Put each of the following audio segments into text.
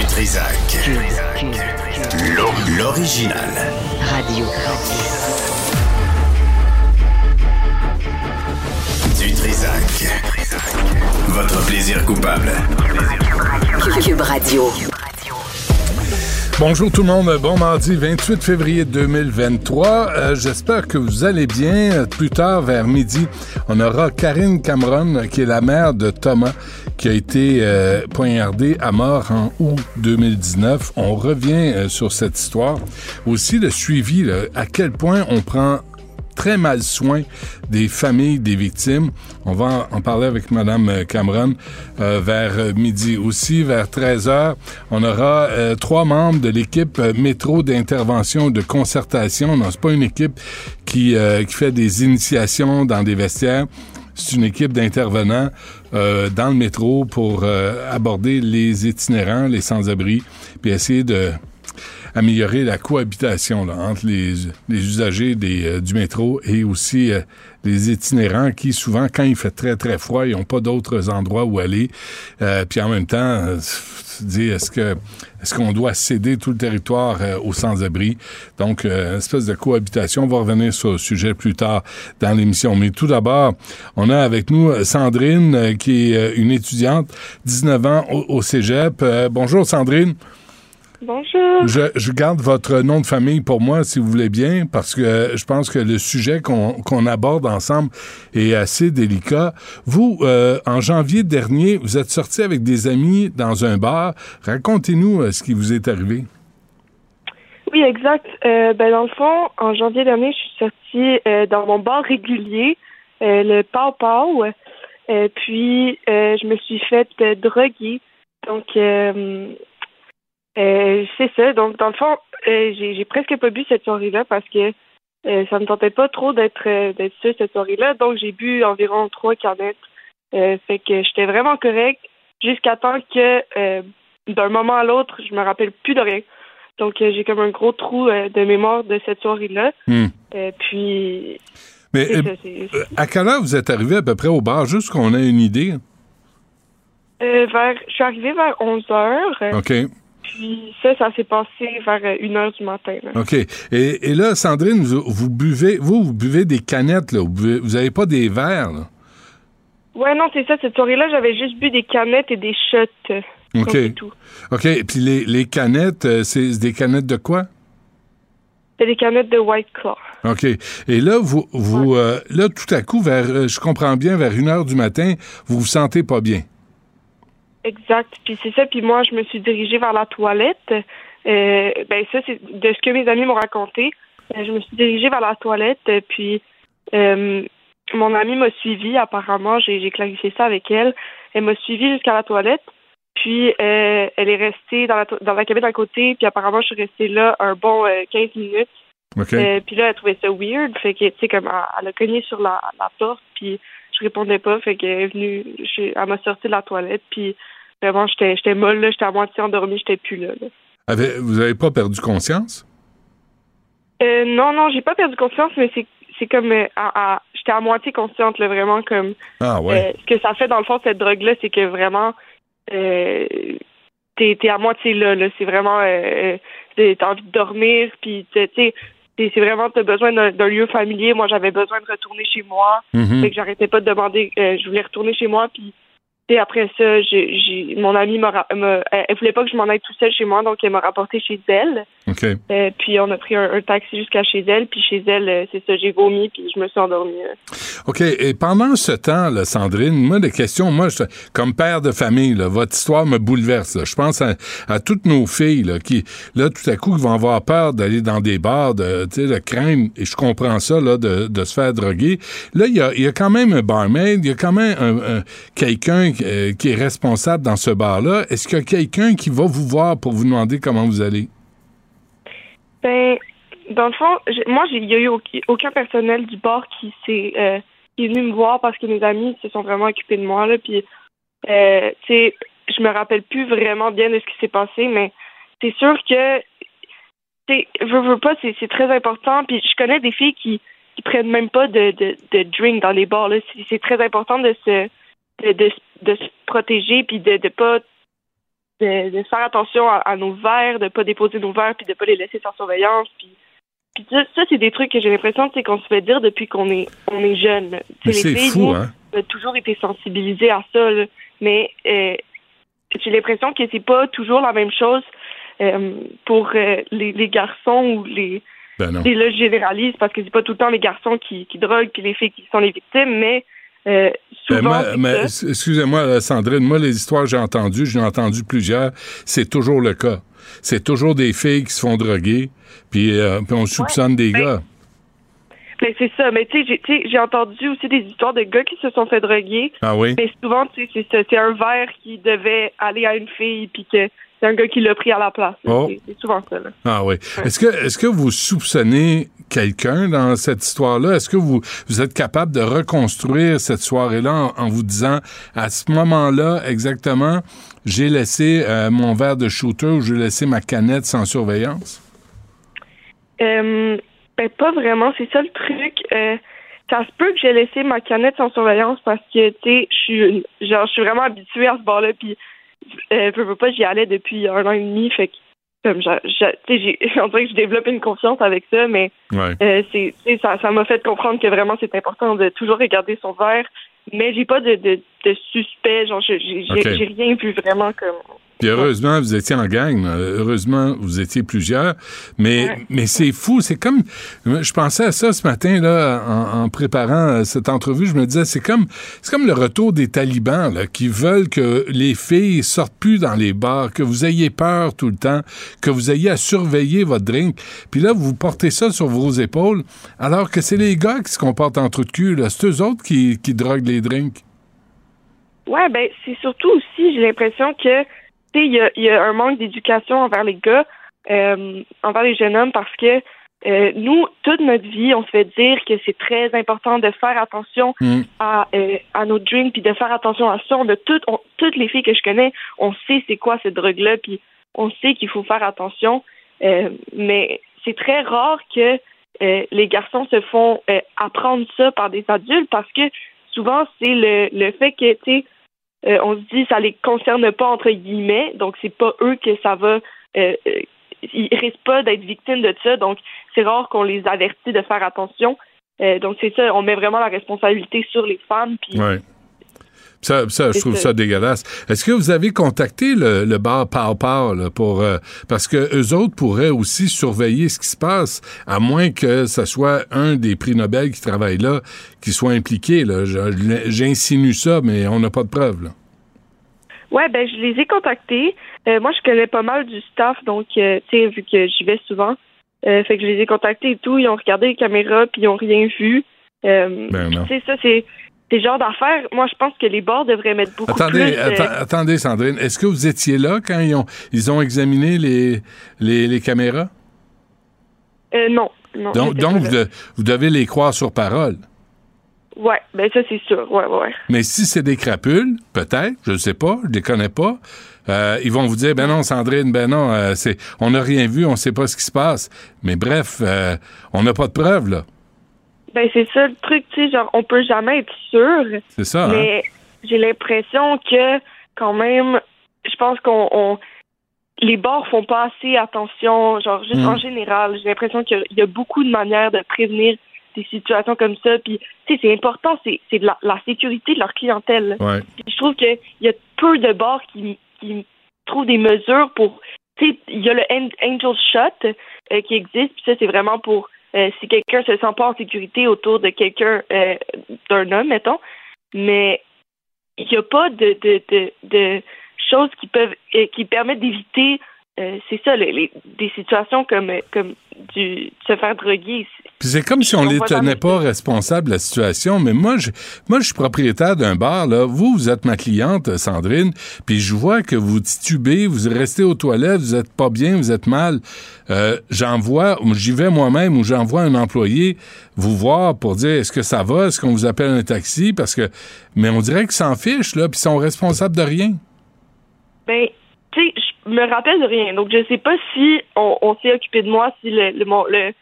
Du Trisac. L'o- L'original. Radio. Du Trisac. Votre plaisir coupable. Cube Radio. Bonjour tout le monde, bon mardi 28 février 2023. Euh, J'espère que vous allez bien. Plus tard, vers midi, on aura Karine Cameron, qui est la mère de Thomas, qui a été euh, poignardé à mort en août 2019. On revient euh, sur cette histoire. Aussi le suivi, là, à quel point on prend très mal soin des familles des victimes. On va en, parler avec Madame Cameron euh, vers euh, midi. Aussi, vers 13 heures, on aura euh, trois membres de l'équipe euh, métro d'intervention de concertation. Non, c'est pas une équipe qui, euh, qui fait des initiations dans des vestiaires. C'est une équipe d'intervenants euh, dans le métro pour euh, aborder les itinérants, les sans-abri, puis essayer de améliorer la cohabitation entre les, usagers euh, du métro et aussi euh, les itinérants qui, souvent, quand il fait très, très froid, ils n'ont pas d'autres endroits où aller. Euh, puis en même temps, est-ce est-ce qu'on doit céder tout le territoire aux sans-abri? Donc, une espèce de cohabitation. On va revenir sur le sujet plus tard dans l'émission. Mais tout d'abord, on a avec nous Sandrine, qui est une étudiante, 19 ans au, au cégep. Bonjour, Sandrine. Bonjour. Je, je garde votre nom de famille pour moi, si vous voulez bien, parce que euh, je pense que le sujet qu'on aborde ensemble est assez délicat. Vous, euh, en janvier dernier, vous êtes sorti avec des amis dans un bar. Racontez-nous euh, ce qui vous est arrivé. Oui, exact. Euh, ben, dans le fond, en janvier dernier, je suis sortie dans mon bar régulier, le Pau Pau. Puis, euh, je me suis fait euh, droguer. Donc, euh, euh, c'est ça. Donc, dans le fond, euh, j'ai presque pas bu cette soirée-là parce que euh, ça me tentait pas trop d'être euh, d'être sûre cette soirée-là. Donc, j'ai bu environ trois canettes. Euh, fait que j'étais vraiment correct jusqu'à temps que, d'un moment à l'autre, je me rappelle plus de rien. Donc, j'ai comme un gros trou de mémoire de cette soirée-là. Hmm. Puis, Mais ça, à quelle heure vous êtes arrivé à peu près au bar, juste qu'on ait une idée? vers, je suis arrivée vers 11 heures. OK. Puis ça, ça s'est passé vers euh, 1 heure du matin. là. OK. Et, et là, Sandrine, vous, vous buvez, vous, vous buvez des canettes, là. Vous, buvez- vous avez pas des verres, là. Ouais, non, c'est ça. Cette soirée-là, j'avais juste bu des canettes et des shots. OK. tout. OK. Puis les, les canettes, euh, c'est des canettes de quoi? C'est des canettes de White Claw. OK. Et là, vous, vous euh, là, tout à coup, vers, je comprends bien, vers une heure du matin, vous vous sentez pas bien. Exact. Puis c'est ça. Puis moi, je me suis dirigée vers la toilette. Euh, ben ça, c'est de ce que mes amis m'ont raconté. Euh, je me suis dirigée vers la toilette. euh, Puis euh, mon amie m'a suivie. Apparemment, j'ai clarifié ça avec elle. Elle m'a suivie jusqu'à la toilette. Puis euh, elle est restée dans la, to- dans la cabine à côté. Puis apparemment, je suis restée là un bon euh, 15 minutes. OK. Euh, puis là, elle trouvait ça weird. Fait que, tu sais, comme elle, elle a cogné sur la, la porte, puis je répondais pas. Fait qu'elle est venue, je- elle m'a sorti de la toilette, puis vraiment, j'étais j'étais molle, là, j'étais à moitié endormie, j'étais plus là. là. Avez- vous avez pas perdu conscience? Euh, non, non, j'ai pas perdu conscience, mais c'est c'est comme, euh, à- à- j'étais à moitié consciente, là, vraiment, comme, Ah, ouais. euh, ce que ça fait, dans le fond, cette drogue-là, c'est que vraiment, t'es t'es à moitié là, là. C'est vraiment, t'as envie de dormir, puis, tu sais, c'est vraiment, t'as besoin d'un d'un lieu familier. Moi, j'avais besoin de retourner chez moi. Mhm. Fait que j'arrêtais pas de demander, euh, je voulais retourner chez moi, puis Après ça, j'ai, mon amie m'a, elle, voulait pas que je m'en aille tout seul chez moi, donc elle m'a rapporté chez elle. Euh, puis on a pris un, un taxi jusqu'à chez elle, puis chez elle, euh, c'est ça, j'ai vomi, puis je me suis endormie. euh. OK. Et pendant ce temps, là, Sandrine, moi, des questions, moi, je- comme père de famille, là, votre histoire me bouleverse. là. Je pense à, à toutes nos filles là, qui, là, tout à coup, qui vont avoir peur d'aller dans des bars, de, tu sais, de craindre, et je comprends ça, là, de, de se faire droguer. Là, il y a, y a quand même un barmaid, il y a quand même un- un- quelqu'un euh, qui est responsable dans ce bar-là. Est-ce qu'il y a quelqu'un qui va vous voir pour vous demander comment vous allez? Ben, dans le fond, moi, il y a eu au- aucun personnel du bar qui s'est euh, qui est venu me voir parce que mes amis se sont vraiment occupés de moi là. Puis, euh, je me rappelle plus vraiment bien de ce qui s'est passé, mais c'est sûr que, tu veux, veux pas, c'est très important. Puis, je connais des filles qui qui prennent même pas de de, drink dans les bars C'est très important de se de, de, de se protéger puis de de pas de, de faire attention à, à nos verres, de pas déposer nos verres, puis de pas les laisser sans surveillance. Puis, puis ça, ça, c'est des trucs que j'ai l'impression sais, qu'on se fait dire depuis qu'on est on est jeune. C'est filles, fou, nous, hein? on a toujours été sensibilisés à ça. là. Mais euh, j'ai l'impression que c'est pas toujours la même chose euh, pour euh, les, les garçons ou les Ben non. et là, je généralise parce que c'est pas tout le temps les garçons qui, qui droguent puis les filles qui sont les victimes, mais euh, Ben, souvent. mais, excusez-moi, euh, Sandrine, moi, les histoires que j'ai entendues, j'en ai entendu plusieurs, c'est toujours le cas. C'est toujours des filles qui se font droguer, puis, euh, puis on soupçonne des ben, gars. Ben, c'est ça. Mais tu sais, j'ai- entendu aussi des histoires de gars qui se sont fait droguer. Ah oui? Mais souvent, tu sais. C'est un verre qui devait aller à une fille, puis que c'est un gars qui l'a pris à la place. Oh. C'est- souvent ça. Là. Ah oui. Est-ce que, est-ce que vous soupçonnez quelqu'un dans cette histoire-là? Est-ce que vous, vous êtes capable de reconstruire cette soirée-là en, en vous disant, à ce moment-là, exactement, j'ai laissé euh, mon verre de shooter ou j'ai laissé ma canette sans surveillance? Euh, ben, pas vraiment. C'est ça le truc. Euh, ça se peut que j'ai laissé ma canette sans surveillance parce que, tu sais, je suis une- genre, je suis vraiment habituée à ce bar-là, puis euh, veux pas, j'y allais depuis un an et demi, fait que comme tu sais, j'ai- on dirait que je développe une confiance avec ça, mais Ouais. euh, c'est ça m'a fait comprendre que vraiment c'est important de toujours regarder son verre, mais j'ai pas de, de, de suspect, genre j'ai rien vu vraiment comme Puis heureusement, vous étiez en gang. Heureusement, vous étiez plusieurs. Mais, Ouais. mais c'est fou. C'est comme. Je pensais à ça ce matin, là, en, en préparant euh, cette entrevue. Je me disais, c'est comme, c'est comme le retour des talibans, là, qui veulent que les filles sortent plus dans les bars, que vous ayez peur tout le temps, que vous ayez à surveiller votre drink. Puis là, vous portez ça sur vos épaules, alors que c'est les gars qui se comportent en trou de cul, là. C'est eux autres qui, qui droguent les drinks. Ouais, ben c'est surtout aussi, j'ai l'impression que tu sais, il y a, y a un manque d'éducation envers les gars, euh, envers les jeunes hommes, parce que euh, nous, toute notre vie, on se fait dire que c'est très important de faire attention Mm. à, euh, à nos drinks, puis de faire attention à ça. On a toutes, on- toutes les filles que je connais, on sait c'est quoi cette drogue-là, puis on sait qu'il faut faire attention. Euh, mais c'est très rare que euh, les garçons se font euh, apprendre ça par des adultes parce que souvent c'est le, le fait que tu sais euh, on se dit ça les concerne pas entre guillemets donc c'est pas eux que ça va euh, euh, ils risquent pas d'être victimes de ça donc c'est rare qu'on les avertit de faire attention Euh, donc c'est ça on met vraiment la responsabilité sur les femmes puis Ouais. Ça, ça je trouve ça. dégueulasse. Est-ce que vous avez contacté le, le bar Pow Pow là, pour euh, parce que eux autres pourraient aussi surveiller ce qui se passe, à moins que ce soit un des prix Nobel qui travaille là qui soit impliqué. J'insinue ça, mais on n'a pas de preuves. Là. Ouais, ben je les ai contactés. Euh, moi, je connais pas mal du staff, donc euh, tu sais, vu que j'y vais souvent, euh, fait que je les ai contactés et tout. Ils ont regardé les caméras puis ils ont rien vu. Euh, Ben non. tu sais, ça c'est c'est le genre d'affaires. Moi, je pense que les bars devraient mettre beaucoup Attendez, plus. euh, atta- attendez, Sandrine. Est-ce que vous étiez là quand ils ont, ils ont examiné les, les, les caméras? euh, non, non. Donc, donc vous, de- vous devez les croire sur parole. Ouais, ben ça c'est sûr. Ouais, ouais. Mais si c'est des crapules, peut-être, je ne sais pas, je les connais pas, euh, ils vont vous dire, ben non, Sandrine, ben non, euh, c'est, on n'a rien vu, on ne sait pas ce qui se passe. Mais bref, euh, on n'a pas de preuves, là. Ben c'est ça le truc, tu sais, genre on peut jamais être sûr. C'est ça, hein? Mais j'ai l'impression que quand même, je pense qu'on on- les bars font pas assez attention, genre juste Mm. en général. J'ai l'impression qu'il y a beaucoup de manières de prévenir des situations comme ça. Puis, tu sais, c'est important, c'est c'est de la, la sécurité de leur clientèle. Ouais. Puis je trouve qu'il y a peu de bars qui, qui trouvent des mesures pour. Tu sais, il y a le An- Angel Shot euh, qui existe, puis ça, c'est vraiment pour euh, si quelqu'un se sent pas en sécurité autour de quelqu'un, euh, d'un homme, mettons. Mais il n'y a pas de, de, de, de choses qui peuvent qui permettent d'éviter euh, c'est ça les, les- des situations comme comme du se faire droguer Puis c'est comme si on On les tenait pas responsables de la situation. Mais moi, je, moi, je suis propriétaire d'un bar, là. Vous, vous êtes ma cliente, Sandrine. Puis je vois que vous titubez, vous restez aux toilettes, vous êtes pas bien, vous êtes mal. Euh, j'envoie, j'y vais moi-même ou j'envoie un employé vous voir pour dire est-ce que ça va, est-ce qu'on vous appelle un taxi, parce que, mais on dirait qu'ils s'en fichent, là, puis ils sont responsables de rien. Ben, tu sais, je me rappelle de rien. Donc, je sais pas si on, s'est occupé de moi, si le, le, le,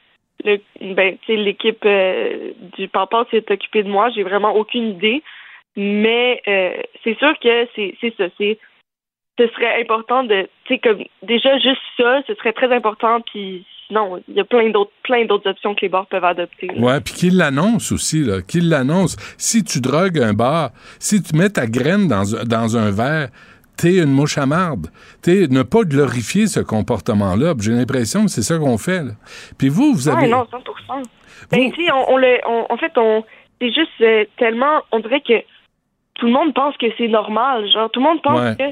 le- ben, tu sais, l'équipe euh, du papa s'est occupée de moi. J'ai vraiment aucune idée. Mais euh, c'est sûr que c'est ça. C'est ce serait important de, tu sais, comme déjà juste ça, ce serait très important. Puis sinon, il y a plein d'autres plein d'autres options que les bars peuvent adopter. là. Ouais, puis qu'ils l'annoncent aussi, là. Qu'ils l'annoncent. Si tu drogues un bar, si tu mets ta graine dans, dans un verre, t'es une mouche à marde. T'es ne pas glorifier ce comportement-là. J'ai l'impression que c'est ça qu'on fait, là. Puis vous, vous avez... Ouais, non, 100 Ben, tu sais, on, on le, on- en fait, on, c'est juste euh, tellement, on dirait que tout le monde pense que c'est normal. Genre, tout le monde pense Ouais. que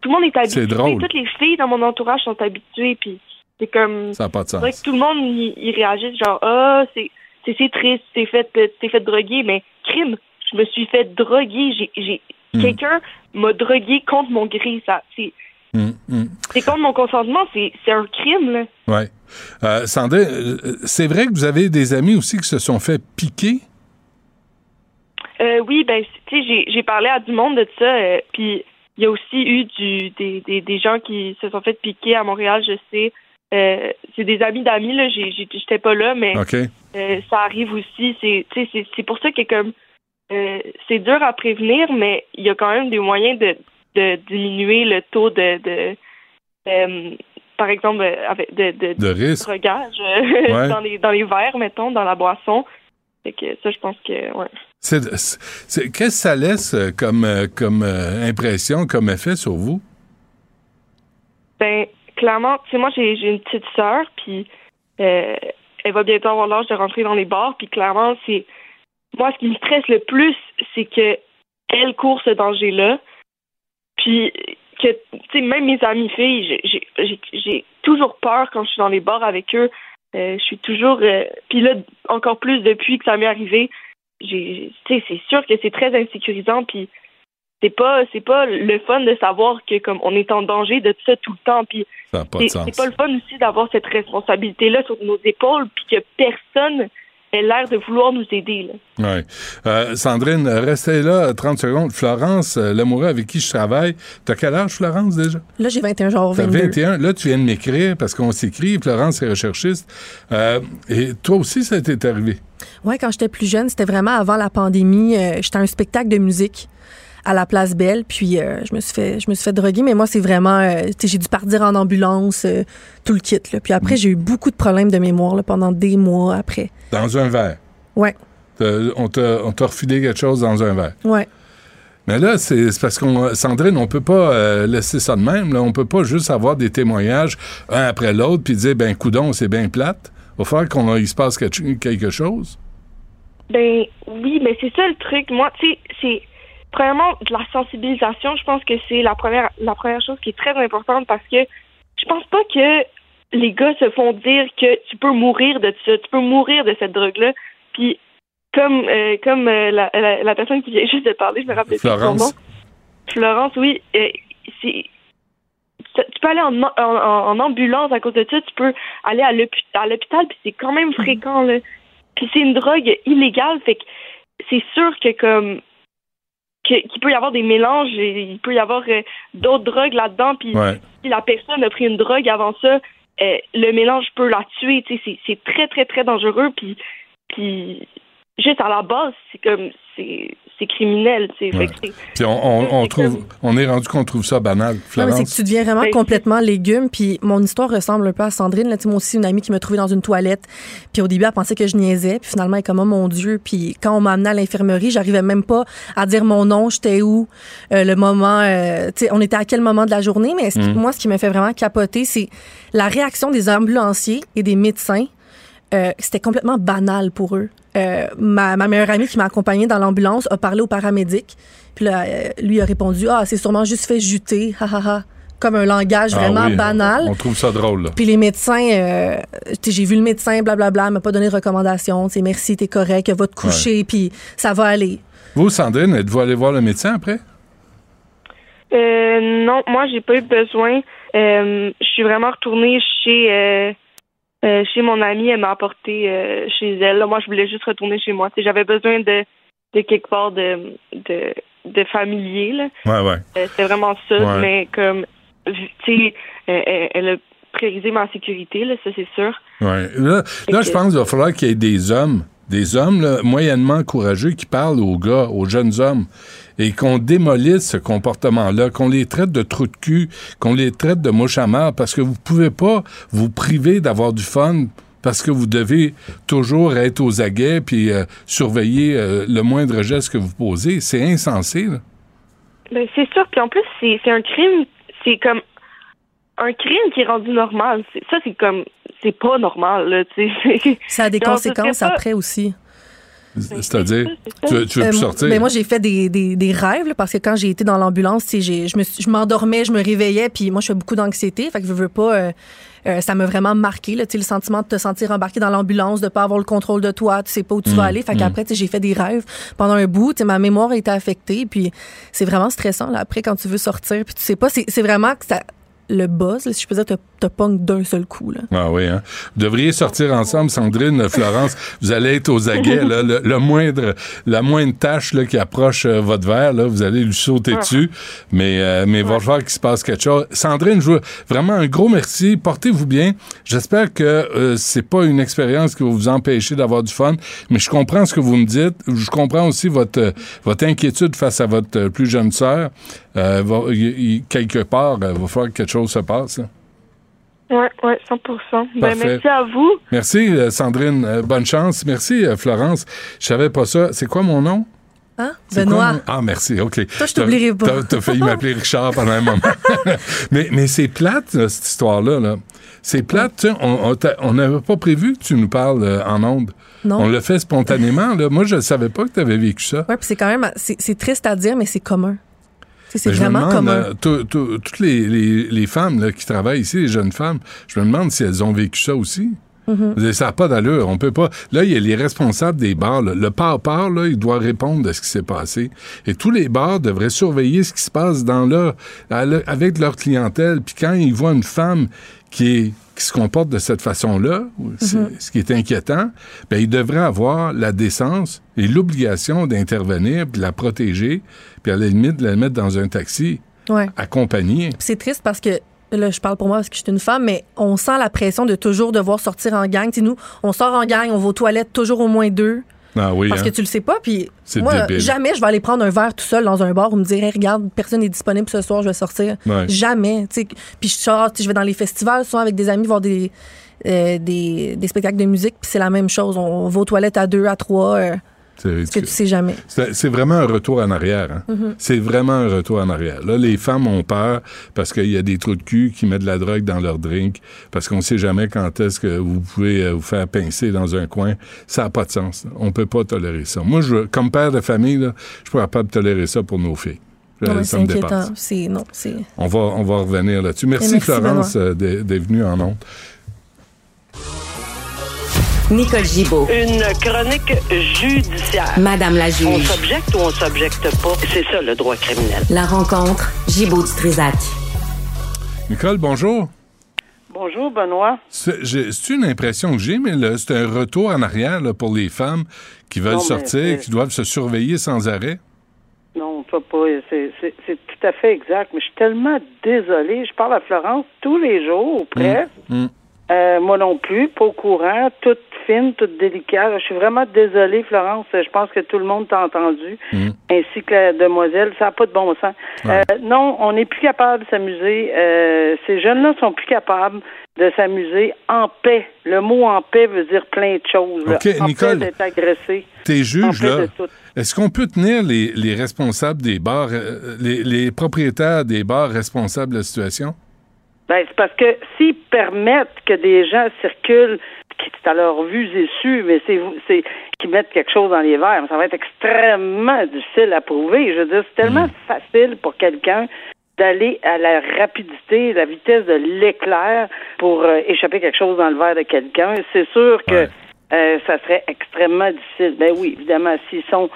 tout le monde est habitué. C'est drôle. Toutes les filles dans mon entourage sont habituées, puis c'est comme, Ça n'a pas de dirait que sens. tout le monde y, réagit genre, ah, c'est, c'est, c'est triste, t'es fait, euh, t'es fait droguer, mais crime, je me suis fait droguer, j'ai, j'ai, Hmm. quelqu'un m'a drogué contre mon gré, ça, c'est, Hum, hum. c'est contre mon consentement, c'est, un crime, là. Ouais. Euh, Sandrine, euh, c'est vrai que vous avez des amis aussi qui se sont fait piquer? Euh, oui, ben, tu sais, j'ai, parlé à du monde de ça, euh, puis il y a aussi eu du, des, des, des gens qui se sont fait piquer à Montréal, je sais. C'est des amis d'amis, là, j'étais pas là, mais ça arrive aussi. C'est pour ça que comme euh, c'est dur à prévenir, mais il y a quand même des moyens de, de diminuer le taux de, de euh, par exemple, euh, avec de, de, De risque. drogage euh, Ouais. dans les dans les verres, mettons, dans la boisson. Fait que ça, je pense que ouais. Qu'est-ce que ça laisse comme, comme impression, comme effet sur vous? Ben, clairement, tu sais, moi, j'ai j'ai une petite sœur, puis euh, elle va bientôt avoir l'âge de rentrer dans les bars, puis clairement, c'est. Moi, ce qui me stresse le plus, c'est que elle court ce danger-là, puis que, tu sais, même mes amis filles, j'ai- toujours peur quand je suis dans les bars avec eux. Euh, je suis toujours. euh, puis là, encore plus depuis que ça m'est arrivé, tu sais, c'est sûr que c'est très insécurisant, puis c'est pas, c'est pas le fun de savoir que comme on est en danger de ça tout le temps, puis c'est pas le fun aussi d'avoir cette responsabilité-là sur nos épaules, puis que personne ait l'air de vouloir nous aider. Là. Ouais. Euh, Sandrine, restez là 30 secondes. Florence, euh, l'amoureux avec qui je travaille, t'as quel âge, Florence, déjà? Là, j'ai 21 jours, T'as 22. 21. Là, tu viens de m'écrire parce qu'on s'écrit. Florence est recherchiste. Euh, et toi aussi, ça t'est arrivé? Ouais, quand j'étais plus jeune, c'était vraiment avant la pandémie. euh, j'étais à un spectacle de musique à la Place Belle, puis euh, je me suis fait je me suis fait droguer, mais moi c'est vraiment euh, tu sais, j'ai dû partir en ambulance, euh, tout le kit là. Puis après j'ai eu beaucoup de problèmes de mémoire là, pendant des mois après. Dans un verre? Ouais, On t'a refilé quelque chose dans un verre? ouais. Mais là, c'est c'est parce qu'on, Sandrine, on peut pas euh, laisser ça de même. Là. On peut pas juste avoir des témoignages un après l'autre puis dire, ben, coudon, c'est bien plate. Il va falloir qu'il se passe quelque quelque chose. Ben oui, mais c'est ça le truc. Moi, tu sais, c'est premièrement de la sensibilisation. Je pense que c'est la première la première chose qui est très importante parce que je pense pas que les gars se font dire que tu peux mourir de ça, tu peux mourir de cette drogue-là. Puis comme euh, comme euh, la, la, la personne qui vient juste de parler, je me rappelle plus de son Florence. nom. Florence, oui, euh, c'est tu peux aller en, en, ambulance à cause de ça, tu peux aller à l'hôpi- à l'hôpital, puis c'est quand même fréquent, là. Puis c'est une drogue illégale, fait que c'est sûr que comme qu'il peut y avoir des mélanges, et il peut y avoir euh, d'autres drogues là-dedans, puis Ouais. si la personne a pris une drogue avant ça, euh, le mélange peut la tuer, tu sais, c'est- c'est très, très, très dangereux, puis, puis juste à la base, c'est comme, c'est c'est criminel. C'est Ouais. fait Puis on, on, on trouve, comme- on est rendu qu'on trouve ça banal, Non, mais c'est Florence. que tu deviens vraiment Ben, complètement légume. Puis mon histoire ressemble un peu à Sandrine. Là, Tu sais, moi aussi, une amie qui m'a trouvée dans une toilette. Puis au début, elle pensait que je niaisais. Puis finalement, elle est comme, oh mon Dieu. Puis quand on m'a amené à l'infirmerie, j'arrivais même pas à dire mon nom, j'étais où, euh, le moment, euh, tu sais, on était à quel moment de la journée. Mais ce qui- moi, ce qui me fait vraiment capoter, c'est la réaction des ambulanciers et des médecins. Euh, c'était complètement banal pour eux. Euh, ma, ma meilleure amie qui m'a accompagnée dans l'ambulance a parlé au paramédic. Puis là, euh, lui a répondu Ah, c'est sûrement juste fait juter, ha ha ha. Comme un langage Ah vraiment oui, banal. On trouve ça drôle, là. Puis les médecins, euh, j'ai vu le médecin, blablabla, m'a pas donné de recommandation. C'est merci, t'es correct, va te coucher, puis ça va aller. Vous, Sandrine, êtes-vous allé voir le médecin après? Euh, non, moi, j'ai pas eu besoin. Euh, je suis vraiment retournée chez euh, chez mon amie. Elle m'a apporté euh, chez elle. Moi, je voulais juste retourner chez moi. J'avais besoin de, de quelque part de, de, de familier. Là. Ouais, ouais. Euh, C'était vraiment ça. Ouais. Mais comme, tu sais, elle, elle a priorisé ma sécurité, là, ça, c'est sûr. Ouais. Là, là, je pense qu'il va falloir qu'il y ait des hommes, des hommes là, moyennement courageux qui parlent aux gars, aux jeunes hommes, et qu'on démolisse ce comportement-là, qu'on les traite de trous de cul, qu'on les traite de mouches à marre, parce que vous pouvez pas vous priver d'avoir du fun parce que vous devez toujours être aux aguets puis euh, surveiller euh, le moindre geste que vous posez. C'est insensé, là. Ben, c'est sûr. Puis en plus, c'est c'est un crime. C'est comme un crime qui est rendu normal. C'est- Ça, c'est comme. C'est pas normal, là. tu sais. Ça a des conséquences pas- après aussi. C'est-à-dire, tu, veux Euh, plus sortir? ben moi, j'ai fait des, des, des rêves, là, parce que quand j'ai été dans l'ambulance, je me suis- je m'endormais, je me réveillais, puis moi, je fais beaucoup d'anxiété. Fait que je veux pas. euh, euh, ça m'a vraiment marqué, là, le sentiment de te sentir embarqué dans l'ambulance, de pas avoir le contrôle de toi, tu sais pas où tu vas aller. Fait qu'après, tu sais, j'ai fait des rêves pendant un bout, ma mémoire a été affectée, puis c'est vraiment stressant, là, après, quand tu veux sortir, puis tu sais pas, c'est c'est vraiment que ça, le buzz, là, si je peux dire, te, te pogne d'un seul coup, là. Ah oui, hein? Vous devriez sortir ensemble, Sandrine, Florence. Vous allez être aux aguets, là. Le, le moindre, la moindre tâche là, qui approche euh, votre verre, là, vous allez lui sauter dessus. Mais, euh, mais il va falloir qu'il se passe quelque chose. Sandrine, je veux vraiment un gros merci. Portez-vous bien. J'espère que euh, c'est pas une expérience qui va vous empêcher d'avoir du fun. Mais je comprends ce que vous me dites. Je comprends aussi votre, euh, votre inquiétude face à votre euh, plus jeune sœur. Euh, va- quelque part, euh, il va falloir que quelque chose se passe. là. Ouais, ouais, 100 Ben, merci à vous. Merci, euh, Sandrine. Euh, bonne chance. Merci, euh, Florence. Je savais pas ça. C'est quoi mon nom? Hein? Benoît. quoi Ah, merci. OK. Toi, je t'oublierai pas. T'as- T'as failli m'appeler Richard pendant un moment. mais mais c'est plate, là, cette histoire-là. Là. C'est plate. tu sais, On n'avait pas prévu que tu nous parles euh, en ondes. Non. On l'a fait spontanément. Là. Moi, je ne savais pas que tu avais vécu ça. Ouais, puis c'est quand même, c'est c'est triste à dire, mais c'est commun. C'est me vraiment demande, commun. euh, tout- tout- toutes les, les- les femmes là, qui travaillent ici, les jeunes femmes, je me demande si elles ont vécu ça aussi. Mm-hmm. Ça n'a pas d'allure. On peut pas. Là, il y a les responsables des bars. là. Le par-par, là, il doit répondre de ce qui s'est passé. Et tous les bars devraient surveiller ce qui se passe dans leur, à le- avec leur clientèle. Puis quand ils voient une femme qui est qui se comporte de cette façon-là, Mm-hmm. ce qui est inquiétant, ben, ils devraient avoir la décence et l'obligation d'intervenir, puis de la protéger, puis à la limite de la mettre dans un taxi Ouais. accompagné. Puis c'est triste parce que là, je parle pour moi parce que je suis une femme, mais on sent la pression de toujours devoir sortir en gang. Tu sais, nous, on sort en gang, on va aux toilettes toujours au moins deux Ah oui, parce hein? que tu le sais pas. Puis moi, débile. jamais je vais aller prendre un verre tout seul dans un bar ou me dire, Hey, regarde, personne n'est disponible ce soir, je vais sortir. Ouais. Jamais. Puis je sors, je vais dans les festivals, souvent avec des amis voir des, euh, des, des spectacles de musique, puis c'est la même chose. On, va aux toilettes à deux, à trois, euh, parce que tu sais jamais. C'est vraiment un retour en arrière. hein. Mm-hmm. C'est vraiment un retour en arrière. Là, les femmes ont peur parce qu'il y a des trous de cul qui mettent de la drogue dans leur drink, parce qu'on sait jamais quand est-ce que vous pouvez euh, vous faire pincer dans un coin. Ça n'a pas de sens. On peut pas tolérer ça. Moi, je, comme père de famille, là, je suis pas capable de tolérer ça pour nos filles. Euh, Non, mais ça me dépasse. non. On va, on va revenir là-dessus. Merci, merci, Florence euh, d'être d'être venue en honte. Nicole Gibaud. Une chronique judiciaire. Madame la On juge. s'objecte ou on s'objecte pas? C'est ça le droit criminel. La rencontre, Gibaud du Trisac. Nicole, bonjour. Bonjour, Benoît. C'est j'ai- c'est une impression que j'ai, mais là, c'est un retour en arrière là, pour les femmes qui veulent Non, sortir, qui doivent se surveiller sans arrêt? Non, pas pas. C'est c'est- c'est tout à fait exact. Mais je suis tellement désolée. Je parle à Florence tous les jours, ou presque. Mm. Euh, moi non plus, pas au courant, toute fine, toute délicate. Je suis vraiment désolée, Florence. Je pense que tout le monde t'a entendu, Mhm. ainsi que la demoiselle. Ça n'a pas de bon sens. Ouais. Euh, non, on n'est plus capable de s'amuser. Euh, ces jeunes-là sont plus capables de s'amuser en paix. Le mot en paix veut dire plein de choses. là. En Nicole. paix d'être agressé. Tes paix là, est-ce qu'on peut tenir les, les responsables des bars, euh, les, les propriétaires des bars responsables de la situation? Ben, c'est parce que s'ils permettent que des gens circulent, qui c'est à leur vue et su, mais c'est c'est qu'ils mettent quelque chose dans les verres, ça va être extrêmement difficile à prouver. Je veux dire, c'est tellement facile pour quelqu'un d'aller à la rapidité, la vitesse de l'éclair pour euh, échapper quelque chose dans le verre de quelqu'un. C'est sûr que Ouais. euh, ça serait extrêmement difficile. Ben oui, évidemment, s'ils sont,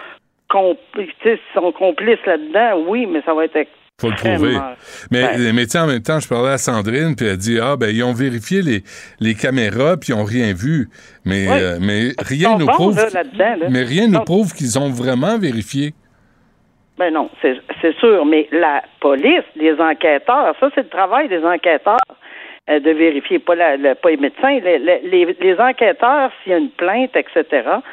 compl- sont complices là-dedans, oui, mais ça va être Faut le prouver. Mais, Ben. mais en même temps, je parlais à Sandrine, puis elle dit Ah, ben, ils ont vérifié les, les caméras, puis ils n'ont rien vu. Mais, euh, mais rien nous bons, prouve. là, là-dedans, là. Mais rien nous prouve qu'ils ont vraiment vérifié. Ben non, c'est c'est sûr, mais la police, les enquêteurs, ça c'est le travail des enquêteurs de vérifier, pas, la, pas les médecins, les, les, les enquêteurs, s'il y a une plainte, etc.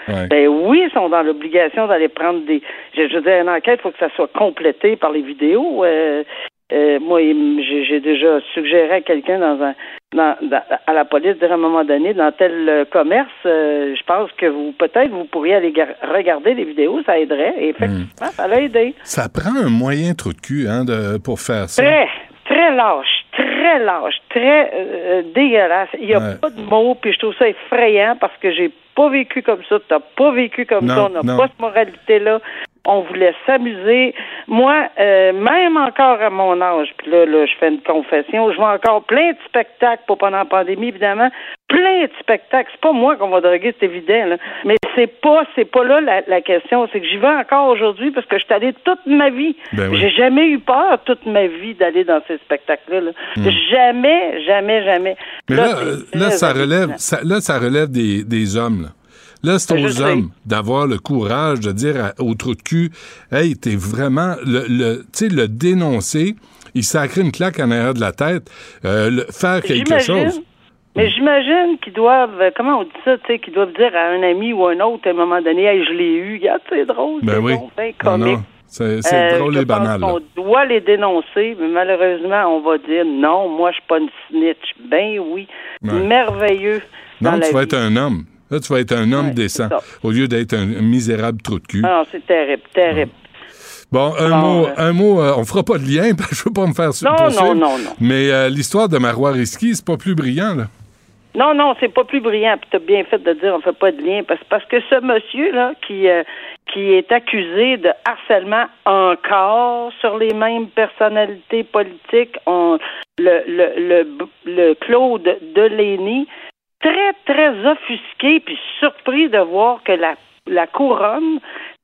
Ouais. Ben oui, ils sont dans l'obligation d'aller prendre des. Je, je veux dire, une enquête, il faut que ça soit complété par les vidéos. Euh, euh, moi, j'ai déjà suggéré à quelqu'un dans un dans, dans- à la police dire à un moment donné dans tel euh, commerce, euh, je pense que vous peut-être vous pourriez aller gar- regarder les vidéos, ça aiderait. Et effectivement, ça l'a aidé. Ça prend un moyen trou de cul hein, de, pour faire ça. Très, très lâche, très lâche, très euh, dégueulasse. Il n'y a Ouais. pas de mots, puis je trouve ça effrayant parce que j'ai pas vécu comme ça, t'as pas vécu comme Non, ça, on n'a pas cette moralité-là. On voulait s'amuser. Moi, euh, même encore à mon âge, puis là, là, je fais une confession, je vois encore plein de spectacles, pas pendant la pandémie, évidemment, plein de spectacles. C'est pas moi qu'on va droguer, c'est évident, là. Mais c'est pas, c'est pas là la, la question. C'est que j'y vais encore aujourd'hui parce que je suis allée toute ma vie. Ben oui. J'ai jamais eu peur toute ma vie d'aller dans ces spectacles-là. là. Jamais, jamais, jamais. Hmm. Mais là, là, ça relève, ça, là, ça relève des, des hommes. Là, Là, c'est aux hommes d'avoir le courage de dire à- au trou de cul, hey, t'es vraiment le, le tu sais, le dénoncer. Il sacré une claque en arrière de la tête, euh, le- faire quelque chose. Mais j'imagine qu'ils doivent, euh, comment on dit ça, tu sais, qu'ils doivent dire à un ami ou un autre à un moment donné, hey, je l'ai eu, regarde, c'est drôle, Ben c'est oui. bon, ben comique. c'est Euh, drôle et banal. qu'on doit les dénoncer, mais malheureusement, on va dire non, moi, je suis pas une snitch. Ben oui, Ouais. merveilleux. dans Non, la tu vas vie. être un homme. Là, tu vas être un homme Ouais, décent au lieu d'être un, misérable trou de cul. Ah, non, c'est terrible, terrible. Bon, un mot, euh, un mot, euh, on fera pas de lien, parce que je veux pas me faire Non, poursuivre. non, non, non. Mais euh, l'histoire de Marois Risky, c'est pas plus brillant, là. Non, non, c'est pas plus brillant. Puis t'as bien fait de dire on fait pas de lien parce, parce que ce monsieur là qui euh, qui est accusé de harcèlement encore sur les mêmes personnalités politiques, on, le, le le le Claude Delaney, très très offusqué puis surpris de voir que la la couronne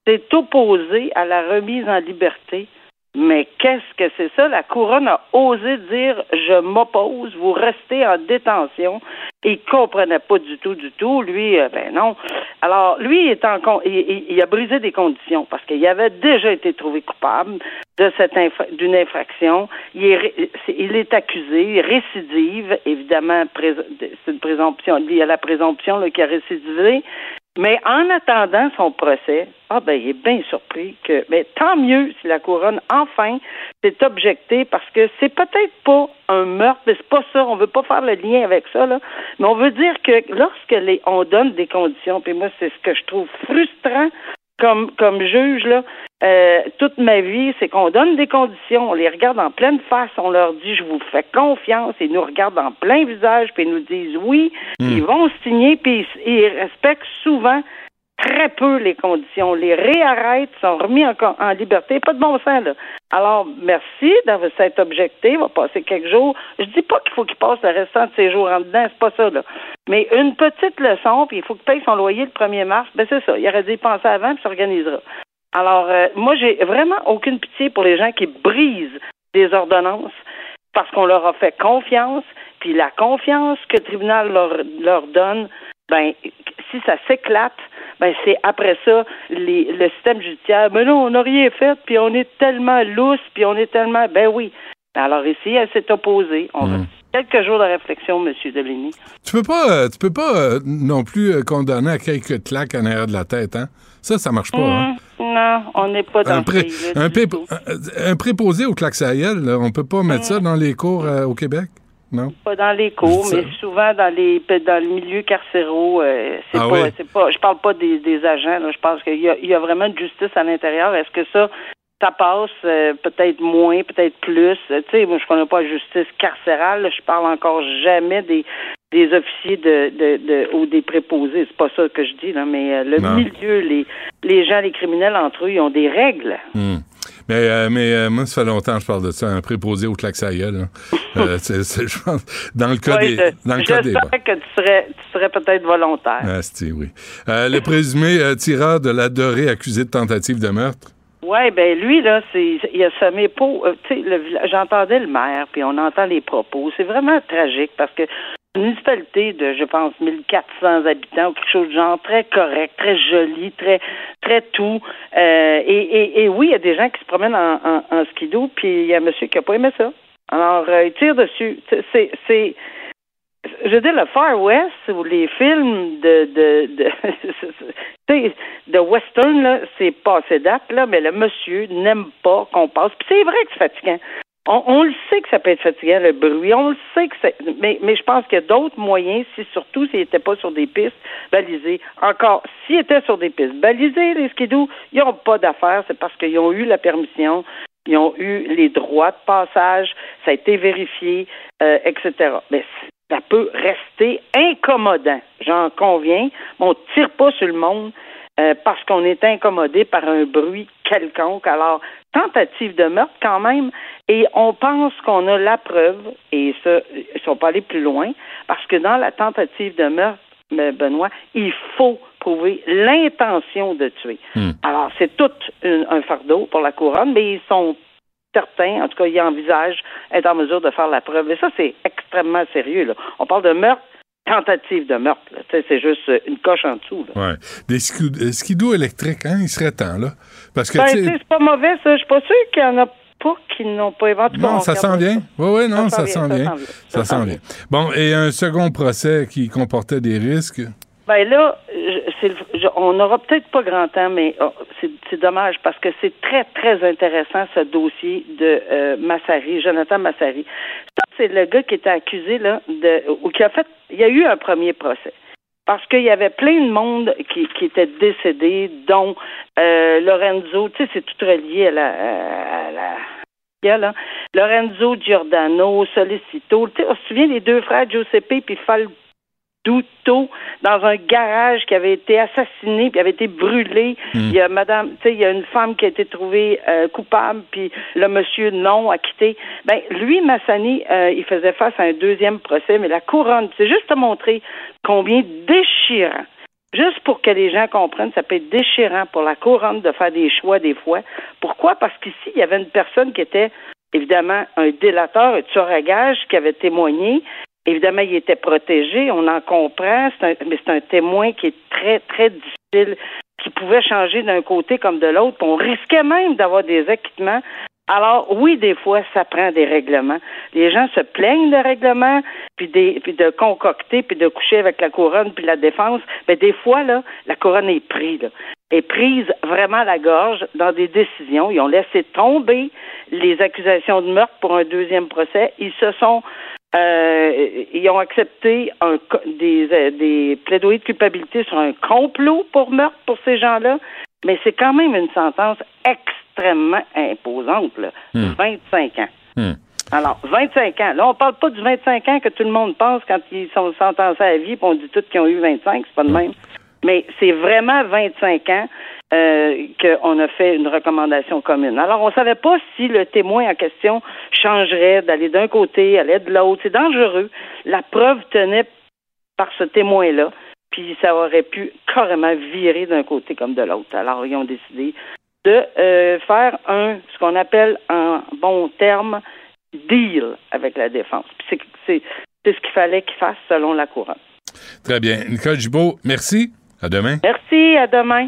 s'est opposée à la remise en liberté. Mais qu'est-ce que c'est ça? La couronne a osé dire je m'oppose, vous restez en détention. Il comprenait pas du tout, du tout. Lui, euh, ben non. Alors, lui, il, est en il, a brisé des conditions parce qu'il avait déjà été trouvé coupable de cette infra- d'une infraction. Il est, il est accusé, récidive, évidemment, c'est une présomption. Il y a la présomption qui a récidivé. Mais en attendant son procès, ah ben il est bien surpris que mais tant mieux si la couronne enfin s'est objectée parce que c'est peut-être pas un meurtre, mais c'est pas ça, on veut pas faire le lien avec ça là, mais on veut dire que lorsque les on donne des conditions, puis moi c'est ce que je trouve frustrant comme comme juge là, euh, toute ma vie, c'est qu'on donne des conditions, on les regarde en pleine face, on leur dit je vous fais confiance, ils nous regardent en plein visage, puis ils nous disent oui, ils vont signer, puis ils, ils respectent souvent très peu les conditions, les réarrêtent, sont remis en liberté, pas de bon sens là. Alors merci d'avoir s'être objecté, il va passer quelques jours. Je dis pas qu'il faut qu'il passe le restant de ses jours en dedans, c'est pas ça là. Mais une petite leçon, puis il faut qu'il paye son loyer le 1er mars, ben c'est ça, il aurait dû y penser avant, puis s'organisera. Alors, euh, moi, j'ai vraiment aucune pitié pour les gens qui brisent des ordonnances parce qu'on leur a fait confiance, puis la confiance que le tribunal leur, leur donne, ben, si ça s'éclate, ben, c'est après ça, les, le système judiciaire, mais non, on n'a rien fait, puis on est tellement lousse, puis on est tellement, ben oui. Alors ici, elle s'est opposée. On, quelques jours de réflexion, Monsieur Deligny. Tu peux pas, euh, tu peux pas euh, non plus euh, condamner à quelques claques en arrière de la tête, hein? Ça, ça marche pas, hein? Hum, Non, on n'est pas dans Un, pré- un, pré- préposé au claque sa gueule, là, on peut pas mettre ça dans les cours euh, au Québec? Non? Pas dans les cours, mais souvent dans les dans le milieu carcéraux. euh, c'est Ah pas, oui? c'est pas. Je parle pas des, des agents. Là, je pense qu'il y a, il y a vraiment une justice à l'intérieur. Est-ce que ça, ça passe euh, peut-être moins, peut-être plus? Euh, Tu sais, moi je connais pas la justice carcérale. là. je parle encore jamais des des officiers de, de, de ou des préposés. C'est pas ça que je dis là, mais euh, le Non. milieu, les les gens, les criminels entre eux, ils ont des règles. Hmm. Mais, euh, mais euh, moi, ça fait longtemps que je parle de ça, un préposé au claque gueule. Euh, c'est- c'est- je pense, dans le cas des... je- Dans le cas des J'espère que tu serais tu serais peut-être volontaire. Ah, c'est- oui. Euh, le présumé tireur de la dorée accusé de tentative de meurtre. Ouais, ben lui là, c'est il a semé pour, tu sais, j'entendais le maire, puis on entend les propos. C'est vraiment tragique parce que municipalité de, je pense, 1400 habitants ou quelque chose de genre, très correct, très joli, très très tout. Euh, et, oui, il y a des gens qui se promènent en, en, skidoo, puis il y a un monsieur qui a pas aimé ça. Alors, euh, il tire dessus. C'est- C'est je dire, le Far West ou les films de de de, de western là, c'est passé date là, mais le monsieur n'aime pas qu'on passe. Puis c'est vrai que c'est fatigant. On, le sait que ça peut être fatigant le bruit. On le sait que c'est. Mais je pense qu'il y a d'autres moyens, si surtout s'ils n'étaient pas sur des pistes balisées. Encore, s'ils étaient sur des pistes balisées, les skidoo, ils n'ont pas d'affaires. C'est parce qu'ils ont eu la permission. Ils ont eu les droits de passage, ça a été vérifié, euh, etc. Mais ça peut rester incommodant, j'en conviens. Mais on ne tire pas sur le monde euh, parce qu'on est incommodé par un bruit quelconque. Alors, tentative de meurtre quand même, et on pense qu'on a la preuve, et ça, ils sont pas allés plus loin, parce que dans la tentative de meurtre, Benoît, il faut prouver l'intention de tuer. Alors, c'est tout un fardeau pour la couronne, mais ils sont certains, en tout cas, ils envisagent être en mesure de faire la preuve. Et ça, c'est extrêmement sérieux. Là. On parle de meurtre, tentative de meurtre. C'est juste une coche en dessous. Là. Ouais. Des euh, skidos électriques, hein, il serait temps, là. Parce que, Ben, c'est pas mauvais, ça. Je suis pas sûre qu'il y en a pas qui n'ont pas inventé. non, ça s'en vient. Oui, oui, non, ça, s'en vient. Ça s'en vient. Bon, et un second procès qui comportait des risques? Ben là, je- je- on n'aura peut-être pas grand temps, mais oh, c'est c'est dommage parce que c'est très, très intéressant ce dossier de euh, Massari, Jonathan Massari. Ça, c'est le gars qui était accusé, là, de, ou qui a fait, il y a eu un premier procès. Parce qu'il y avait plein de monde qui, qui était décédé, dont euh, Lorenzo, tu sais, c'est tout relié à la, à la Lorenzo Giordano, Solicito. Tu sais, on se souvient des deux frères Giuseppe puis Falduto dans un garage qui avait été assassiné puis avait été brûlé. Il y a madame, tu sais, il y a une femme qui a été trouvée euh, coupable puis le monsieur non acquitté. Ben lui Massani, euh, il faisait face à un deuxième procès, mais la couronne, c'est juste te montrer combien déchirant Juste pour que les gens comprennent, ça peut être déchirant pour la couronne de faire des choix des fois. Pourquoi? Parce qu'ici, il y avait une personne qui était évidemment un délateur, un tueur à gage qui avait témoigné. Évidemment, il était protégé, on en comprend, un- mais c'est un témoin qui est très, très difficile, qui pouvait changer d'un côté comme de l'autre. On risquait même d'avoir des acquittements. Alors, oui, des fois, ça prend des règlements. Les gens se plaignent de règlements, puis, des, puis de concocter, puis de coucher avec la couronne, puis la défense. Mais des fois, là, la couronne est prise, là, est prise vraiment à la gorge dans des décisions. Ils ont laissé tomber les accusations de meurtre pour un deuxième procès. Ils se sont ils ont accepté un, des, euh, des plaidoyers de culpabilité sur un complot pour meurtre pour ces gens-là, mais c'est quand même une sentence extrêmement imposante, là. 25 ans. Hmm. Alors, 25 ans. Là, on parle pas du 25 ans que tout le monde pense quand ils sont sentencés à vie, puis on dit tous qu'ils ont eu 25, c'est pas de même. Mais c'est vraiment 25 ans euh, qu'on a fait une recommandation commune. Alors, on savait pas si le témoin en question changerait d'aller d'un côté, aller de l'autre. C'est dangereux. La preuve tenait par ce témoin-là, puis ça aurait pu carrément virer d'un côté comme de l'autre. Alors, ils ont décidé de euh, faire un, ce qu'on appelle en bon terme, deal avec la défense. Puis c'est, c'est, c'est ce qu'il fallait qu'ils fassent selon la couronne. Très bien. Nicole Gibault, merci. À demain. Merci, à demain.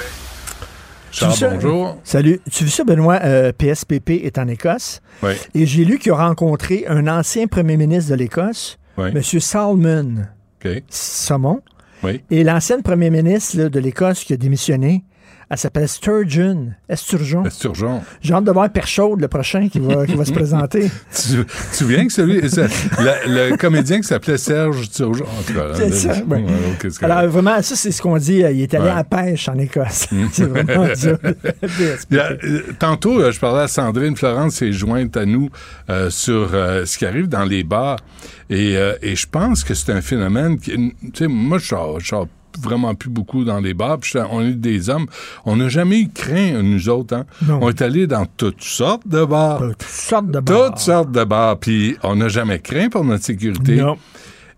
Charles, veux ça? bonjour. Salut. Tu vois ça, Benoît? Euh, PSPP est en Écosse. Oui. Et j'ai lu qu'il a rencontré un ancien premier ministre de l'Écosse, Oui. M. Salmon OK. Saumon. Oui. Et l'ancienne premier ministre là, de l'Écosse qui a démissionné, elle s'appelle Sturgeon. Esturgeon. Esturgeon. J'ai hâte de voir Perchaude, le prochain, qui va, qui va se présenter. Tu te souviens que celui, ça- le, le comédien qui s'appelait Serge Turgeon. En tout cas, là, C'est ça, ouais. ouais, Alors, vraiment, ça, c'est ce qu'on dit. euh, Il est allé Ouais. à la pêche en Écosse. c'est vraiment a, euh, tantôt, euh, je parlais à Sandrine Florence, s'est jointe à nous euh, sur euh, ce qui arrive dans les bars. Et, euh, et je pense que c'est un phénomène qui. Tu sais, moi, je sors, je sors vraiment plus beaucoup dans les bars. Puis on est des hommes. On n'a jamais eu craint, nous autres. Hein? On est allés dans toutes sortes de bars. Toutes sortes de bars. Toutes sortes de bars. Puis on n'a jamais craint pour notre sécurité. Non.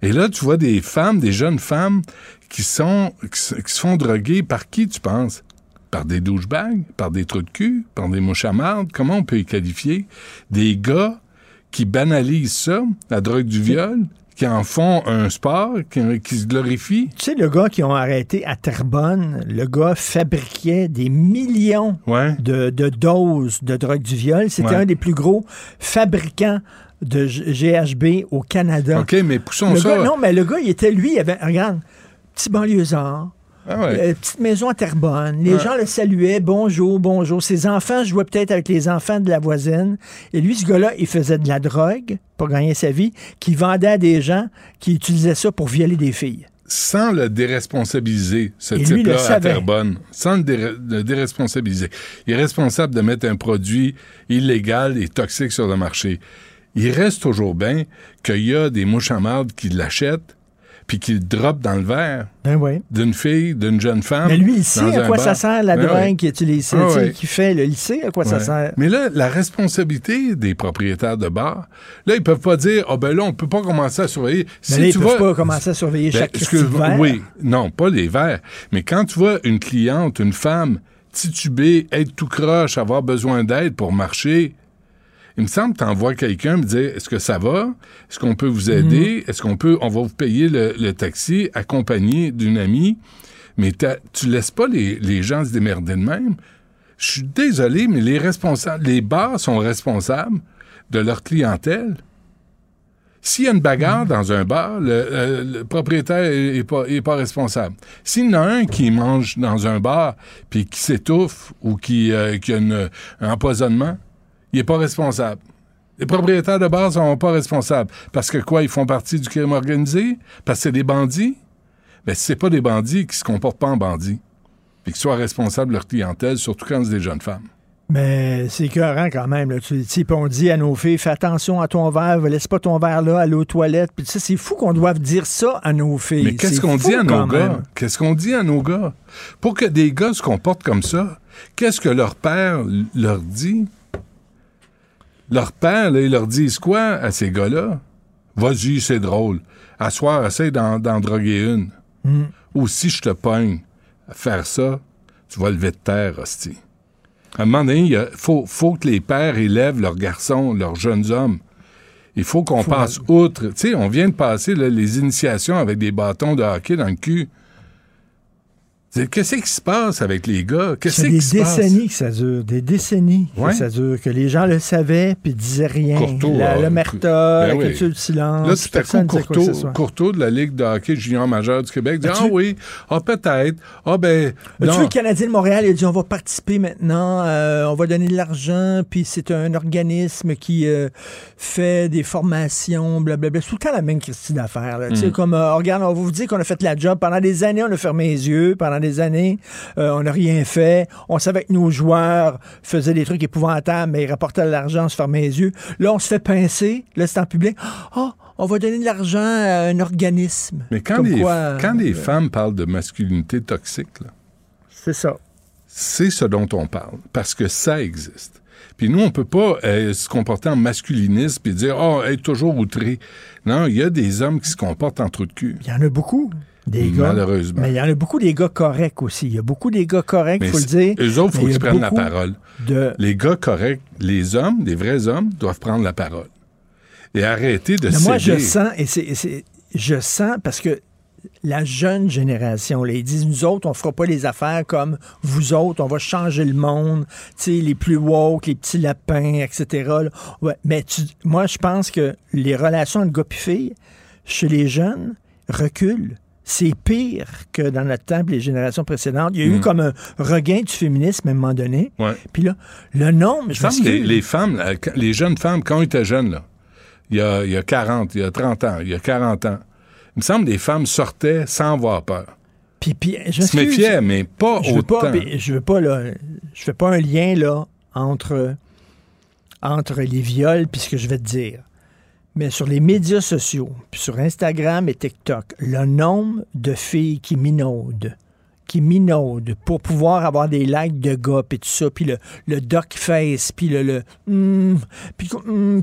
Et là, tu vois des femmes, des jeunes femmes qui sont qui, se- qui se font droguer par qui, tu penses? Par des douchebags, par des trous de cul, par des mouches à marde? Comment on peut les qualifier? Des gars qui banalisent ça, la drogue du viol, qui en font un sport, qui, qui se glorifient. Tu sais, le gars qui ont arrêté à Terrebonne, le gars fabriquait des millions Ouais. de, de doses de drogue du viol. C'était Ouais. un des plus gros fabricants de GHB au Canada. OK, mais poussons Le ça. gars, non, mais le gars, il était, lui, il avait, regarde, petit banlieusard, Ah ouais. euh, petite maison à Terrebonne. Les Ouais. gens le saluaient, bonjour, bonjour. Ses enfants jouaient peut-être avec les enfants de la voisine. Et lui, ce gars-là, il faisait de la drogue pour gagner sa vie, qui vendait à des gens qui utilisaient ça pour violer des filles. sans le déresponsabiliser, ce type-là à. Terrebonne, sans le déresponsabiliser. Il est responsable de mettre un produit illégal et toxique sur le marché. Il reste toujours bien qu'il y a des mouches à marde qui l'achètent puis qui le dropent dans le verre Ben oui. d'une fille, d'une jeune femme. Mais lui, il sait à quoi bar. ça sert la Ben drogue qu'il utilise, Ah qu'il fait. là. il sait à quoi ça sert. Mais là, la responsabilité des propriétaires de bars, là, ils peuvent pas dire, ah ben là, on peut pas commencer à surveiller. Mais Si là, ils tu peuvent vas- pas commencer à surveiller Ben, chaque que- verre. Oui, non, pas les verres. Mais quand tu vois une cliente, une femme, tituber, être tout croche, avoir besoin d'aide pour marcher, il me semble que tu envoies quelqu'un me dire est-ce que ça va? Est-ce qu'on peut vous aider? Mhm. Est-ce qu'on peut on va vous payer le, le taxi accompagné d'une amie? Mais tu laisses pas les, les gens se démerder de même? Je suis désolé, mais les responsables, les bars sont responsables de leur clientèle. S'il y a une bagarre dans un bar, le, euh, le propriétaire est, est pas, est pas responsable. S'il y en a un qui mange dans un bar puis qui s'étouffe ou qui, euh, qui a une- un empoisonnement, il n'est pas responsable. Les propriétaires de bars sont pas responsables. Parce que quoi, ils font partie du crime organisé? Parce que c'est des bandits? Ben, c'est pas des bandits qui se comportent pas en bandits. Puis qui soient responsables de leur clientèle, surtout quand c'est des jeunes femmes. Mais c'est écœurant quand même. Là. Tu, on dit à nos filles, fais attention à ton verre, laisse pas ton verre là, aller aux toilettes. Puis tu sais, c'est fou qu'on doive dire ça à nos filles. Mais qu'est-ce qu'on dit à nos gars? Qu'est-ce qu'on dit à nos gars? Pour que des gars se comportent comme ça, qu'est-ce que leur père leur dit? Leur père, là, ils leur disent quoi à ces gars-là? Vas-y, c'est drôle. À soir, essaye d'en, droguer une. Hmm. Ou si je te pogne à faire ça, tu vas lever de terre, hostie. À un moment donné, il faut, faut que les pères élèvent leurs garçons, leurs jeunes hommes. Il faut qu'on passe outre. Tu sais, on vient de passer là, les initiations avec des bâtons de hockey dans le cul. Qu'est-ce qui se passe avec les gars? Qu'est-ce qui des se passe? décennies que ça dure, des décennies Ouais. que ça dure, que les gens le savaient puis disaient rien. Courtois, la, euh, ben la oui. culture du silence. Là, tout à coup, Courteau. Courteau de la Ligue de hockey junior majeur du Québec dit Ah oui, ah peut-être, ah ben. Tu non. vois, le Canadien de Montréal, il a dit on va participer maintenant, euh, on va donner de l'argent, puis c'est un organisme qui euh, fait des formations, blablabla. C'est tout le temps la même Christie d'affaires. Tu sais, comme, euh, regarde, on va vous dire qu'on a fait la job. Pendant des années, on a fermé les yeux. Pendant des années, euh, on n'a rien fait. On savait que nos joueurs faisaient des trucs épouvantables, mais ils rapportaient de l'argent, on se fermait les yeux. Là, on se fait pincer. Là, c'est en public. Ah, on va donner de l'argent à un organisme. Mais quand les, quoi, quand les euh, femmes parlent de masculinité toxique, là, C'est ça. c'est ce dont on parle, parce que ça existe. Puis nous, on peut pas euh, se comporter en masculiniste puis dire oh, être toujours outré. Non, il y a des hommes qui se comportent en trou de cul. Il y en a beaucoup. Des gars. Malheureusement. Mais il y en a beaucoup des gars corrects aussi. Il y a beaucoup des gars corrects, il faut le dire. Eux autres, il faut qu'ils prennent la parole. De... Les gars corrects, les hommes, les vrais hommes, doivent prendre la parole. Et arrêter de Mais moi, je sens, et c'est, c'est- je sens parce que la jeune génération, là, ils disent, nous autres, on fera pas les affaires comme vous autres, on va changer le monde, tu sais, les plus woke, les petits lapins, etc. là. Ouais, mais tu- moi, je pense que les relations entre gars et filles, chez les jeunes, reculent. C'est pire que dans notre temps, les générations précédentes. Il y a eu Mm. comme un regain du féminisme à un moment donné. Ouais. Puis là, le nombre, je semble que les, femmes, les jeunes femmes, quand ils étaient jeunes, là, il y a, il y a 40, il y a 30 ans, il y a 40 ans, il me semble que les femmes sortaient sans avoir peur. Puis, puis, je se méfiaient, mais pas je veux autant. pas, mais je veux pas là, je fais pas un lien là entre entre les viols puis ce que je vais te dire. Mais sur les médias sociaux, puis sur Instagram et TikTok, le nombre de filles qui minaudent, qui minaudent pour pouvoir avoir des likes de gars puis tout ça, puis le, le duck face, puis le, le hum, puis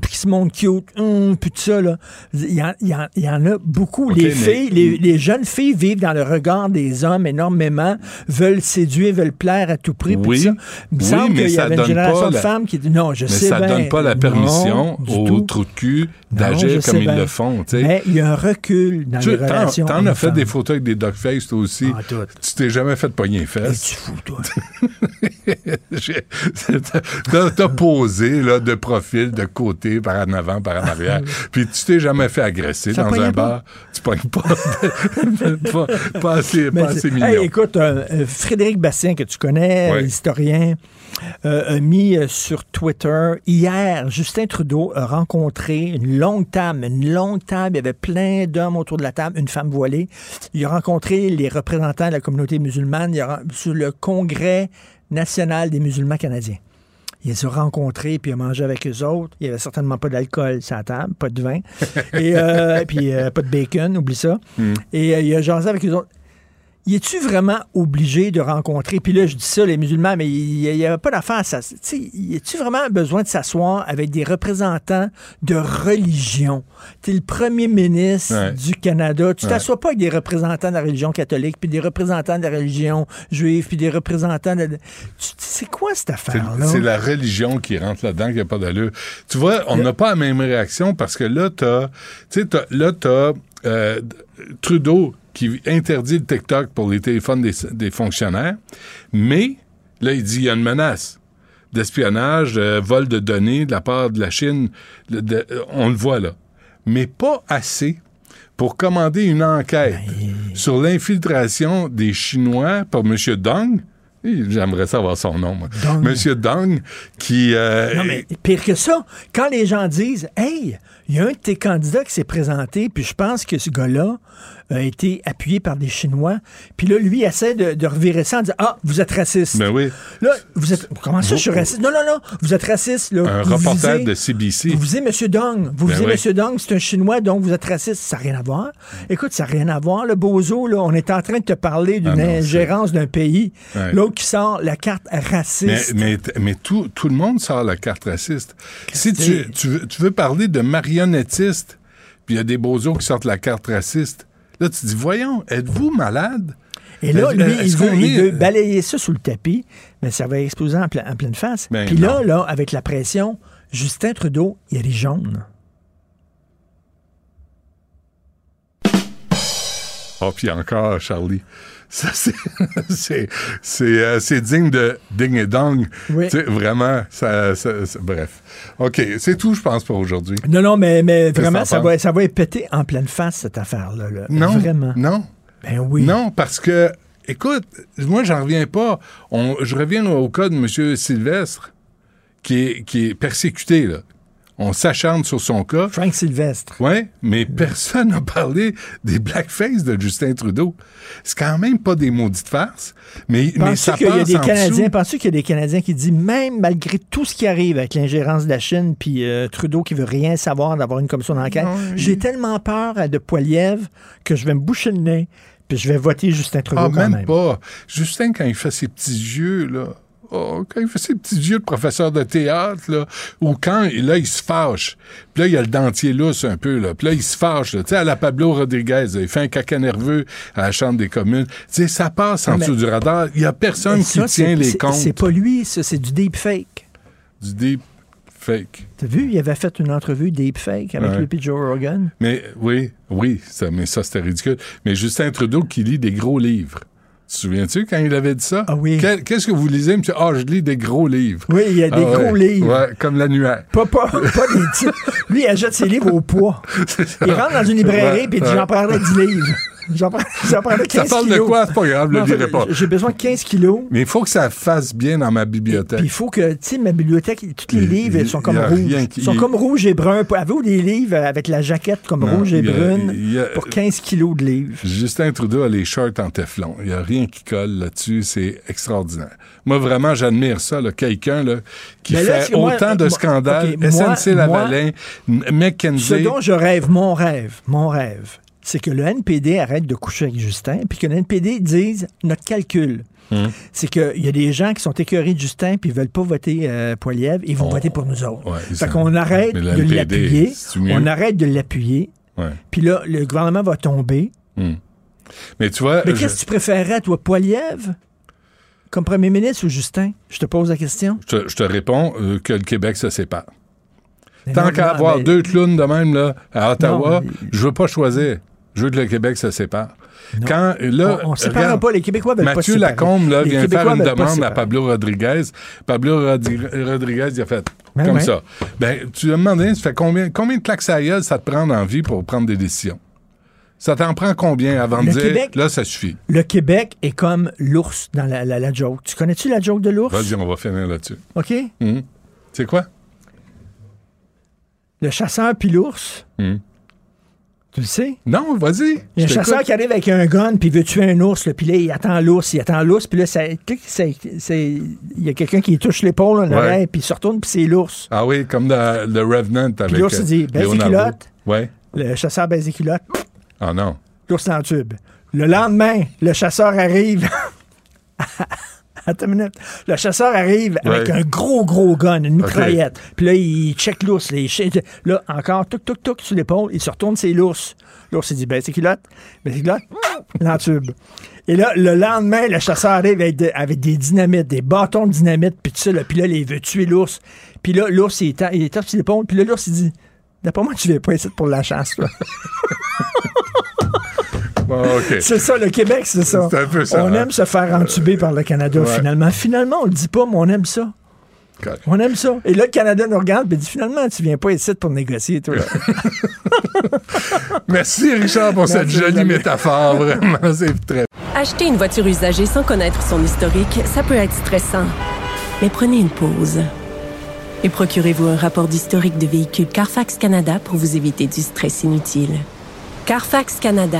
puis qui se montre cute, hum, puis tout ça là, il y, en- il y en- il y en a beaucoup. Les mais- filles, les, les jeunes filles vivent dans le regard des hommes énormément, veulent séduire, veulent plaire à tout prix. puis Oui. tout ça. Il me Oui, semble qu'il y ça avait une donne génération pas de la- femmes qui non, je mais sais ça donne pas la permission aux trous de cul d'agir comme ils le font. Mais il y a un recul dans Tu les relations. t'en as fait des photos avec des dogface, toi aussi. Ah. Tu t'es jamais fait pogner les fesses. tu fous, toi? T'as, posé là, de profil, de côté, par en avant, par en arrière. Puis tu t'es jamais fait agresser Ça dans un pas? bar. Tu pognes pas. pas, pas assez, Mais pas assez mignon. Hey, écoute, euh, Frédéric Bastien, que tu connais, historien, euh, a mis euh, sur Twitter hier, Justin Trudeau a rencontré une longue table, une longue table. Il y avait plein d'hommes autour de la table, une femme voilée. Il a rencontré les représentants de la communauté musulmane il a, ren- sur le Congrès national des musulmans canadiens. Il les a rencontrés, puis il a mangé avec eux autres. Il n'y avait certainement pas d'alcool sur la table, pas de vin. Et euh, puis euh, pas de bacon, oublie ça. Et euh, il a jasé avec eux autres. Y es-tu vraiment obligé de rencontrer, puis là je dis ça les musulmans, mais il n'y avait pas d'affaire à ça. Tu y a-tu vraiment besoin de s'asseoir avec des représentants de religion? Tu es le premier ministre Ouais. du Canada. Tu Ouais. t'assois pas avec des représentants de la religion catholique, puis des représentants de la religion juive, puis des représentants de... Tu- C'est quoi cette affaire-là? c'est la religion qui rentre là-dedans qui n'a pas d'allure. Tu vois, on n'a pas la même réaction parce que là, t'as, tu sais, t'as- là, t'as euh, Trudeau qui interdit le TikTok pour les téléphones des, des fonctionnaires, mais là, il dit il y a une menace d'espionnage, de vol de données de la part de la Chine. De- euh, on le voit là. Mais pas assez pour commander une enquête sur l'infiltration des Chinois par M. Dong. J'aimerais savoir son nom, moi. Dong. Monsieur Dong, qui... euh, Non, mais pire que ça, quand les gens disent Hey, il y a un de tes candidats qui s'est présenté, puis je pense que ce gars-là a été appuyé par des Chinois, puis là, lui, essaie de, de revirer ça en disant Ah, vous êtes raciste. Ben oui. Là, vous êtes. Comment ça, je suis raciste? Non, non, non, vous êtes raciste. Là. Un Vous reporter visez- de CBC. Vous visez M. Dong. Vous Ben visez oui. M. Dong, c'est un Chinois, donc vous êtes raciste. Ça n'a rien à voir. Écoute, ça n'a rien à voir. Le bozo, là, on est en train de te parler d'une Ah c'est- ingérence d'un pays. Ouais. L'autre qui sort la carte raciste. mais, mais tout, tout le monde sort la carte raciste. Si tu, tu, veux, tu veux parler de marionnettistes, puis il y a des bozos qui sortent la carte raciste, là, tu dis, voyons, êtes-vous malade? Et là, Euh, lui, il veut, il est- veut balayer ça sous le tapis, mais ça va exploser en, plein- en pleine face. Ben Puis là, là, avec la pression, Justin Trudeau, il a les jaunes. Oh, puis encore, Charlie. Ça, c'est, euh, c'est digne de ding et dong. Oui. Tu sais, vraiment, ça, ça- ça- bref. OK, c'est tout, je pense, pour aujourd'hui. Non, non, mais, mais vraiment, ça va, ça va être pété en pleine face, cette affaire-là. là. Non. Vraiment. Non. Ben oui. Non, parce que, écoute, moi, j'en reviens pas. On- je reviens au cas de M. Sylvestre, qui est, qui est persécuté, là. On s'acharne sur son cas. Frank Sylvestre. Oui, mais personne n'a parlé des blackface de Justin Trudeau. C'est quand même pas des maudites farces, mais, mais ça qu'il y a passe des en Canadiens, dessous. penses-tu qu'il y a des Canadiens qui disent, même malgré tout ce qui arrive avec l'ingérence de la Chine, puis euh, Trudeau qui veut rien savoir d'avoir une commission d'enquête, j'ai tellement peur de Poilièvre que je vais me boucher le nez, puis je vais voter Justin Trudeau Ah, quand même, même. pas. Justin, quand il fait ses petits yeux, là. Oh, quand il fait ses petits yeux de professeur de théâtre, là, ou quand, là, il se fâche. Puis là, il y a le dentier lousse un peu, là. Puis là, il se fâche. Tu sais, à la Pablo Rodriguez, là, il fait un caca nerveux à la Chambre des communes. Tu sais, ça passe en Ah, mais- dessous du radar. Il y a personne qui tient les comptes C'est pas lui, ça, c'est du deepfake. du deep fake. T'as vu, il avait fait une entrevue deepfake avec Ouais. et Joe Rogan? Mais oui, oui, ça, mais ça, c'était ridicule. Mais Justin Trudeau qui lit des gros livres. Tu te souviens-tu quand il avait dit ça? Ah oui. Que- Qu'est-ce que vous lisez, monsieur? Ah, je lis des gros livres. Oui, il y a des Ah gros ouais. livres. Ouais, comme l'annuaire. Pas, pas, pas des titres. Lui, il achète ses livres au poids. Il rentre dans une librairie Ouais, puis il dit. J'en prendrai 10 livres. J'en prends- j'en prendrai 15 Ça parle de quoi? C'est pas grave, je Non, le en fait, lirai pas. J'ai besoin de 15 kilos. Mais il faut que ça fasse bien dans ma bibliothèque. Puis il faut que, tu sais, ma bibliothèque, tous les livres, il- ils sont comme rouges. qui- Ils sont comme rouge et brun. Avez-vous des livres avec la jaquette comme Non, rouge et a- brune a- pour 15 kilos de livres? Justin Trudeau a les shirts en téflon. Il n'y a rien qui colle là-dessus. C'est extraordinaire. Moi, vraiment, j'admire ça. Quelqu'un qui là, fait moi- autant de moi- scandales. ok, moi- SNC Lavalin, M- Ce McKenzie. dont je rêve, mon rêve, mon rêve, c'est que le NPD arrête de coucher avec Justin, puis que le NPD dise notre calcul. Hum. C'est qu'il y a des gens qui sont écœurés de Justin puis ils veulent pas voter euh, Poilievre, ils vont Oh, voter pour nous autres. ouais, fait qu'on arrête de l'appuyer. On arrête de l'appuyer. Puis là, le gouvernement va tomber. Hum. Mais tu vois, Mais qu'est-ce que tu préférerais, toi, Poilievre, comme premier ministre ou Justin? Je te pose la question. je te, je te réponds euh, que le Québec se sépare. Mais Tant qu'à avoir mais- deux clowns de même là, à Ottawa, Non, mais- je veux pas choisir. Je veux que le Québec se sépare. Non. Quand, là, on ne regarde, pas. Les Québécois veulent pas Mathieu séparer. Lacombe là, vient Québécois faire une pas demande à. Pablo Rodriguez. Pablo Rodri- Rodriguez, il a fait Ben comme ouais. ça. Ben, tu lui as demandé, ça fait combien, combien de claques à gueule ça te prend en vie pour prendre des décisions? Ça t'en prend combien avant de dire, Québec- là, ça suffit? Le Québec est comme l'ours dans la, la- la joke. Tu connais-tu la joke de l'ours? Vas-y, on va finir là-dessus. OK? Hum. C'est quoi? Le chasseur puis l'ours? Hum. Tu le sais? Non, vas-y. Il y a un chasseur qui arrive avec un gun, puis il veut tuer un ours, puis là, il attend l'ours, il attend l'ours, puis là, ça, c'est- il y a quelqu'un qui touche l'épaule, l'oreille, puis il se retourne, puis c'est l'ours. Ah oui, comme dans The Revenant avec Puis l'ours, il dit, euh, baisse culottes. Ouais. Le chasseur baisse les culottes, Ah non. l'ours dans le tube. Le lendemain, le chasseur arrive. Attends une minute. Le chasseur arrive avec un gros, gros gun, une mitraillette. Puis là, il check l'ours. Là, encore, touc, touc, touc, sur l'épaule. Il se retourne, c'est l'ours. L'ours, il dit, ben, c'est culotte. Ben, c'est culotte. L'entube. Et là, le lendemain, le chasseur arrive avec, de- avec des dynamites, des bâtons de dynamite, puis tout ça. Là, puis là, il veut tuer l'ours. Puis là, l'ours, il est, il est tape sur l'épaule. Puis là, l'ours, il dit, d'après moi, tu viens pas ici pour la chasse, là. Bon. C'est ça, le Québec, c'est ça. C'est un peu ça, On hein. aime se faire entuber par le Canada, Ouais. finalement. Finalement, on le dit pas, mais on aime ça. Correct. On aime ça. Et là, le Canada nous regarde et dit finalement, tu viens pas ici pour négocier, toi. Merci, Richard, pour cette jolie métaphore. Vraiment, c'est très Acheter une voiture usagée sans connaître son historique, ça peut être stressant. Mais prenez une pause. Et procurez-vous un rapport d'historique de véhicule Carfax Canada pour vous éviter du stress inutile. Carfax Canada.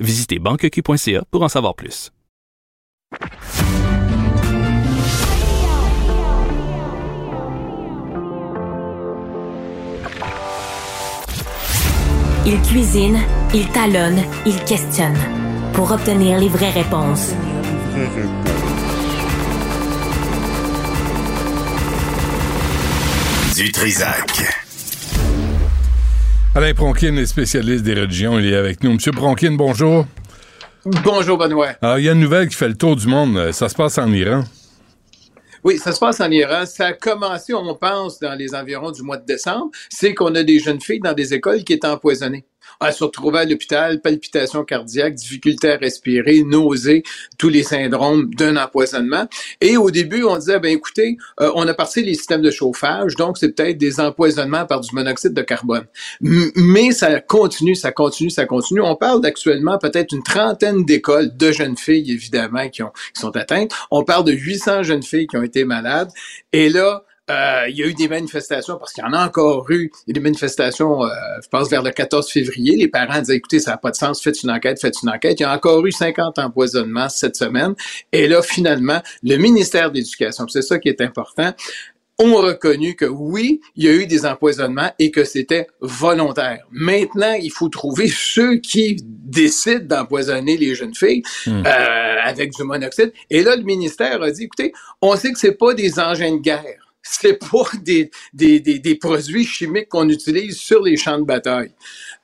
Visitez banqueq.ca pour en savoir plus. Il cuisine, il talonne, il questionne. pour obtenir les vraies réponses. Du Trisac. Alain Pronkin est spécialiste des religions. Il est avec nous. Monsieur Pronkin, bonjour. Bonjour, Benoît. Alors, il y a une nouvelle qui fait le tour du monde. Ça se passe en Iran. Oui, ça se passe en Iran. Ça a commencé, on pense, dans les environs du mois de décembre. C'est qu'on a des jeunes filles dans des écoles qui étaient empoisonnées à se retrouver à l'hôpital, palpitations cardiaques, difficultés à respirer, nausées, tous les syndromes d'un empoisonnement. Et au début, on disait, ben écoutez, euh, on a parti les systèmes de chauffage, donc c'est peut-être des empoisonnements par du monoxyde de carbone. mais ça continue, ça continue, ça continue. On parle d'actuellement peut-être une trentaine d'écoles de jeunes filles, évidemment, qui, ont, qui sont atteintes. On parle de 800 jeunes filles qui ont été malades. Et là, il y a eu des manifestations, parce qu'il y en a encore eu, il y a des manifestations, euh, je pense, vers le 14 février. Les parents disaient, écoutez, ça n'a pas de sens, faites une enquête, faites une enquête. Il y a encore eu 50 empoisonnements cette semaine. Et là, finalement, le ministère de l'Éducation, c'est ça qui est important, ont reconnu que oui, il y a eu des empoisonnements et que c'était volontaire. Maintenant, il faut trouver ceux qui décident d'empoisonner les jeunes filles hmm. euh, avec du monoxyde. Et là, le ministère a dit, écoutez, on sait que c'est pas des engins de guerre c'est pas des, des, des, des, produits chimiques qu'on utilise sur les champs de bataille.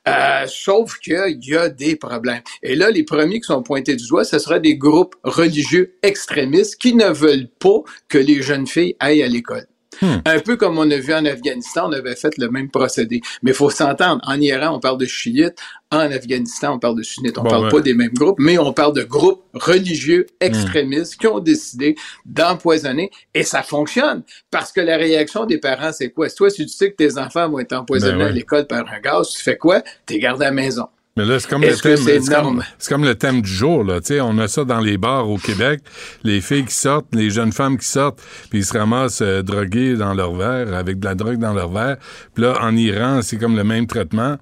Euh, sauf qu'il y a des problèmes. Et là, les premiers qui sont pointés du doigt, ce sera des groupes religieux extrémistes qui ne veulent pas que les jeunes filles aillent à l'école. Hmm. Un peu comme on a vu en Afghanistan, on avait fait le même procédé. Mais il faut s'entendre, en Iran, on parle de chiites, en Afghanistan, on parle de sunnites. On ne parle pas des mêmes groupes, mais on parle de groupes religieux extrémistes qui ont décidé d'empoisonner et ça fonctionne parce que la réaction des parents, c'est quoi? Toi, si tu sais que tes enfants vont être empoisonnés ben à l'école par un gaz, tu fais quoi? Tu gardes à la maison. Mais là, c'est comme, le thème, c'est comme, le thème du jour. Là. sais, on a ça dans les bars au Québec. Les filles qui sortent, les jeunes femmes qui sortent, puis ils se ramassent euh, drogués dans leur verre, avec de la drogue dans leur verre. Puis là, en Iran, c'est comme le même traitement.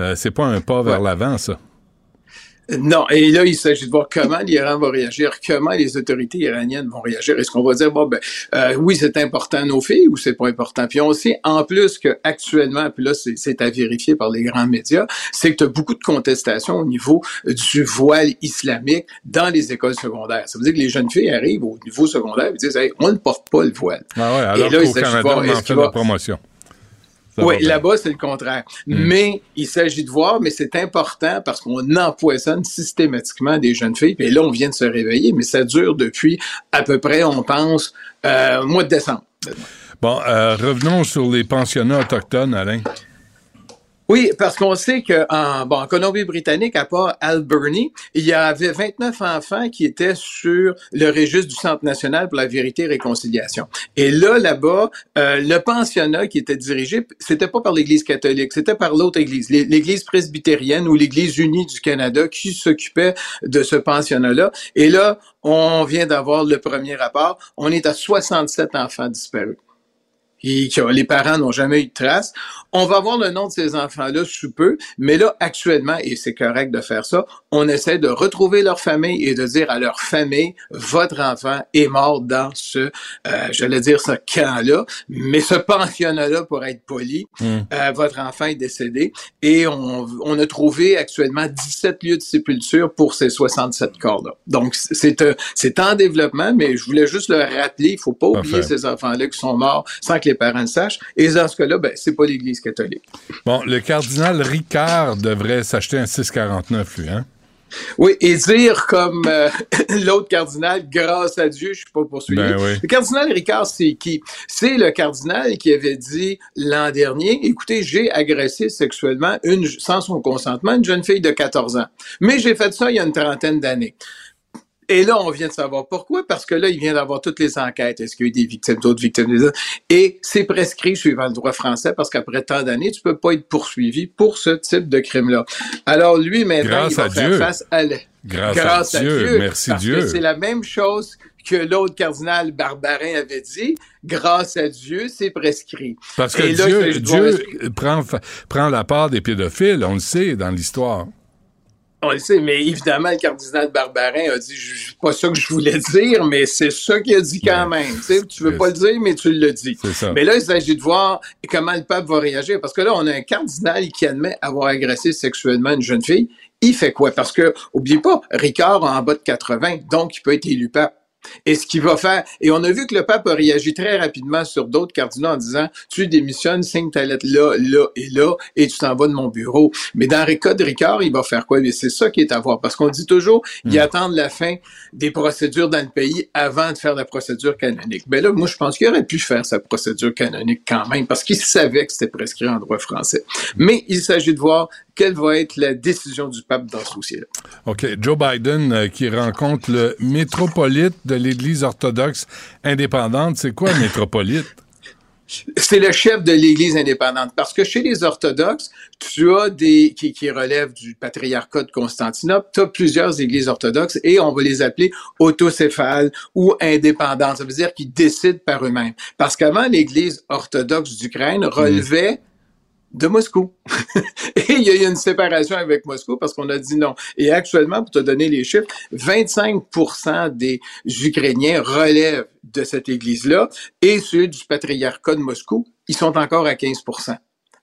Euh, c'est pas un pas vers l'avant, ça. Non, et là, il s'agit de voir comment l'Iran va réagir, comment les autorités iraniennes vont réagir. Est-ce qu'on va dire, bon, ben, euh, oui, c'est important nos filles ou c'est pas important? Puis on sait, en plus que actuellement, puis là, c'est à vérifier par les grands médias, c'est que tu as beaucoup de contestations au niveau du voile islamique dans les écoles secondaires. Ça veut dire que les jeunes filles arrivent au niveau secondaire et disent, hey, on ne porte pas le voile. Ah ouais, alors qu'au Canada, on en fait la promotion. Oui, là-bas, c'est le contraire. Hmm. Mais il s'agit de voir, mais c'est important parce qu'on empoisonne systématiquement des jeunes filles. Et là, on vient de se réveiller, mais ça dure depuis à peu près, on pense, euh, mois de décembre. Bon, euh, revenons sur les pensionnats autochtones, Alain. Oui, parce qu'on sait qu'en bon, en Colombie-Britannique, à part Alberni, il y avait 29 enfants qui étaient sur le registre du Centre national pour la vérité et réconciliation. Et là, là-bas, euh, le pensionnat qui était dirigé, c'était pas par l'Église catholique, c'était par l'autre Église, l'Église presbytérienne ou l'Église unie du Canada qui s'occupait de ce pensionnat-là. Et là, on vient d'avoir le premier rapport. On est à 67 enfants disparus et que les parents n'ont jamais eu de trace. On va voir le nom de ces enfants-là sous peu, mais là, actuellement, et c'est correct de faire ça, on essaie de retrouver leur famille et de dire à leur famille, votre enfant est mort dans ce, euh, j'allais dire ce camp-là, mais ce pensionnat-là, pour être poli, hmm. euh, votre enfant est décédé et on, on, a trouvé actuellement 17 lieux de sépulture pour ces 67 corps-là. Donc, c'est euh, c'est en développement, mais je voulais juste le rappeler, il faut pas oublier ces enfants-là qui sont morts sans que les parents le sachent. Et dans ce cas-là, ben, c'est pas l'Église catholique. Bon, le cardinal Ricard devrait s'acheter un 649, lui, hein? Oui, et dire comme euh, l'autre cardinal, grâce à Dieu, je suis pas poursuivi. Ben le cardinal Ricard, c'est qui? C'est le cardinal qui avait dit l'an dernier, écoutez, j'ai agressé sexuellement une, sans son consentement une jeune fille de 14 ans. Mais j'ai fait ça il y a une trentaine d'années. Et là, on vient de savoir pourquoi, parce que là, il vient d'avoir toutes les enquêtes. Est-ce qu'il y a eu des victimes, d'autres victimes, et c'est prescrit suivant le droit français, parce qu'après tant d'années, tu peux pas être poursuivi pour ce type de crime-là. Alors lui, maintenant, il va faire face à Grâce, à, Dieu, merci parce Dieu. c'est la même chose que l'autre cardinal Barbarin avait dit. Grâce à Dieu, c'est prescrit. Parce que Dieu, Dieu prend, prend la part des pédophiles, on le sait dans l'histoire. On le sait, mais évidemment, le cardinal Barbarin a dit, c'est pas ça que je voulais dire, mais c'est ça qu'il a dit quand même. Tu, veux pas le dire, mais tu le dis. Mais là, il s'agit de voir comment le pape va réagir, parce que là, on a un cardinal qui admet avoir agressé sexuellement une jeune fille, il fait quoi? Parce que, oublie pas, Ricard a en bas de 80, donc il peut être élu pape. Et ce qu'il va faire, et on a vu que le pape a réagi très rapidement sur d'autres cardinaux en disant, tu démissionnes, signe ta lettre là, là et là, et tu t'en vas de mon bureau. Mais dans le cas de Ricard, il va faire quoi? C'est ça qui est à voir. Parce qu'on dit toujours, il Hmm. attend la fin des procédures dans le pays avant de faire la procédure canonique. Ben là, moi, je pense qu'il aurait pu faire sa procédure canonique quand même, parce qu'il savait que c'était prescrit en droit français. Mais il s'agit de voir quelle va être la décision du pape dans ce dossier-là? OK. Joe Biden euh, qui rencontre le métropolite de l'Église orthodoxe indépendante. C'est quoi un métropolite? C'est le chef de l'Église indépendante. Parce que chez les orthodoxes, tu as des qui, qui relèvent du patriarcat de Constantinople, tu as plusieurs églises orthodoxes et on va les appeler autocéphales ou indépendantes. Ça veut dire qu'ils décident par eux-mêmes. Parce qu'avant, l'Église orthodoxe d'Ukraine relevait de Moscou. et il y a eu une séparation avec Moscou parce qu'on a dit non. Et actuellement, pour te donner les chiffres, 25% des Ukrainiens relèvent de cette église-là et ceux du patriarcat de Moscou, ils sont encore à 15 su-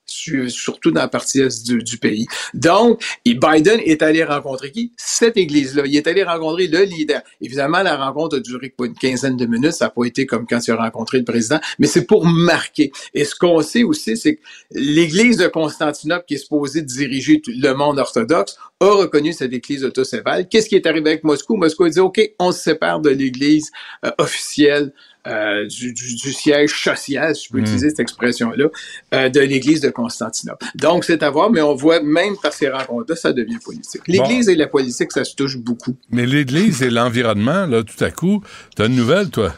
surtout dans la partie est du, pays. Donc, Biden est allé rencontrer qui? Cette église-là. Il est allé rencontrer le leader. Évidemment, la rencontre a duré une quinzaine de minutes. Ça n'a pas été comme quand il a rencontré le président, mais c'est pour marquer. Et ce qu'on sait aussi, c'est que l'église de Constantinople, qui est supposée diriger le monde orthodoxe, a reconnu cette église autocéphale. Qu'est-ce qui est arrivé avec Moscou? Moscou a dit, OK, on se sépare de l'église euh, officielle euh, du, du, du siège social, si je peux Mm. utiliser cette expression-là, euh, de l'Église de Constantinople. Donc, c'est à voir, mais on voit même par ces rencontres-là, ça devient politique. L'Église et la politique, ça se touche beaucoup. Mais l'Église et l'environnement, là, tout à coup, t'as une nouvelle, toi?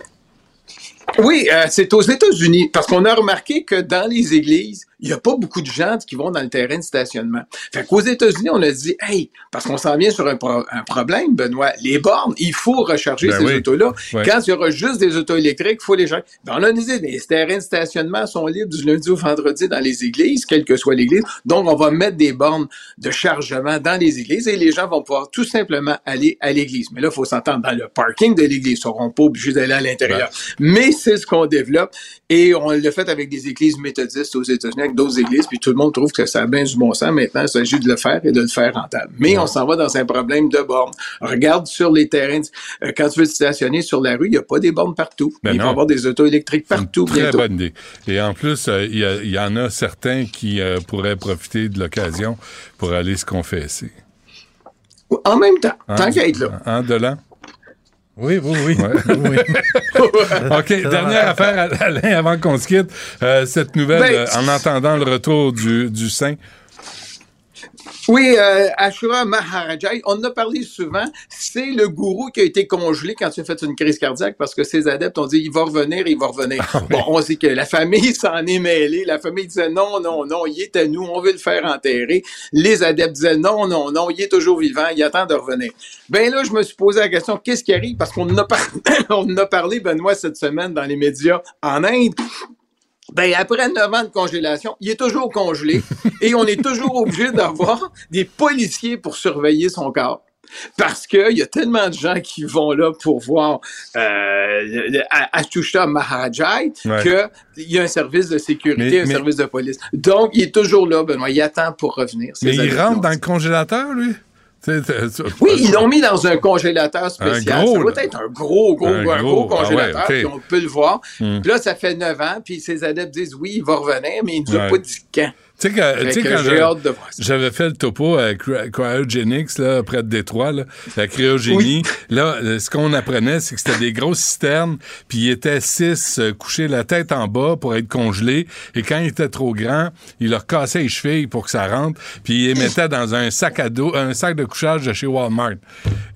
Oui, euh, c'est aux États-Unis, parce qu'on a remarqué que dans les églises, il n'y a pas beaucoup de gens qui vont dans le terrain de stationnement. Fait qu'aux États-Unis, on a dit, hey, parce qu'on s'en vient sur un, pro- un problème, Benoît, les bornes, il faut recharger Ben ces oui. autos-là. Quand il y aura juste des autos électriques, il faut les gens. Ben, on a dit, les terrains de stationnement sont libres du lundi au vendredi dans les églises, quelle que soit l'église. Donc, on va mettre des bornes de chargement dans les églises et les gens vont pouvoir tout simplement aller à l'église. Mais là, il faut s'entendre dans le parking de l'église. Ils seront pas obligés d'aller à l'intérieur. Mais c'est ce qu'on développe et on l'a fait avec des églises méthodistes aux États-Unis, avec d'autres églises, puis tout le monde trouve que ça a bien du bon sens. Maintenant, il s'agit de le faire et de le faire rentable. Mais on s'en va dans un problème de bornes. Regarde sur les terrains, euh, quand tu veux te stationner sur la rue, il n'y a pas des bornes partout. Ben il va y avoir des autos électriques partout Très bonne idée. Et en plus, euh, il y, en a certains qui euh, pourraient profiter de l'occasion pour aller se confesser. En même temps, Hein, tant qu'à être là. Hein, Delan? Oui, oui, oui. Ouais. OK, dernière affaire, Alain, avant qu'on se quitte. Euh, cette nouvelle, Ben, euh, en entendant le retour du, du Saint, Oui, euh, Ashura Maharajai, on en a parlé souvent, c'est le gourou qui a été congelé quand il a fait une crise cardiaque parce que ses adeptes ont dit il va revenir, il va revenir. Bon, on sait que la famille s'en est mêlée, la famille disait non, non, non, il est à nous, on veut le faire enterrer. Les adeptes disaient non, non, non, il est toujours vivant, il attend de revenir. Ben là, je me suis posé la question, qu'est-ce qui arrive? Parce qu'on en a, par- on en a parlé, Benoît, cette semaine dans les médias en Inde. Ben, après 9 ans de congélation, il est toujours congelé et on est toujours obligé d'avoir des policiers pour surveiller son corps. Parce qu'il y a tellement de gens qui vont là pour voir euh, le- le- A- Atusha Maharajai Ouais. qu'il y a un service de sécurité, Mais- un mais- service de police. Donc, il est toujours là, Benoît. Il attend pour revenir. Mais il rentre dans le congélateur, lui? Oui, ils l'ont mis dans un congélateur spécial. gros, ça doit être un gros, gros, Un un gros, ah congélateur, ouais, ok. puis on peut le voir. Hmm. Puis là, ça fait 9 ans, puis ses adeptes disent oui, il va revenir, mais il ne nous a Ouais. pas dit quand. Tu sais, que- Fait tu sais, que quand ça. j'avais fait le topo à Cry- Cryogenics, là, près de Détroit, là, la cryogénie. Là, euh, ce qu'on apprenait, c'est que c'était des grosses cisternes, puis ils étaient six euh, couchés la tête en bas pour être congelés. Et quand ils étaient trop grands, ils leur cassaient les chevilles pour que ça rentre, puis ils les mettaient dans un sac à dos, un sac de couchage de chez Walmart.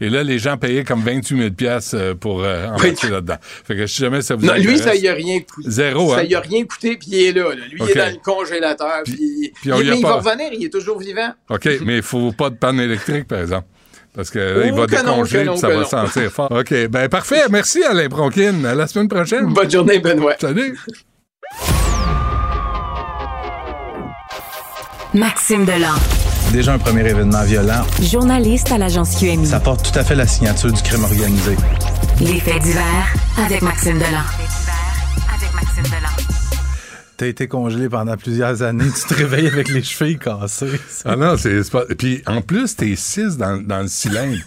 Et là, les gens payaient comme 28 000 piastres, euh, pour euh, embarquer là-dedans. Fait que si jamais ça vous Non, lui, ça y a rien coûté. Zéro, Ça hein? y a rien coûté, puis il est là. là. Lui, il est dans le congélateur, puis, puis il, mais il va revenir, il est toujours vivant. OK, mais il faut pas de panne électrique, par exemple. Parce que là, il va que non, décongeler que non, puis ça va non. sentir fort. OK, ben parfait. Merci Alain Bronquin. À la semaine prochaine. Bonne journée, Benoît. Salut. Maxime Delan. Déjà un premier événement violent. Journaliste à l'agence QMI. Ça porte tout à fait la signature du crime organisé. Les faits divers avec Maxime Delan. T'as été congelé pendant plusieurs années, tu te réveilles avec les chevilles cassées. Ah non, c'est pas. Puis en plus, t'es six dans, dans le cylindre.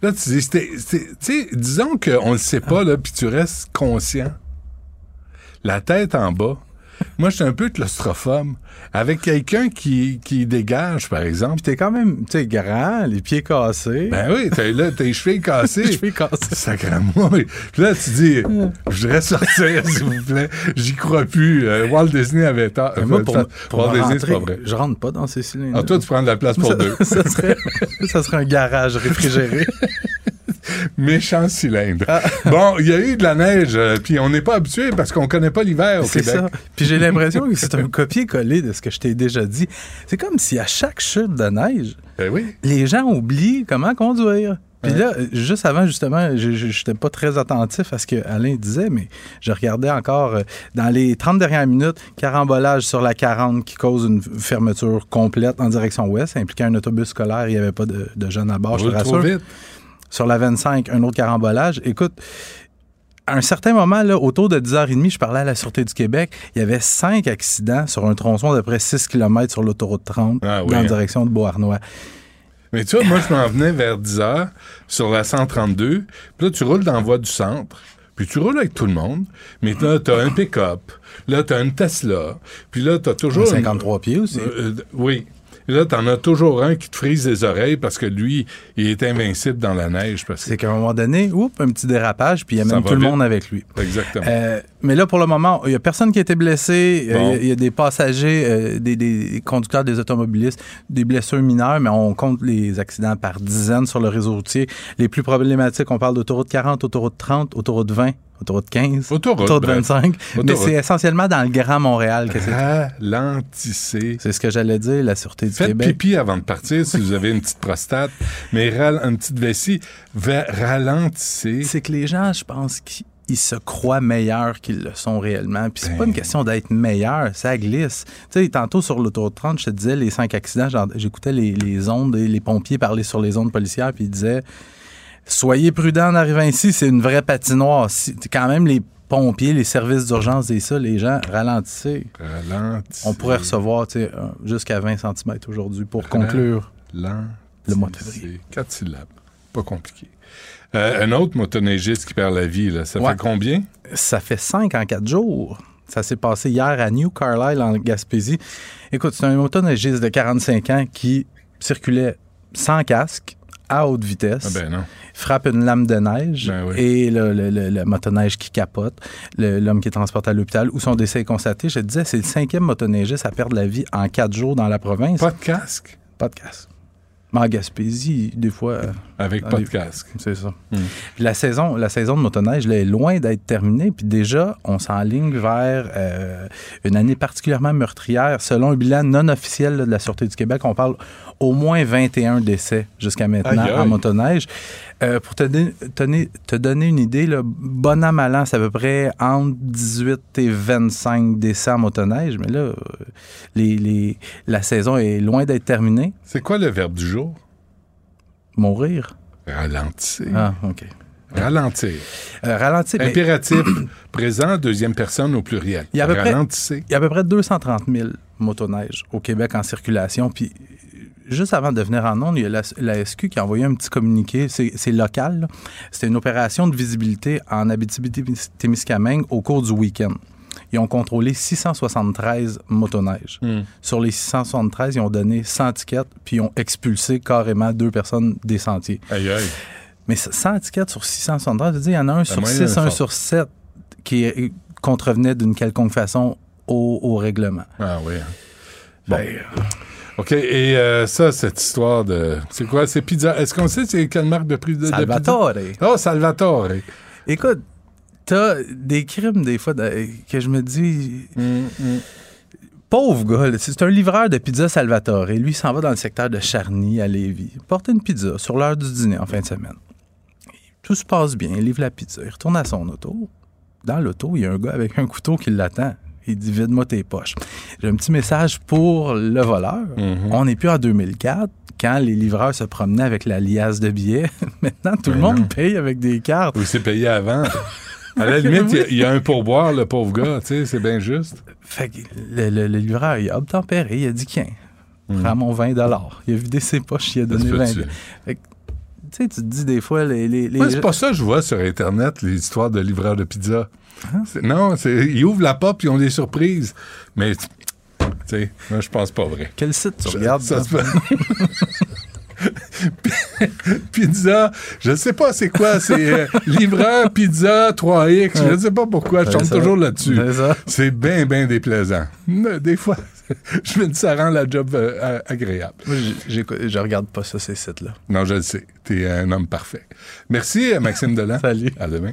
Là, tu dis, tu sais, disons qu'on le sait pas, là, puis tu restes conscient. La tête en bas. Moi, je suis un peu claustrophobe. Avec quelqu'un qui, qui dégage, par exemple. Puis t'es quand même, tu grand, les pieds cassés. Ben oui, t'as là, tes chevilles cassées. Les chevilles cassées. Sacrément. Puis là, tu dis, je voudrais sortir, s'il vous plaît. J'y crois plus. Euh, Walt Disney avait tort. Mais moi, pour, Enfin, pour Walt Disney, c'est pas vrai. je rentre pas dans ces cylindres. Ah, toi, tu prends de la place pour ça, deux. ça serait, ça serait un garage réfrigéré. Méchant cylindre. Ah. Bon, il y a eu de la neige, euh, puis on n'est pas habitué parce qu'on connaît pas l'hiver au C'est Québec. ça. Puis j'ai l'impression que c'est un copier-coller de ce que je t'ai déjà dit. C'est comme si à chaque chute de neige, Ben oui. les gens oublient comment conduire. Puis là, juste avant, justement, je n'étais pas très attentif à ce que Alain disait, mais je regardais encore euh, dans les 30 dernières minutes, carambolage sur la 40 qui cause une fermeture complète en direction ouest, impliquant un autobus scolaire. Il n'y avait pas de, de jeunes à bord, je te trop rassure. vite. Sur la 25, un autre carambolage. Écoute, à un certain moment, là, autour de 10h30, je parlais à la Sûreté du Québec. Il y avait cinq accidents sur un tronçon d'à peu près 6 km sur l'autoroute 30 Ah oui, dans la direction de Beauharnois. Mais tu vois, moi, je m'en venais vers 10 heures sur la 132. Puis là, tu roules dans la voie du centre. Puis tu roules avec tout le monde. Mais là, t'as un pick-up. Là, t'as une Tesla. Puis là, t'as toujours... Un une- 53 pieds aussi. Euh, euh, oui. Et là, t'en as toujours un qui te frise les oreilles parce que lui, il est invincible dans la neige. Parce. C'est qu'à un moment donné, oups, un petit dérapage, puis il Ça amène va tout le monde avec lui. Exactement. Euh, mais là, pour le moment, il n'y a personne qui a été blessé. Euh, Il Bon. y a- il y, a des passagers, euh, des, des conducteurs, des automobilistes, des blessures mineures, mais on compte les accidents par dizaines sur le réseau routier. Les plus problématiques, on parle d'autoroute 40, autoroute 30, autoroute 20, autoroute 15, Autoroute, bref. 25. Mais Autoroute. c'est essentiellement dans le Grand Montréal que c'est. Ralentissez. C'est ce que j'allais dire, la Sûreté du Faites Québec. pipi avant de partir si vous avez une petite prostate, mais ral- une petite vessie. Va- ralentissez. C'est que les gens, je pense qu'ils ils se croient meilleurs qu'ils le sont réellement. Puis c'est Ben. pas une question d'être meilleur, ça glisse. Tu sais, tantôt sur l'autoroute 30, je te disais les cinq accidents, j'écoutais les, les ondes, et les pompiers parler sur les ondes policières, puis ils disaient Soyez prudents en arrivant ici, c'est une vraie patinoire. Si- quand même, les pompiers, les services d'urgence et ça, les gens, ralentissez. Ralentissez. On pourrait recevoir jusqu'à 20 cm aujourd'hui pour conclure. Lentissez. Le mois de février. Quatre syllabes. Pas compliqué. Euh, un autre motoneigiste qui perd la vie, là, ça Ouais. fait combien? Ça fait cinq en quatre jours. Ça s'est passé hier à New Carlisle, en Gaspésie. Écoute, c'est un motoneigiste de 45 ans qui circulait sans casque, à haute vitesse, Ah ben non. frappe une lame de neige Ben oui. et le, le- le- le motoneige qui capote, l'homme qui est transporté à l'hôpital, où son décès est constaté. Je te disais, c'est le cinquième motoneigiste à perdre la vie en quatre jours dans la province. Pas de casque? Pas de casque. Mais en Gaspésie, des fois... euh, Avec pas les- de casque. c'est ça. Hmm. Puis la saison, la saison de motoneige là, est loin d'être terminée. Puis déjà, on s'enligne vers euh, une année particulièrement meurtrière. Selon un bilan non officiel là, de la Sûreté du Québec, on parle au moins 21 décès jusqu'à maintenant Aïe, aïe. en motoneige. Euh, pour te, donner- te donner une idée, là, bon an, mal an, c'est à peu près entre 18 et 25 décès en motoneige. Mais là, euh, les, les- la saison est loin d'être terminée. C'est quoi le verbe du jour? Mourir. Ralentir. Ah, OK. Ralentir. Euh, ralentir. mais- Impératif présent, deuxième personne au pluriel. Il y a à peu près-. Il y a à peu près 230 000 motoneiges au Québec en circulation. Puis, juste avant de venir en onde, il y a la, la SQ qui a envoyé un petit communiqué. C'est local. C'était une opération de visibilité en Abitibi-Témiscamingue au cours du week-end. Ils ont contrôlé 673 motoneiges. Hmm. Sur les 673, ils ont donné 100 tickets, puis ils ont expulsé carrément deux personnes des sentiers. Aïe, aïe. Mais 100 tickets sur 673, je veux dire, il y en a un sur moyenne 6, est un sur 7 qui euh, contrevenait d'une quelconque façon au, au règlement. Ah oui. hein. Bon. Ben, OK, et euh, ça, cette histoire de... C'est quoi? C'est pizza. Est-ce qu'on sait c'est quelle marque de prix de, de Salvatore. pizza? Oh, Salvatore. Écoute, t'as des crimes des fois de- que je me dis. Hum, hum. Pauvre gars, c'est un livreur de pizza Salvatore. Lui, il s'en va dans le secteur de Charny à Lévis. Il porte une pizza sur l'heure du dîner en fin de semaine. Tout se passe bien, il livre la pizza, il retourne à son auto. Dans l'auto, il y a un gars avec un couteau qui l'attend. Il dit Vide-moi tes poches. J'ai un petit message pour le voleur. Mhm. On n'est plus en 2004 quand les livreurs se promenaient avec la liasse de billets. Maintenant, tout le Ben monde non. paye avec des cartes. Oui, c'est payé avant. À la limite, il y a- un pourboire, le pauvre gars, tu sais, c'est bien juste. Fait que le, le- le livreur, il a obtempéré, il a dit tiens, prends mon 20 Il a vidé ses poches, il a donné Hmm. se 20 peut-tu. Fait que, tu sais, tu te dis des fois, les. les, c'est pas ça que je vois sur Internet, les histoires de livreurs de pizza. C'est- Non, ils ouvrent la porte et ils ont des surprises. Mais, tu sais, moi, je pense pas vrai. Quel site tu Je- regardes? ça se pizza, je sais pas c'est quoi, c'est euh, livreur pizza 3X, je sais pas pourquoi, je tombe toujours là-dessus. C'est bien, bien déplaisant. Des fois, je me dis ça rend la job euh, agréable. Moi, je regarde pas ça, ces sites-là. Non, je le sais, t'es un homme parfait. Merci, euh, Maxime Delan. Salut. À demain.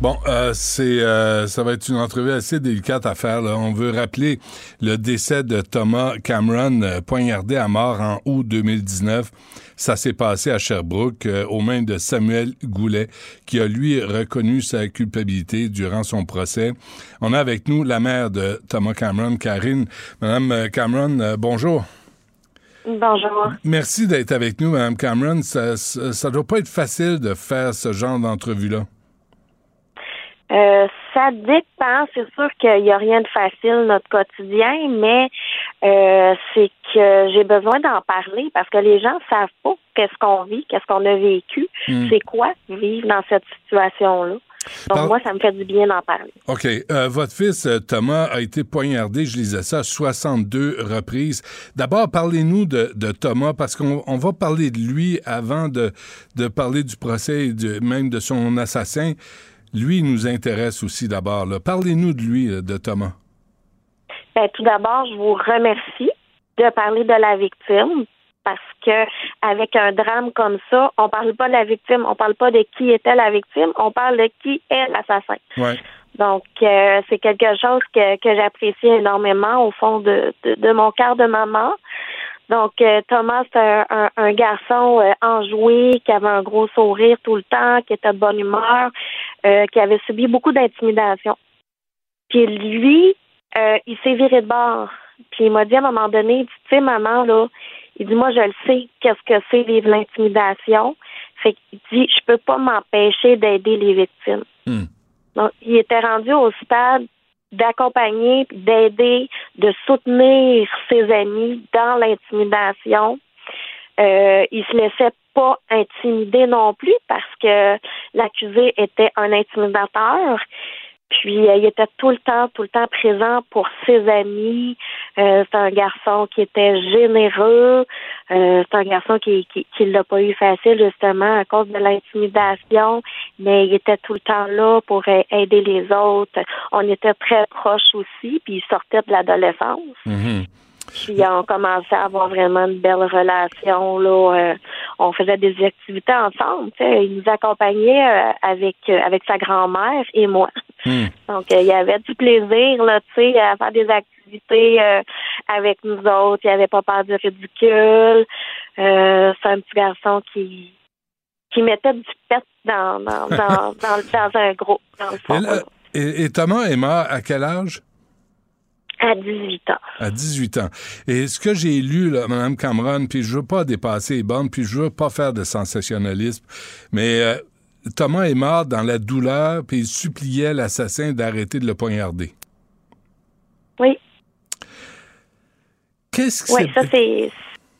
Bon, euh, c'est, euh, ça va être une entrevue assez délicate à faire. là. On veut rappeler le décès de Thomas Cameron, euh, poignardé à mort en août 2019. Ça s'est passé à Sherbrooke, euh, aux mains de Samuel Goulet, qui a lui reconnu sa culpabilité durant son procès. On a avec nous la mère de Thomas Cameron, Karine. Madame euh, Cameron, bonjour. Bonjour. Merci d'être avec nous, Madame Cameron. Ça, ça, ça doit pas être facile de faire ce genre d'entrevue-là. Euh, ça dépend. C'est sûr qu'il n'y a rien de facile notre quotidien, mais euh, c'est que j'ai besoin d'en parler parce que les gens savent pas qu'est-ce qu'on vit, qu'est-ce qu'on a vécu, Hmm. c'est quoi vivre dans cette situation-là. Donc Par- moi, ça me fait du bien d'en parler. OK. Euh, votre fils, euh, Thomas, a été poignardé, je lisais ça, à 62 reprises. D'abord, parlez-nous de, de Thomas, parce qu'on on va parler de lui avant de, de parler du procès et de, même de son assassin. Lui, nous intéresse aussi d'abord. Parlez-nous de lui, euh, de Thomas. Ben, tout d'abord, je vous remercie de parler de la victime parce que avec un drame comme ça, on parle pas de la victime, on parle pas de qui était la victime, on parle de qui est l'assassin. Ouais. Donc, euh, c'est quelque chose que, que j'apprécie énormément au fond de, de, de mon cœur de maman. Donc, euh, Thomas, c'est un, un, un garçon enjoué, qui avait un gros sourire tout le temps, qui était de bonne humeur, euh, qui avait subi beaucoup d'intimidation. Puis lui, euh, il s'est viré de bord. Puis il m'a dit à un moment donné, il dit, tu sais, maman, là, il dit, moi, je le sais, qu'est-ce que c'est vivre l'intimidation. Fait qu'il dit, je peux pas m'empêcher d'aider les victimes. Hmm. Donc, il était rendu au stade d'accompagner, d'aider, de soutenir ses amis dans l'intimidation. Euh, il se laissait pas intimider non plus parce que l'accusé était un intimidateur. Puis euh, il était tout le temps, tout le temps présent pour ses amis. Euh, c'est un garçon qui était généreux. Euh, c'est un garçon qui qui, l'a pas eu facile justement à cause de l'intimidation, mais il était tout le temps là pour aider les autres. On était très proches aussi, puis il sortait de l'adolescence. Mhm. Puis on commençait à avoir vraiment une belle relation. Là, Euh, on faisait des activités ensemble. tu sais. Il nous accompagnait euh, avec euh, avec sa grand-mère et moi. Hmm. Donc euh, il y avait du plaisir là, tu sais, à faire des activités euh, avec nous autres. Il avait pas peur du ridicule. Euh, c'est un petit garçon qui qui mettait du pet dans dans dans, dans, dans un groupe dans le fond, Et, là- et- et Thomas est mort à quel âge? À 18 ans. À 18 ans. Et ce que j'ai lu, là, Mme Cameron, puis je veux pas dépasser les bornes, puis je veux pas faire de sensationnalisme, mais euh, Thomas est mort dans la douleur, puis il suppliait l'assassin d'arrêter de le poignarder. Oui. Qu'est-ce que Oui, c'est? ça c'est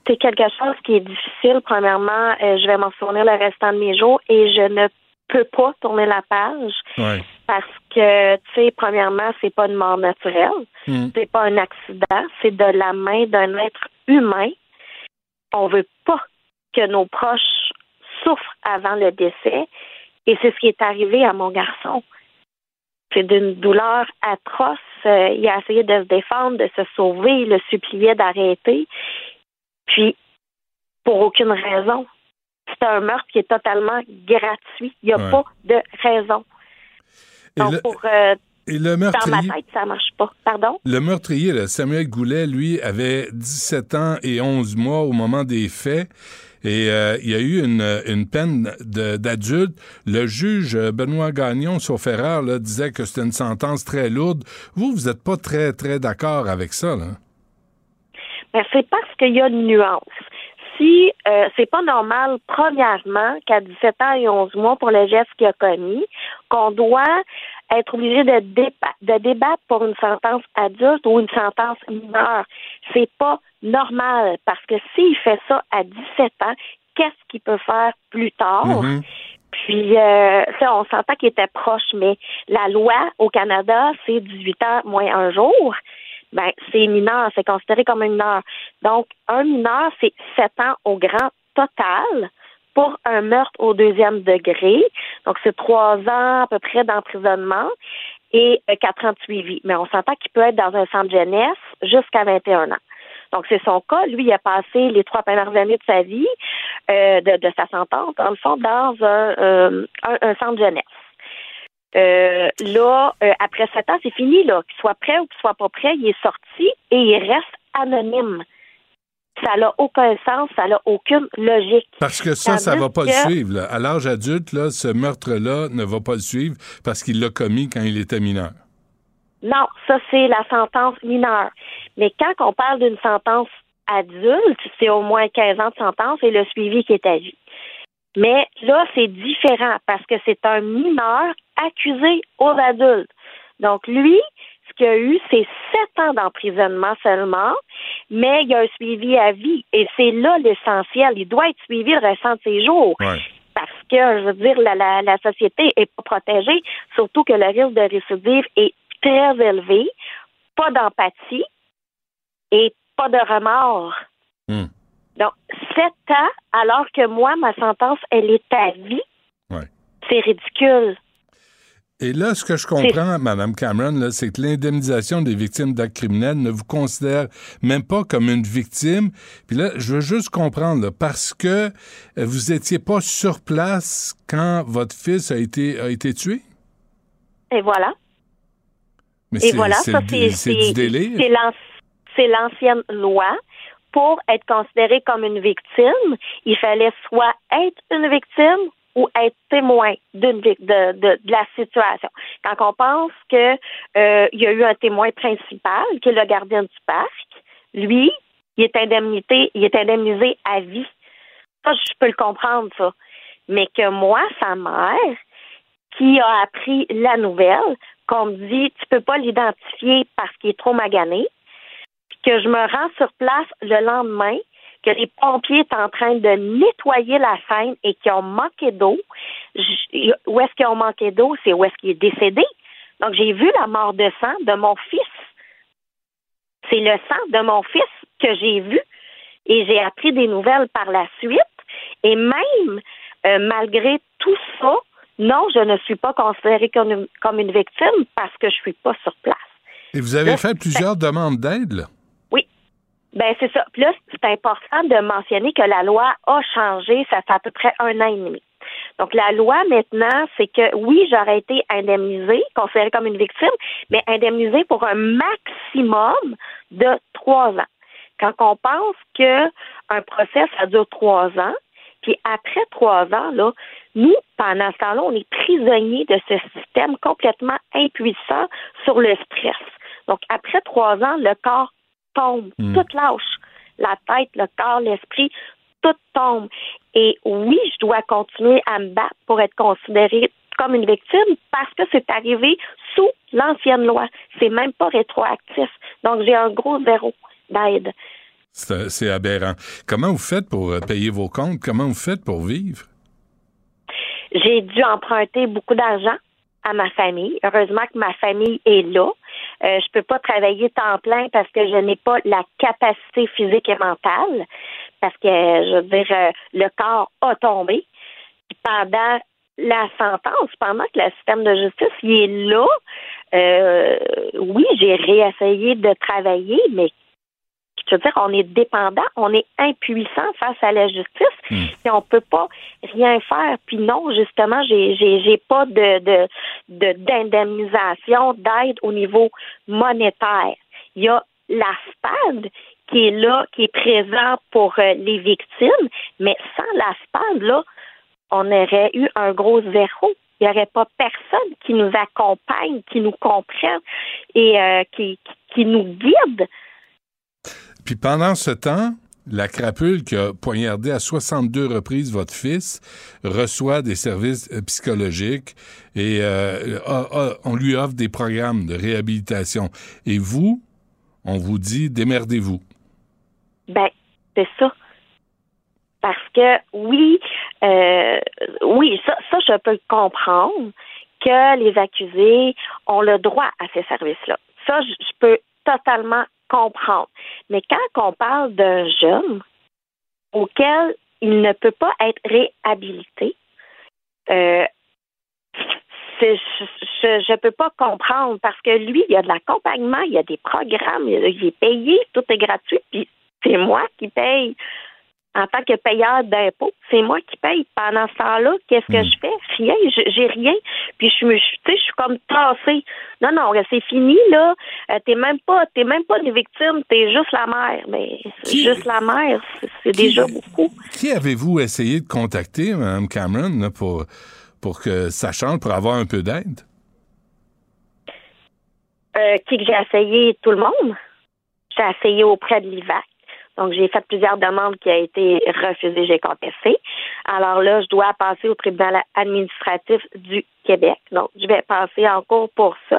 c'est quelque chose qui est difficile. Premièrement, euh, je vais m'en souvenir le restant de mes jours et je ne peux pas tourner la page Ouais. parce que, tu sais, premièrement, c'est pas une mort naturelle, Hmm. c'est pas un accident, c'est de la main d'un être humain. On veut pas que nos proches souffrent avant le décès, et c'est ce qui est arrivé à mon garçon. C'est d'une douleur atroce. Euh, il a essayé de se défendre, de se sauver, il le suppliait d'arrêter. Puis, pour aucune raison. C'est un meurtre qui est totalement gratuit. Il n'y a Ouais. pas de raison. Et Donc, le, pour, euh, et le dans ma meurtrier, tête, ça marche pas. Pardon? le meurtrier, là, Samuel Goulet, lui, avait 17 ans et 11 mois au moment des faits. Et euh, il y a eu une, une peine d'adulte. Le juge euh, Benoît Gagnon, sauf erreur, là, disait que c'était une sentence très lourde. Vous, vous n'êtes pas très, très d'accord avec ça, là? Ben, c'est parce qu'il y a une nuance. Si euh, c'est pas normal, premièrement, qu'à 17 ans et 11 mois pour le geste qu'il a commis, qu'on doit être obligé de, déba- de débattre pour une sentence adulte ou une sentence mineure. C'est pas normal parce que s'il fait ça à 17 ans, qu'est-ce qu'il peut faire plus tard? Mhm. Puis, euh, ça, on s'entend qu'il était proche, mais la loi au Canada, c'est 18 ans moins un jour. Ben, c'est mineur, c'est considéré comme un mineur. Donc, un mineur, c'est 7 ans au grand total pour un meurtre au deuxième degré. Donc, c'est trois ans à peu près d'emprisonnement et euh, quatre ans de suivi. Mais on s'entend qu'il peut être dans un centre jeunesse jusqu'à 21 ans. Donc, c'est son cas. Lui, il a passé les trois premières années de sa vie, euh, de, sa sentence, dans le fond, dans un, euh, centre jeunesse. Là, après sept ans, c'est fini, là. Qu'il soit prêt ou qu'il soit pas prêt, il est sorti et il reste anonyme. Ça n'a aucun sens, ça n'a aucune logique. Parce que ça, ça Tandis va pas le suivre. là. À l'âge adulte, là, ce meurtre-là ne va pas le suivre parce qu'il l'a commis quand il était mineur. Non, ça, c'est la sentence mineure. Mais quand on parle d'une sentence adulte, c'est au moins 15 ans de sentence et le suivi qui est à vie. Mais là, c'est différent parce que c'est un mineur accusé aux adultes. Donc, lui, ce qu'il a eu, c'est sept ans d'emprisonnement seulement, mais il y a un suivi à vie. Et c'est là l'essentiel. Il doit être suivi le restant de ses jours. Parce que, je veux dire, la, la, la société est pas protégée, surtout que le risque de récidive est très élevé, pas d'empathie et pas de remords. Hmm. Donc, sept ans, alors que moi, ma sentence, elle est à vie. Ouais. C'est ridicule. Et là, ce que je comprends, Mme Cameron, là, c'est que l'indemnisation des victimes d'actes criminels ne vous considère même pas comme une victime. Puis là, je veux juste comprendre, là, parce que euh, vous étiez pas sur place quand votre fils a été, a été tué? Et voilà. Mais Et voilà, ça, c'est c'est l'ancienne loi. Pour être considéré comme une victime, il fallait soit être une victime ou être témoin d'une de, de, de la situation. Quand on pense que euh, il y a eu un témoin principal, qui est le gardien du parc, lui, il est indemnité, il est indemnisé à vie. Ça, je peux le comprendre, ça. Mais que moi, sa mère, qui a appris la nouvelle, qu'on me dit tu peux pas l'identifier parce qu'il est trop magané, puis que je me rends sur place le lendemain, que les pompiers sont en train de nettoyer la scène et qu'ils ont manqué d'eau. Où est-ce qu'ils ont manqué d'eau? C'est où est-ce qu'il est décédé. Donc, j'ai vu la mort de sang de mon fils. C'est le sang de mon fils que j'ai vu et j'ai appris des nouvelles par la suite. Et même euh, malgré tout ça, non, je ne suis pas considérée comme une, comme une victime parce que je suis pas sur place. Et vous avez Là, fait plusieurs demandes d'aide, là? Ben c'est ça. Puis là, c'est important de mentionner que la loi a changé, ça fait à peu près un an et demi. Donc la loi maintenant, c'est que oui, j'aurais été indemnisée, considérée comme une victime, mais indemnisée pour un maximum de trois ans. Quand on pense que un procès, ça dure trois ans, puis après trois ans, là, nous, pendant ce temps-là, on est prisonniers de ce système complètement impuissant sur le stress. Donc, après trois ans, le corps tombe, Hmm. tout lâche. La tête, le corps, l'esprit, tout tombe. Et oui, je dois continuer à me battre pour être considérée comme une victime parce que c'est arrivé sous l'ancienne loi. C'est même pas rétroactif. Donc, j'ai un gros zéro d'aide. C'est c'est aberrant. Comment vous faites pour euh, payer vos comptes? Comment vous faites pour vivre? J'ai dû emprunter beaucoup d'argent à ma famille. Heureusement que ma famille est là. Euh, je peux pas travailler temps plein parce que je n'ai pas la capacité physique et mentale. Parce que, je veux dire, euh, le corps a tombé. pendant la sentence, pendant que le système de justice est là, euh, oui, j'ai réessayé de travailler, mais je veux dire, on est dépendant, on est impuissant face à la justice Hmm. et on peut pas rien faire. Puis non, justement, j'ai j'ai pas de de de- d'indemnisation, d'aide au niveau monétaire. Il y a la SPAD qui est là, qui est présent pour euh, les victimes, mais sans la SPAD, là, on aurait eu un gros zéro. Il n'y aurait pas personne qui nous accompagne, qui nous comprenne et euh, qui nous guide. Puis pendant ce temps, la crapule qui a poignardé à 62 reprises votre fils reçoit des services euh, psychologiques et euh, on lui offre des programmes de réhabilitation. Et vous, on vous dit démerdez-vous. Ben, c'est ça. Parce que oui, euh, oui, ça, ça, je peux comprendre que les accusés ont le droit à ces services-là. Ça, je peux totalement comprendre. Mais quand on parle d'un jeune auquel il ne peut pas être réhabilité, euh, je ne peux pas comprendre parce que lui, il y a de l'accompagnement, il y a des programmes, il est payé, tout est gratuit, puis c'est moi qui paye en tant que payeur d'impôts. C'est moi qui paye. Pendant ce temps-là, qu'est-ce que je fais? Rien, je- j'ai rien. Puis je me, je- suis comme tassée. Non, non, c'est fini là. Euh, t'es même pas, t'es même pas une victime. T'es juste la mère. Mais juste la mère, c'est- c'est déjà beaucoup. Qui avez-vous essayé de contacter, Mme Cameron, là, pour, pour que ça change, pour avoir un peu d'aide? Euh, qui que j'ai essayé? Tout le monde. J'ai essayé auprès de l'IVAC. Donc, j'ai fait plusieurs demandes qui ont été refusées, j'ai contesté. Alors là, je dois passer au tribunal administratif du Québec. Donc, je vais passer en cours pour ça.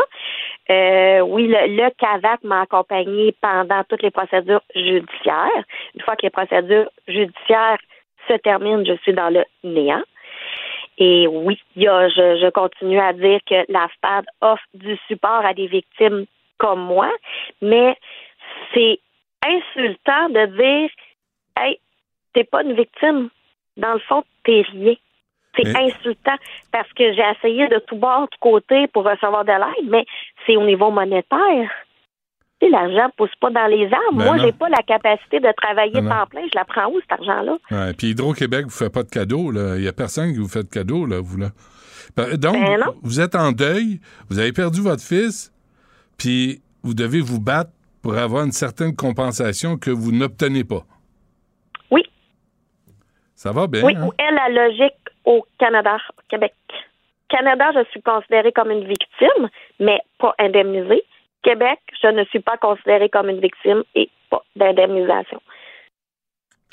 Euh, oui, le, CAVAC m'a accompagné pendant toutes les procédures judiciaires. Une fois que les procédures judiciaires se terminent, je suis dans le néant. Et oui, a, je, je continue à dire que la SPAD offre du support à des victimes comme moi, mais c'est insultant de dire Hey, t'es pas une victime. Dans le fond, t'es rien. C'est Mais- insultant parce que j'ai essayé de tout bord, de côté pour recevoir de l'aide, mais c'est au niveau monétaire. L'argent ne pousse pas dans les arbres. Ben Moi, non. j'ai pas la capacité de travailler Ben temps plein. Je la prends où, cet argent-là? Ouais, puis Hydro-Québec vous fait pas de cadeau, là. Il y a personne qui vous fait de cadeau, là, vous, là. Ben, Donc, Ben vous êtes en deuil, vous avez perdu votre fils, puis vous devez vous battre pour avoir une certaine compensation que vous n'obtenez pas. Oui. Ça va bien, Oui, hein? où est la logique au Canada, au Québec? Canada, je suis considérée comme une victime, mais pas indemnisée. Québec, je ne suis pas considérée comme une victime et pas d'indemnisation.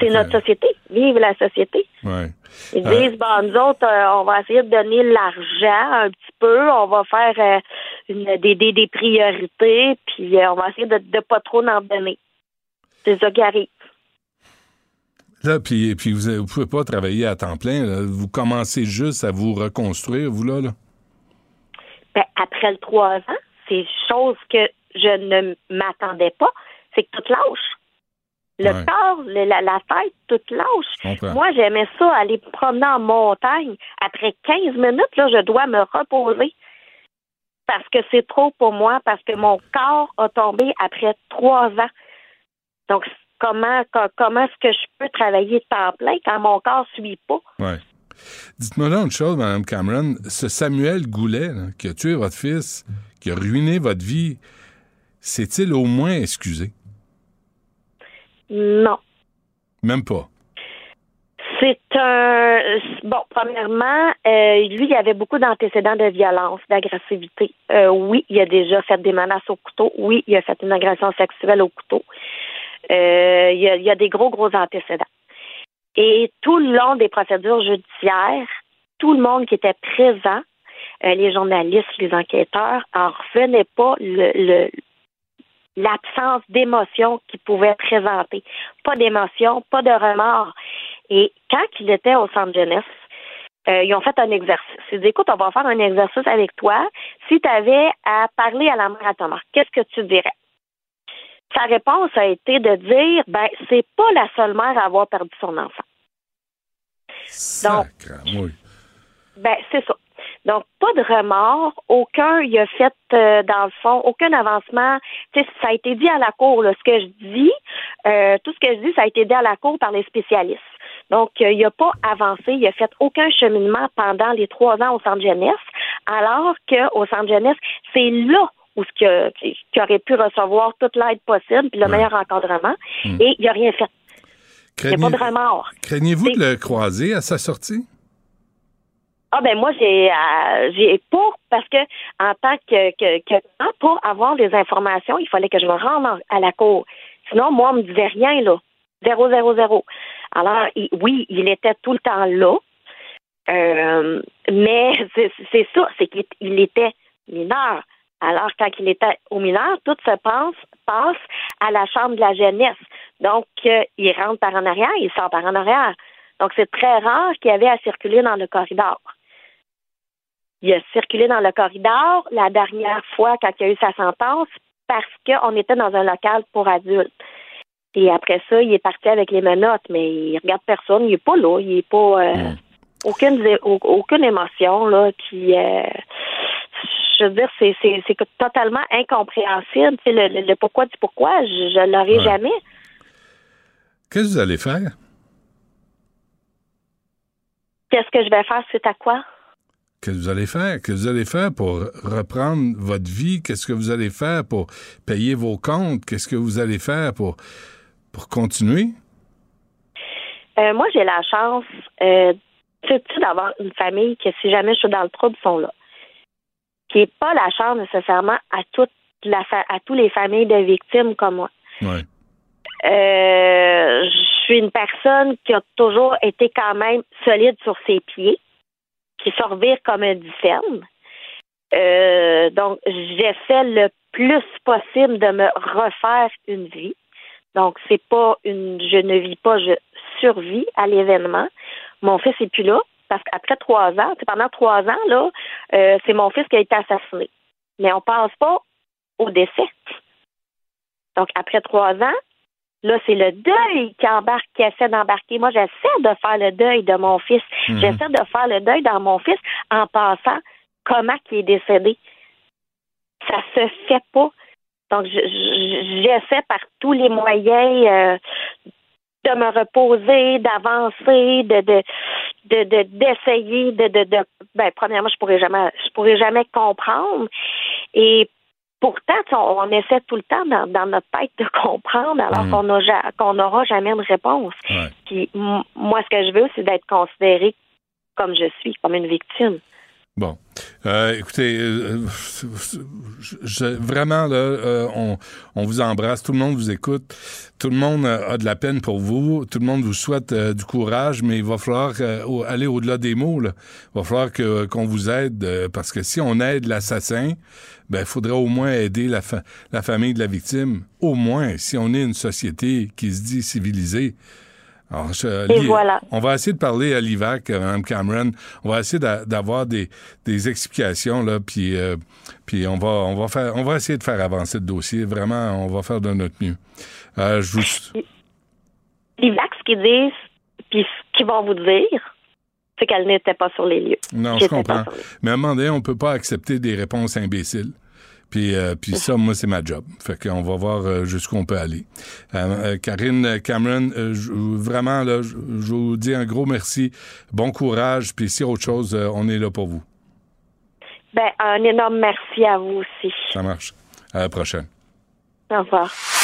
C'est notre société. Vive la société. Ouais. Ils Euh, disent, bon, nous autres, euh, on va essayer de donner l'argent un petit peu, on va faire euh, une, des, des, des priorités, puis euh, on va essayer de ne pas trop en donner. C'est ça qui arrive. Là, puis, puis vous ne pouvez pas travailler à temps plein. là. Vous commencez juste à vous reconstruire, vous, là. là? Ben, après le trois ans, c'est chose que je ne m'attendais pas, c'est que tout lâche. Le Ouais. corps, le- la, la tête, tout Je lâche. Moi, j'aimais ça, aller me promener en montagne. Après 15 minutes, là, je dois me reposer. Parce que c'est trop pour moi, parce que mon corps a tombé après trois ans. Donc, comment, co- comment est-ce que je peux travailler temps plein quand mon corps ne suit pas? Ouais. Dites-moi là une chose, Mme Cameron. Ce Samuel Goulet, là, qui a tué votre fils, qui a ruiné votre vie, s'est-il au moins excusé? Non. Même pas. C'est un bon. Premièrement, euh, lui, il avait beaucoup d'antécédents de violence, d'agressivité. Euh, oui, il a déjà fait des menaces au couteau. Oui, il a fait une agression sexuelle au couteau. Euh, il, y a, il y a des gros, gros antécédents. Et tout le long des procédures judiciaires, tout le monde qui était présent, les journalistes, les enquêteurs, en revenait pas le, le- l'absence d'émotion qu'il pouvait présenter. Pas d'émotion, pas de remords. Et quand il était au centre jeunesse, euh, ils ont fait un exercice. Ils dit, écoute, on va faire un exercice avec toi. Si tu avais à parler à la mère à ta mère, qu'est-ce que tu dirais? Sa réponse a été de dire, ben, c'est pas la seule mère à avoir perdu son enfant. Donc, oui. ben, c'est ça. Donc, pas de remords, aucun, il a fait, euh, dans le fond, aucun avancement. Ça a été dit à la cour, là, ce que je dis, euh, tout ce que je dis, ça a été dit à la cour par les spécialistes. Donc, euh, il n'a pas avancé, il a fait aucun cheminement pendant les trois ans au centre jeunesse, alors qu'au centre jeunesse, c'est là où ce que, qui aurait pu recevoir toute l'aide possible, puis le meilleur encadrement, Hmm. et il n'a rien fait. Il n'y a pas de remords. Craignez-vous de le croiser à sa sortie? Ah ben moi j'ai euh, j'ai pour parce que en tant que, que, que pour avoir les informations, il fallait que je me rende en- à la cour. Sinon, moi, on me disait rien là. Zéro, zéro, zéro. Alors, oui, il était tout le temps là. Euh, mais c'est ça, c'est qu'il il était mineur. Alors, quand il était au mineur, tout se passe, passe à la chambre de la jeunesse. Donc, euh, il rentre par en arrière, il sort par en arrière. Donc, c'est très rare qu'il y avait à circuler dans le corridor. Il a circulé dans le corridor la dernière fois quand il y a eu sa sentence parce qu'on était dans un local pour adultes. Et après ça, il est parti avec les menottes, mais il regarde personne, il est pas là, il est pas euh, aucune zé- au- aucune émotion là qui euh, je veux dire c'est c'est c'est totalement incompréhensible, tu sais, le, le, pourquoi du pourquoi, je, je l'aurais Ouais. jamais. Qu'est-ce que vous allez faire? Qu'est-ce que je vais faire c'est à quoi? Que vous allez faire? Qu'est-ce que vous allez faire pour reprendre votre vie? Qu'est-ce que vous allez faire pour payer vos comptes? Qu'est-ce que vous allez faire pour, pour continuer? Euh, moi, j'ai la chance euh, d'avoir une famille que si jamais je suis dans le trouble, sont là. Qui n'est pas la chance nécessairement à toute la fa- à tous les familles de victimes comme moi. Ouais. Euh, je suis une personne qui a toujours été quand même solide sur ses pieds, qui se comme un dixaine. Euh, donc, j'essaie le plus possible de me refaire une vie. Donc, c'est pas une, je ne vis pas, je survis à l'événement. Mon fils est plus là parce qu'après trois ans, pendant trois ans là, euh, c'est mon fils qui a été assassiné. Mais on passe pas au décès. Donc, après trois ans, là, c'est le deuil qui embarque, qui essaie d'embarquer. Moi, j'essaie de faire le deuil de mon fils. Mhm. J'essaie de faire le deuil dans mon fils en passant comment il est décédé. Ça se fait pas. Donc, je- je- j'essaie par tous les moyens euh, de me reposer, d'avancer, de de de de- d'essayer de, de de ben premièrement je pourrais jamais je pourrais jamais comprendre et pourtant on, essaie tout le temps dans, dans notre tête de comprendre alors Mm. qu'on n'aura jamais de réponse. Puis m- moi ce que je veux c'est d'être considérée comme je suis, comme une victime. Bon. Euh, écoutez, euh, je- vraiment, là, euh, on, vous embrasse. Tout le monde vous écoute. Tout le monde euh, a de la peine pour vous. Tout le monde vous souhaite euh, du courage, mais il va falloir euh, aller au-delà des mots. Il va falloir qu'on vous aide, euh, parce que si on aide l'assassin, ben, il faudrait au moins aider la, fa- la famille de la victime. Au moins, si on est une société qui se dit civilisée. Alors, je- Et voilà. on va essayer de parler à l'IVAC, euh, Mme Cameron. On va essayer d'a- d'avoir des, des explications, là, puis, euh, puis on, va, on, va faire, on va essayer de faire avancer le dossier. Vraiment, on va faire de notre mieux. Euh, je vous... L'IVAC, ce qu'ils disent, puis ce qu'ils vont vous dire, c'est qu'elle n'était pas sur les lieux. Non, je comprends. Mais à un moment donné, on peut pas accepter des réponses imbéciles. Puis, euh, puis ça, moi, c'est ma job. Fait qu'on va voir euh, jusqu'où on peut aller. Euh, euh, Karine Cameron, vraiment, là, je vous dis un gros merci. Bon courage. Puis a autre chose, on est là pour vous. Ben, un énorme merci à vous aussi. Ça marche. À la prochaine. Au revoir.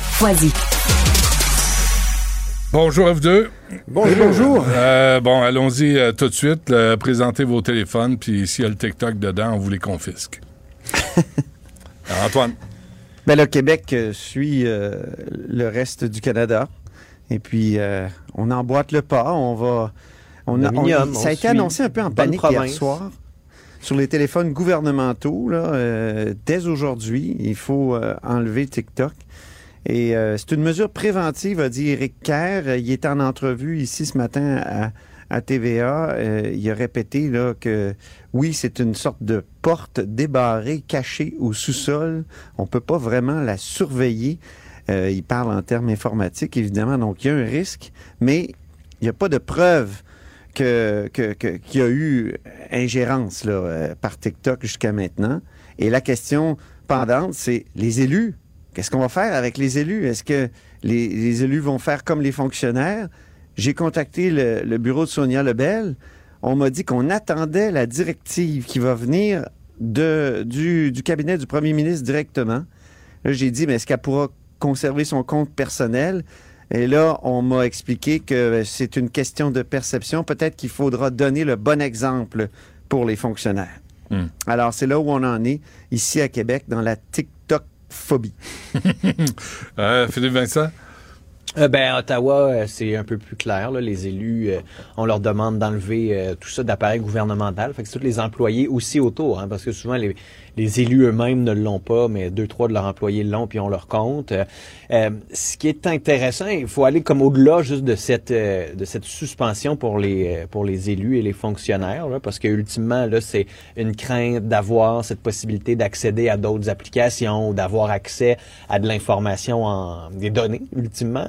Foisy. Bonjour à vous deux. Bonjour. Bonjour. Euh, bon, allons-y euh, tout de suite. Euh, présentez vos téléphones, puis s'il y a le TikTok dedans, on vous les confisque. Alors, Antoine. Ben, le Québec suit le reste du Canada. Et puis, on emboîte le pas. On va. On a, ça a été annoncé un peu en panique hier soir sur les téléphones gouvernementaux. Là, dès aujourd'hui, il faut enlever TikTok. Et euh, c'est une mesure préventive, a dit Eric Kerr. Il est en entrevue ici ce matin à, TVA. Euh, il a répété là, que oui, c'est une sorte de porte débarrée, cachée au sous-sol. On peut pas vraiment la surveiller. Euh, il parle en termes informatiques, évidemment. Donc, il y a un risque, mais il n'y a pas de preuve que, qu'il y a eu ingérence là, par TikTok jusqu'à maintenant. Et la question pendante, c'est les élus Qu'est-ce qu'on va faire avec les élus? Est-ce que les, élus vont faire comme les fonctionnaires? J'ai contacté le, bureau de Sonia Lebel. On m'a dit qu'on attendait la directive qui va venir de, du, cabinet du premier ministre directement. Là, j'ai dit, mais est-ce qu'elle pourra conserver son compte personnel? Et là, on m'a expliqué que c'est une question de perception. Peut-être qu'il faudra donner le bon exemple pour les fonctionnaires. Hmm. Alors, c'est là où on en est, ici à Québec, dans la TikTok phobie. euh, Philippe Vincent? Euh, ben, Ottawa, euh, c'est un peu plus clair. Les élus, euh, on leur demande d'enlever tout ça d'appareil gouvernemental. Fait que c'est tous les employés aussi autour, hein, parce que souvent les, les élus eux-mêmes ne l'ont pas, mais deux, trois de leurs employés l'ont, puis on leur compte. Euh, ce qui est intéressant, il faut aller comme au-delà juste de cette euh, de cette suspension pour les euh, pour les élus et les fonctionnaires, parce que ultimement là, c'est une crainte d'avoir cette possibilité d'accéder à d'autres applications d'avoir accès à de l'information en des données, ultimement.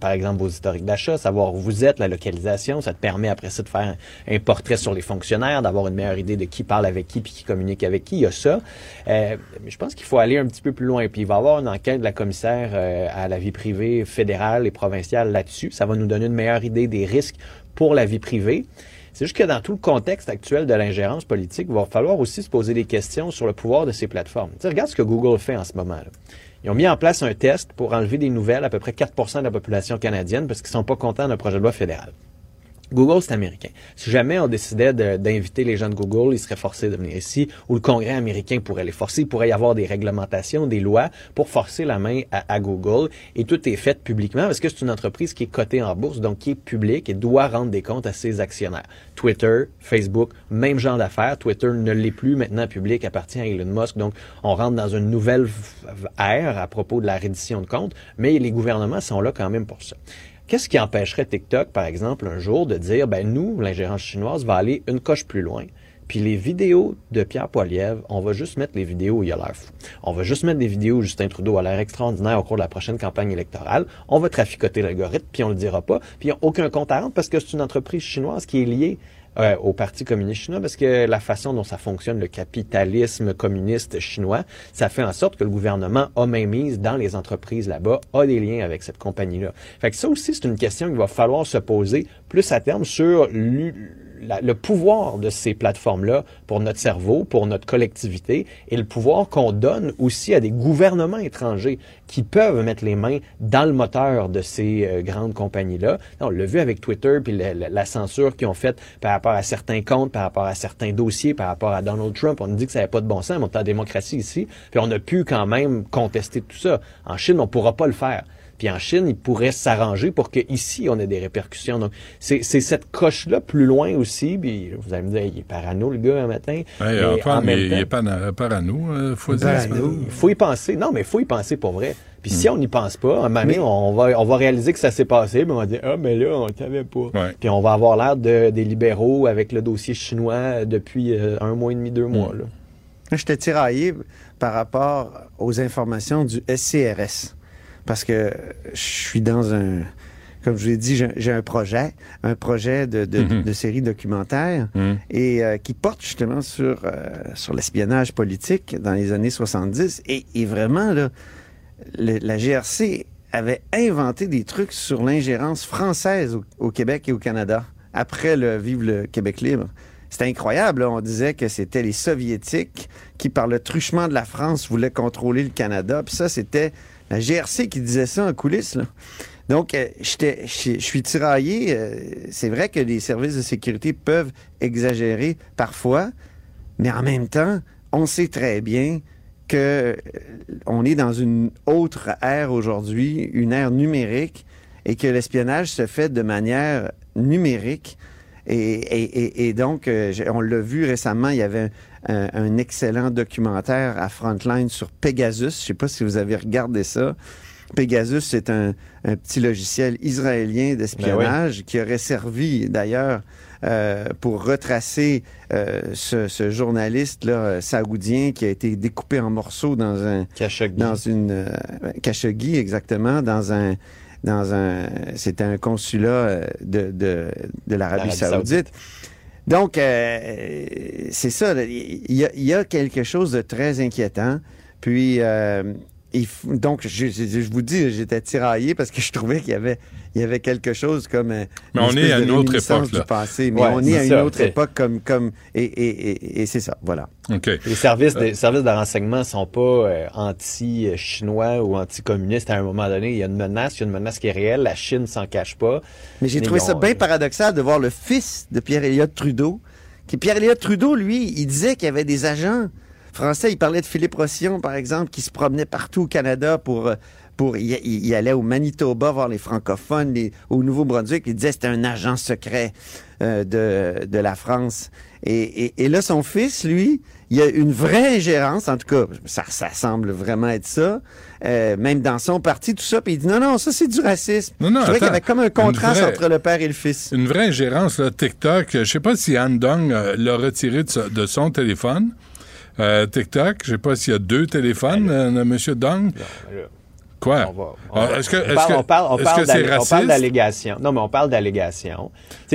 par exemple, vos historiques d'achat, savoir où vous êtes, la localisation, ça te permet après ça de faire un, un portrait sur les fonctionnaires, d'avoir une meilleure idée de qui parle avec qui puis qui communique avec qui il y a ça. Euh, je pense qu'il faut aller un petit peu plus loin. Puis il va y avoir une enquête de la commissaire euh, à la vie privée fédérale et provinciale là-dessus. Ça va nous donner une meilleure idée des risques pour la vie privée. C'est juste que dans tout le contexte actuel de l'ingérence politique, il va falloir aussi se poser des questions sur le pouvoir de ces plateformes. Tu regarde ce que Google fait en ce moment. Là. Ils ont mis en place un test pour enlever des nouvelles à peu près 4% de la population canadienne parce qu'ils sont pas contents d'un projet de loi fédéral. Google, c'est américain. Si jamais on décidait d'inviter les gens de Google, ils seraient forcés de venir ici, ou le Congrès américain pourrait les forcer. Il pourrait y avoir des réglementations, des lois pour forcer la main à, Google. Et tout est fait publiquement parce que c'est une entreprise qui est cotée en bourse, donc qui est publique et doit rendre des comptes à ses actionnaires. Twitter, Facebook, même genre d'affaires. Twitter ne l'est plus maintenant public, appartient à Elon Musk. Donc, on rentre dans une nouvelle ère à propos de la reddition de comptes, mais les gouvernements sont là quand même pour ça. Qu'est-ce qui empêcherait TikTok, par exemple, un jour de dire, ben nous, l'ingérence chinoise va aller une coche plus loin? Puis les vidéos de Pierre Poilievre, on va juste mettre les vidéos où il a l'air fou. On va juste mettre des vidéos où Justin Trudeau a l'air extraordinaire au cours de la prochaine campagne électorale. On va traficoter l'algorithme, puis on le dira pas. Puis aucun compte à rendre parce que c'est une entreprise chinoise qui est liée euh, au Parti communiste chinois parce que la façon dont ça fonctionne, le capitalisme communiste chinois, ça fait en sorte que le gouvernement a même mise dans les entreprises là-bas, a des liens avec cette compagnie-là. Fait que ça aussi, c'est une question qu'il va falloir se poser plus à terme sur le pouvoir de ces plateformes-là pour notre cerveau, pour notre collectivité, et le pouvoir qu'on donne aussi à des gouvernements étrangers qui peuvent mettre les mains dans le moteur de ces euh, grandes compagnies-là. On l'a vu avec Twitter, puis la, censure qu'ils ont faite par rapport à certains comptes, par rapport à certains dossiers, par rapport à Donald Trump. On nous dit que ça n'avait pas de bon sens, mais on est en démocratie ici, puis on a pu quand même contester tout ça. En Chine, on ne pourra pas le faire. Puis en Chine, ils pourraient s'arranger pour qu'ici, on ait des répercussions. Donc, c'est cette coche-là plus loin aussi. Puis vous allez me dire, il est parano, le gars, un matin. mais il est pas parano, euh, faut dire. Il faut y penser. Non, mais il faut y penser pour vrai. Puis si hmm. on n'y pense pas, un moment donné, on va, on va réaliser que ça s'est passé, mais on va dire, ah, mais là, on ne savait pas. Puis on va avoir l'air de, des libéraux avec le dossier chinois depuis euh, un mois et demi, deux mois. Hmm. Là. Je t'ai tiraillé par rapport aux informations du SCRS parce que je suis dans un comme je l'ai dit, j'ai un projet, un projet de, de, mm-hmm. série documentaire mm. et euh, qui porte justement sur, euh, sur l'espionnage politique dans les années 70. Et, et vraiment, là, la GRC avait inventé des trucs sur l'ingérence française au, Québec et au Canada après le Vive le Québec libre. C'était incroyable. On disait que c'était les Soviétiques qui, par le truchement de la France, voulaient contrôler le Canada. Puis ça, c'était la GRC qui disait ça en coulisses. Donc, euh, je suis tiraillé. Euh, c'est vrai que les services de sécurité peuvent exagérer parfois, mais en même temps, on sait très bien que euh, est dans une autre ère aujourd'hui, une ère numérique, et que l'espionnage se fait de manière numérique. Et, donc, on l'a vu récemment, il y avait un, un, excellent documentaire à Frontline sur Pegasus. Je ne sais pas si vous avez regardé ça. Pegasus, c'est un, petit logiciel israélien d'espionnage ben qui aurait servi d'ailleurs euh, pour retracer euh, ce, journaliste là, saoudien qui a été découpé en morceaux dans un Khashoggi. dans une euh, Khashoggi exactement dans un dans un c'était un consulat de, de, de l'Arabie Saoudite. Donc c'est ça, il y, a, il y, a, quelque chose de très inquiétant. Puis donc, je, vous dis, j'étais tiraillé parce que je trouvais qu'il y avait, il y avait quelque chose comme. Mais on est à une autre époque, là. Passé, mais on est, à une autre époque comme. comme et, et, et, c'est ça, voilà. Les services, de, services de renseignement ne sont pas euh, anti-chinois ou anti-communistes à un moment donné. Il y a une menace, il y a une menace qui est réelle. La Chine ne s'en cache pas. Mais j'ai trouvé ça bien paradoxal de voir le fils de Pierre-Éliott Trudeau. Qui, Pierre-Éliott Trudeau, lui, il disait qu'il y avait des agents français. Il parlait de Philippe Rossillon, par exemple, qui se promenait partout au Canada pour... Euh, pour il, allait au Manitoba voir les francophones, au Nouveau-Brunswick. Il disait que c'était un agent secret euh, de, de la France. Et, et, là, son fils, lui, il y a une vraie ingérence, en tout cas, ça, ça semble vraiment être ça, euh, même dans son parti, tout ça, puis il dit non, non, ça c'est du racisme. Non, non, je qu'il y avait comme un contraste entre le père et le fils. Une vraie ingérence, là, TikTok, je sais pas si Anne Dong l'a retiré de, de, son téléphone, euh, TikTok, je sais pas s'il y a deux téléphones, euh, M. Dong. Quoi? Est-ce que, on parle, on parle d'allégations. Non, mais on parle d'allégations.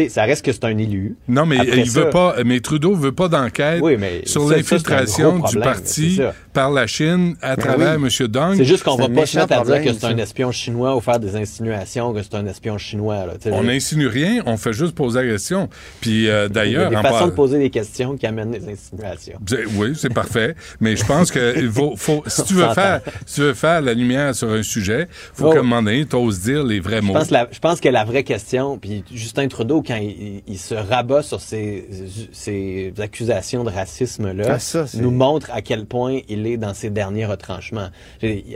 Ça reste que c'est un élu. Non, mais il veut pas, mais Trudeau veut pas d'enquête sur l'infiltration du parti par la Chine à ben travers M. Dong. C'est juste qu'on va pas se mettre à dire que c'est un espion chinois ou faire des insinuations que c'est un espion chinois. Là, on n'insinue rien, on fait juste poser la question. Puis euh, d'ailleurs, il y a des façons de poser des questions qui amènent des insinuations. Oui, c'est parfait. Mais je pense que faut, si tu veux faire, si tu veux faire la lumière sur un sujet, faut oh. qu'à un moment donné, oses dire les vrais mots. Je pense, que la vraie question, puis Justin Trudeau, quand il, se rabat sur ces, ces accusations de racisme-là, ah, nous montre à quel point il est dans ses derniers retranchements.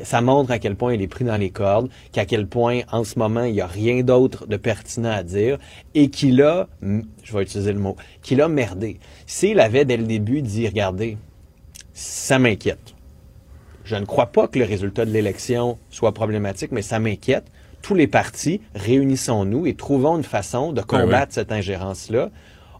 Ça montre à quel point il est pris dans les cordes, qu'à quel point, en ce moment, il n'y a rien d'autre de pertinent à dire, et qu'il a, je vais utiliser le mot, qu'il a merdé. S'il avait, dès le début, dit, regardez, ça m'inquiète je ne crois pas que le résultat de l'élection soit problématique, mais ça m'inquiète. Tous les partis, réunissons-nous et trouvons une façon de ben combattre cette ingérence-là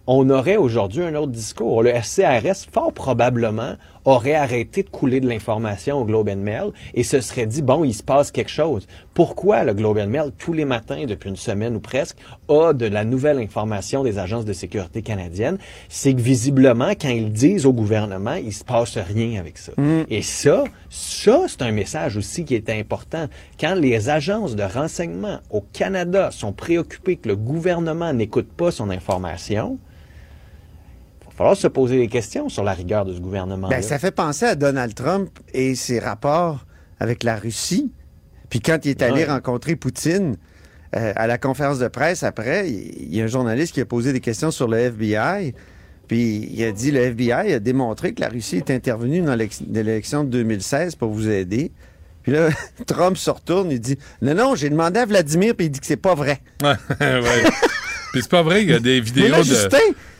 on aurait aujourd'hui un autre discours. Le FCRS, fort probablement, aurait arrêté de couler de l'information au Globe and Mail et se serait dit, bon, il se passe quelque chose. Pourquoi le Globe and Mail, tous les matins, depuis une semaine ou presque, a de la nouvelle information des agences de sécurité canadiennes? C'est que visiblement, quand ils disent au gouvernement, il se passe rien avec ça. Mm. Et ça, ça, c'est un message aussi qui est important. Quand les agences de renseignement au Canada sont préoccupées que le gouvernement n'écoute pas son information, va falloir se poser des questions sur la rigueur de ce gouvernement. Ben, ça fait penser à Donald Trump et ses rapports avec la Russie. Puis quand il est allé rencontrer Poutine euh, à la conférence de presse après, il y a un journaliste qui a posé des questions sur le FBI. Puis il a dit le FBI a démontré que la Russie est intervenue dans l'élection de 2016 pour vous aider. Puis là, Trump se retourne, il dit Non, non, j'ai demandé à Vladimir, puis il dit que c'est pas vrai. ouais. Puis c'est pas vrai, il y a des vidéos de. Justin,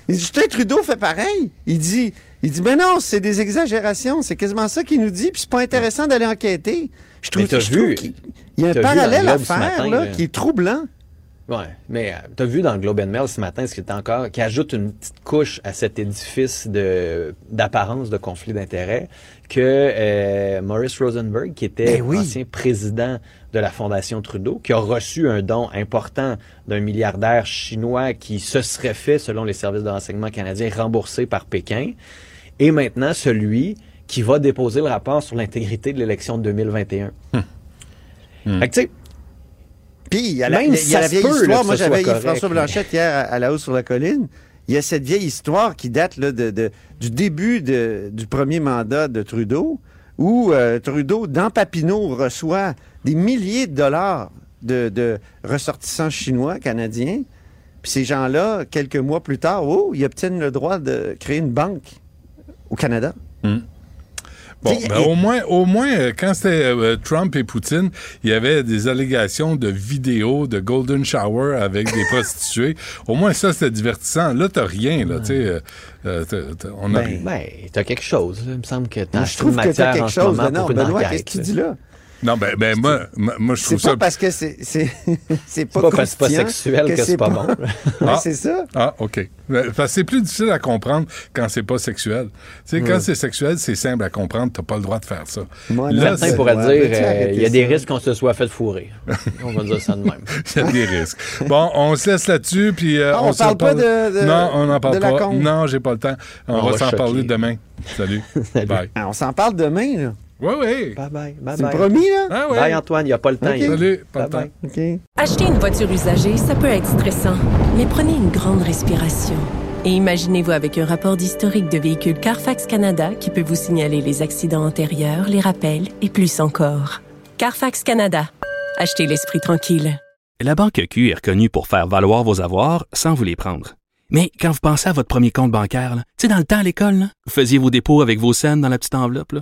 Justin Trudeau fait pareil. Il dit, il dit, mais non, c'est des exagérations. C'est quasiment ça qu'il nous dit, puis c'est pas intéressant d'aller enquêter. Je trouve, que vu, il y a un parallèle à faire là, qui est troublant. Oui, mais euh, tu as vu dans le Globe and Mail ce matin ce qui est encore, qui ajoute une petite couche à cet édifice de d'apparence de conflit d'intérêts que euh, Maurice Rosenberg, qui était ben ancien président de la Fondation Trudeau, qui a reçu un don important d'un milliardaire chinois qui se serait fait, selon les services de renseignement canadiens, remboursé par Pékin, et maintenant celui qui va déposer le rapport sur l'intégrité de l'élection de 2021. Hum. Hum. Fait que, tu sais, puis, il y a la, Même il y a la vieille histoire. Moi, j'avais François Blanchette hier à, la hausse sur la colline. Il y a cette vieille histoire qui date là, de, du début de, du premier mandat de Trudeau, où euh, Trudeau, dans Papineau, reçoit des milliers de dollars de, de ressortissants chinois, canadiens. Puis ces gens-là, quelques mois plus tard, oh, ils obtiennent le droit de créer une banque au Canada. Hmm. Bon, ben, au moins, au moins, euh, quand c'était euh, Trump et Poutine, il y avait des allégations de vidéos de golden shower avec des prostituées. Au moins, ça, c'était divertissant. Là, t'as rien, là, tu sais. Euh, on a... Ben, ben, t'as quelque chose. Il me semble que t'as Je trouve que t'as quelque chose. non, Benoît, qu'est-ce que tu dis là? Non, ben, ben moi, moi, je trouve ça. C'est pas parce que c'est, c'est, c'est pas, pas parce que c'est pas sexuel que, c'est pas, bon. ah, c'est ça. Ah, OK. Que c'est plus difficile à comprendre quand c'est pas sexuel. Tu sais, quand c'est sexuel, c'est simple à comprendre. T'as pas le droit de faire ça. Moi, Là, Certains pourraient dire, euh, il y a des risques qu'on se soit fait fourrer. on va dire ça de même. Il y a des risques. Bon, on se laisse là-dessus, puis euh, ah, on, on parle pas de, de, Non, on n'en parle pas. Non, j'ai pas le temps. On, va, s'en parler demain. Salut. Bye. Ah, on s'en parle demain, là. Oui, oui. Bye bye. bye C'est promis, là? Ah, oui. Bye, Antoine, il n'y a pas le temps. Okay. Salut, pas bye le temps. OK. Acheter une voiture usagée, ça peut être stressant, mais prenez une grande respiration. Et imaginez-vous avec un rapport d'historique de véhicule Carfax Canada qui peut vous signaler les accidents antérieurs, les rappels et plus encore. Carfax Canada. Achetez l'esprit tranquille. La Banque Q est reconnue pour faire valoir vos avoirs sans vous les prendre. Mais quand vous pensez à votre premier compte bancaire, tu sais, dans le temps à l'école, là, vous faisiez vos dépôts avec vos scènes dans la petite enveloppe. là.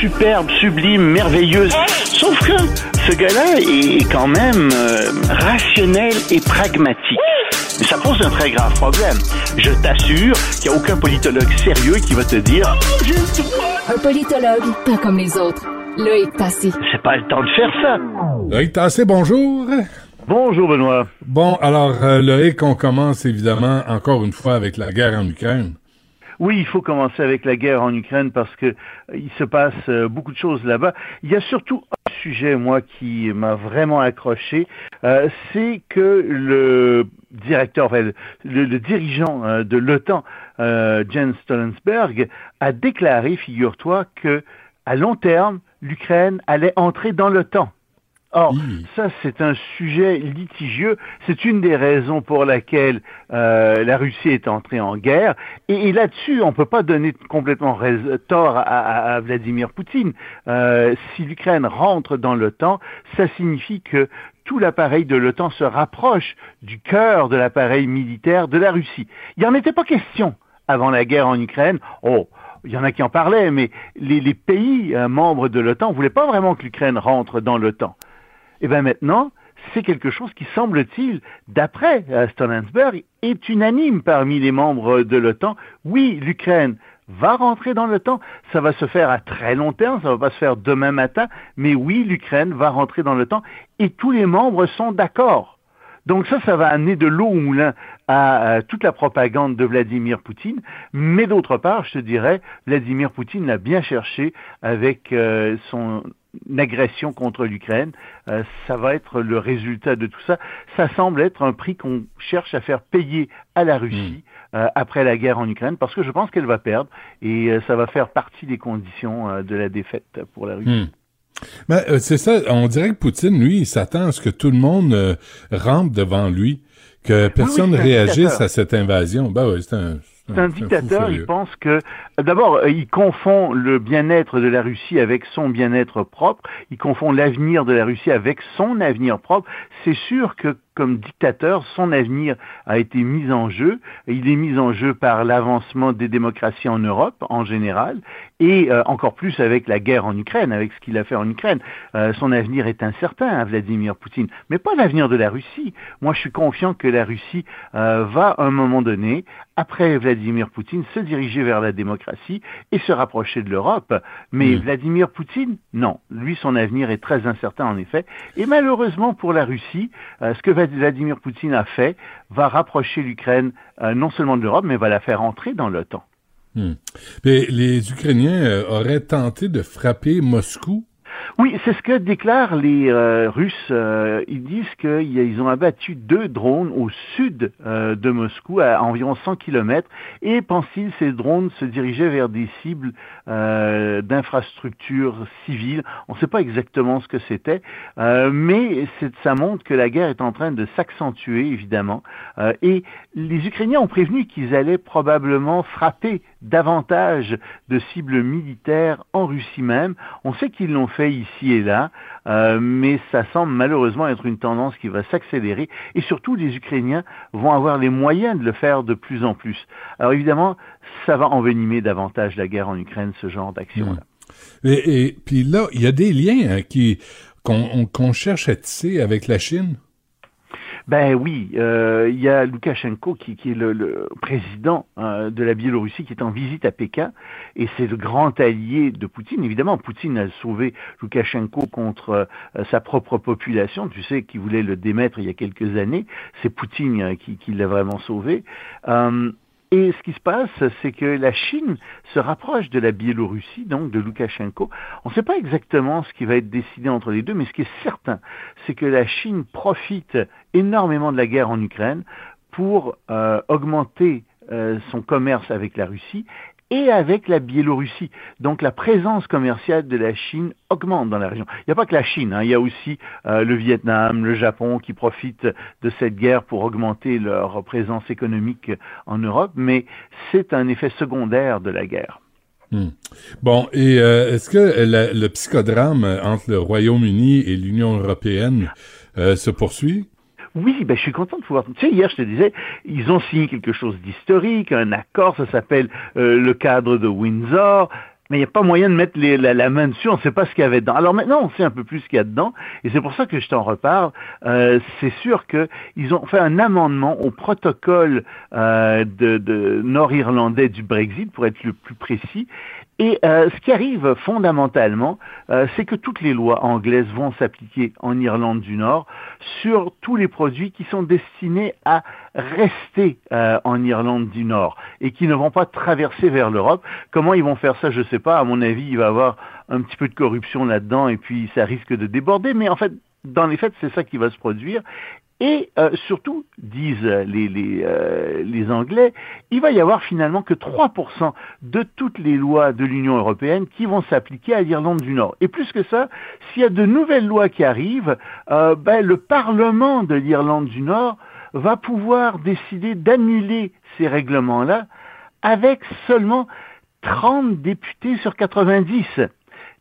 Superbe, sublime, merveilleuse. Sauf que ce gars-là est quand même euh, rationnel et pragmatique. Mais ça pose un très grave problème. Je t'assure qu'il n'y a aucun politologue sérieux qui va te dire Un politologue, pas comme les autres. Loïc Tassé. C'est pas le temps de faire ça. Loïc Tassé, bonjour. Bonjour, Benoît. Bon, alors, euh, Loïc, on commence évidemment encore une fois avec la guerre en Ukraine. Oui, il faut commencer avec la guerre en Ukraine parce que euh, il se passe euh, beaucoup de choses là-bas. Il y a surtout un sujet, moi, qui m'a vraiment accroché, euh, c'est que le directeur, enfin, le, dirigeant de l'OTAN, euh, Jens Stoltenberg, a déclaré, figure-toi, que à long terme, l'Ukraine allait entrer dans l'OTAN. Or, ça, c'est un sujet litigieux. C'est une des raisons pour laquelle euh, la Russie est entrée en guerre. Et, et là-dessus, on peut pas donner complètement tort à, à, à, Vladimir Poutine. Euh, si l'Ukraine rentre dans l'OTAN, ça signifie que tout l'appareil de l'OTAN se rapproche du cœur de l'appareil militaire de la Russie. Il n'y en était pas question avant la guerre en Ukraine. Oh, il y en a qui en parlaient, mais les, les pays euh, membres de l'OTAN ne voulaient pas vraiment que l'Ukraine rentre dans l'OTAN. Et bien maintenant, c'est quelque chose qui, semble-t-il, d'après euh, Stoltenberg, est unanime parmi les membres de l'OTAN. Oui, l'Ukraine va rentrer dans l'OTAN, ça va se faire à très long terme, ça va pas se faire demain matin, mais oui, l'Ukraine va rentrer dans l'OTAN et tous les membres sont d'accord. Donc ça, ça va amener de l'eau au moulin à, à, toute la propagande de Vladimir Poutine. Mais d'autre part, je te dirais, Vladimir Poutine l'a bien cherché avec euh, son agression contre l'Ukraine. Euh, ça va être le résultat de tout ça. Ça semble être un prix qu'on cherche à faire payer à la Russie mmh. euh, après la guerre en Ukraine, parce que je pense qu'elle va perdre et euh, ça va faire partie des conditions de la défaite pour la Russie. Mmh. Ben, c'est ça, on dirait que Poutine, lui, il s'attend à ce que tout le monde rampe devant lui, que personne ne oui, oui, réagisse à cette invasion. Ben oui, c'est un, c'est un dictateur, il pense que d'abord il confond le bien-être de la Russie avec son bien-être propre, il confond l'avenir de la Russie avec son avenir propre. C'est sûr que comme dictateur, son avenir a été mis en jeu. Il est mis en jeu par l'avancement des démocraties en Europe en général et euh, encore plus avec la guerre en Ukraine, avec ce qu'il a fait en Ukraine. Euh, son avenir est incertain à Vladimir Poutine, mais pas l'avenir de la Russie. Moi, je suis confiant que la Russie euh, va à un moment donné, après Vladimir Poutine, se diriger vers la démocratie et se rapprocher de l'Europe. Mais mmh. Vladimir Poutine, non. Lui, son avenir est très incertain en effet. Et malheureusement pour la Russie, ce que Vladimir Poutine a fait va rapprocher l'Ukraine euh, non seulement de l'Europe, mais va la faire entrer dans l'OTAN. Hmm. Mais les Ukrainiens euh, auraient tenté de frapper Moscou Oui, c'est ce que déclarent les euh, Russes. Euh, ils disent qu'ils ont abattu deux drones au sud euh, de Moscou, à environ 100 km, et pensent-ils, ces drones se dirigeaient vers des cibles d'infrastructures civiles? On ne sait pas exactement ce que c'était, mais ça montre que la guerre est en train de s'accentuer, évidemment. et les Ukrainiens ont prévenu qu'ils allaient probablement frapper davantage de cibles militaires en Russie même. On sait qu'ils l'ont fait ici et là, euh, mais ça semble malheureusement être une tendance qui va s'accélérer et surtout les Ukrainiens vont avoir les moyens de le faire de plus en plus. Alors évidemment, ça va envenimer davantage la guerre en Ukraine, ce genre d'action-là. Et, puis là, il y a des liens hein, qui qu'on cherche à tisser avec la Chine. Ben oui, euh, il y a Loukachenko qui, qui est le, président euh, de la Biélorussie qui est en visite à Pékin et c'est le grand allié de Poutine. Évidemment, Poutine a sauvé Loukachenko contre euh, sa propre population. Tu sais qu'il voulait le démettre il y a quelques années. C'est Poutine qui, qui l'a vraiment sauvé. Et ce qui se passe, c'est que la Chine se rapproche de la Biélorussie, donc de Loukachenko. On ne sait pas exactement ce qui va être décidé entre les deux, mais ce qui est certain, c'est que la Chine profite énormément de la guerre en Ukraine pour euh, augmenter euh, son commerce avec la Russie et avec la Biélorussie. Donc la présence commerciale de la Chine augmente dans la région. Il n'y a pas que la Chine, hein. il y a aussi euh, le Vietnam, le Japon qui profitent de cette guerre pour augmenter leur présence économique en Europe, mais c'est un effet secondaire de la guerre. Hmm. Bon, et euh, est-ce que le psychodrame entre le Royaume-Uni et l'Union européenne euh, se poursuit? Oui, ben, je suis content de pouvoir. Tu sais, hier, je te disais, ils ont signé quelque chose d'historique, un accord, ça s'appelle euh, le cadre de Windsor. Mais il n'y a pas moyen de mettre la, main dessus, on ne sait pas ce qu'il y avait dedans. Alors maintenant, on sait un peu plus ce qu'il y a dedans, et c'est pour ça que je t'en reparle. Euh, c'est sûr qu'ils ont fait un amendement au protocole euh, de, de nord-irlandais du Brexit, pour être le plus précis, et euh, ce qui arrive fondamentalement, euh, c'est que toutes les lois anglaises vont s'appliquer en Irlande du Nord sur tous les produits qui sont destinés à rester euh, en Irlande du Nord et qui ne vont pas traverser vers l'Europe. Comment ils vont faire ça, je ne sais pas. À mon avis, il va y avoir un petit peu de corruption là-dedans et puis ça risque de déborder. Mais en fait, dans les faits, c'est ça qui va se produire. Et euh, surtout, disent les, les, euh, les, Anglais, il va y avoir finalement que 3% de toutes les lois de l'Union européenne qui vont s'appliquer à l'Irlande du Nord. Et plus que ça, s'il y a de nouvelles lois qui arrivent, euh, ben, le Parlement de l'Irlande du Nord va pouvoir décider d'annuler ces règlements-là avec seulement 30 députés sur 90.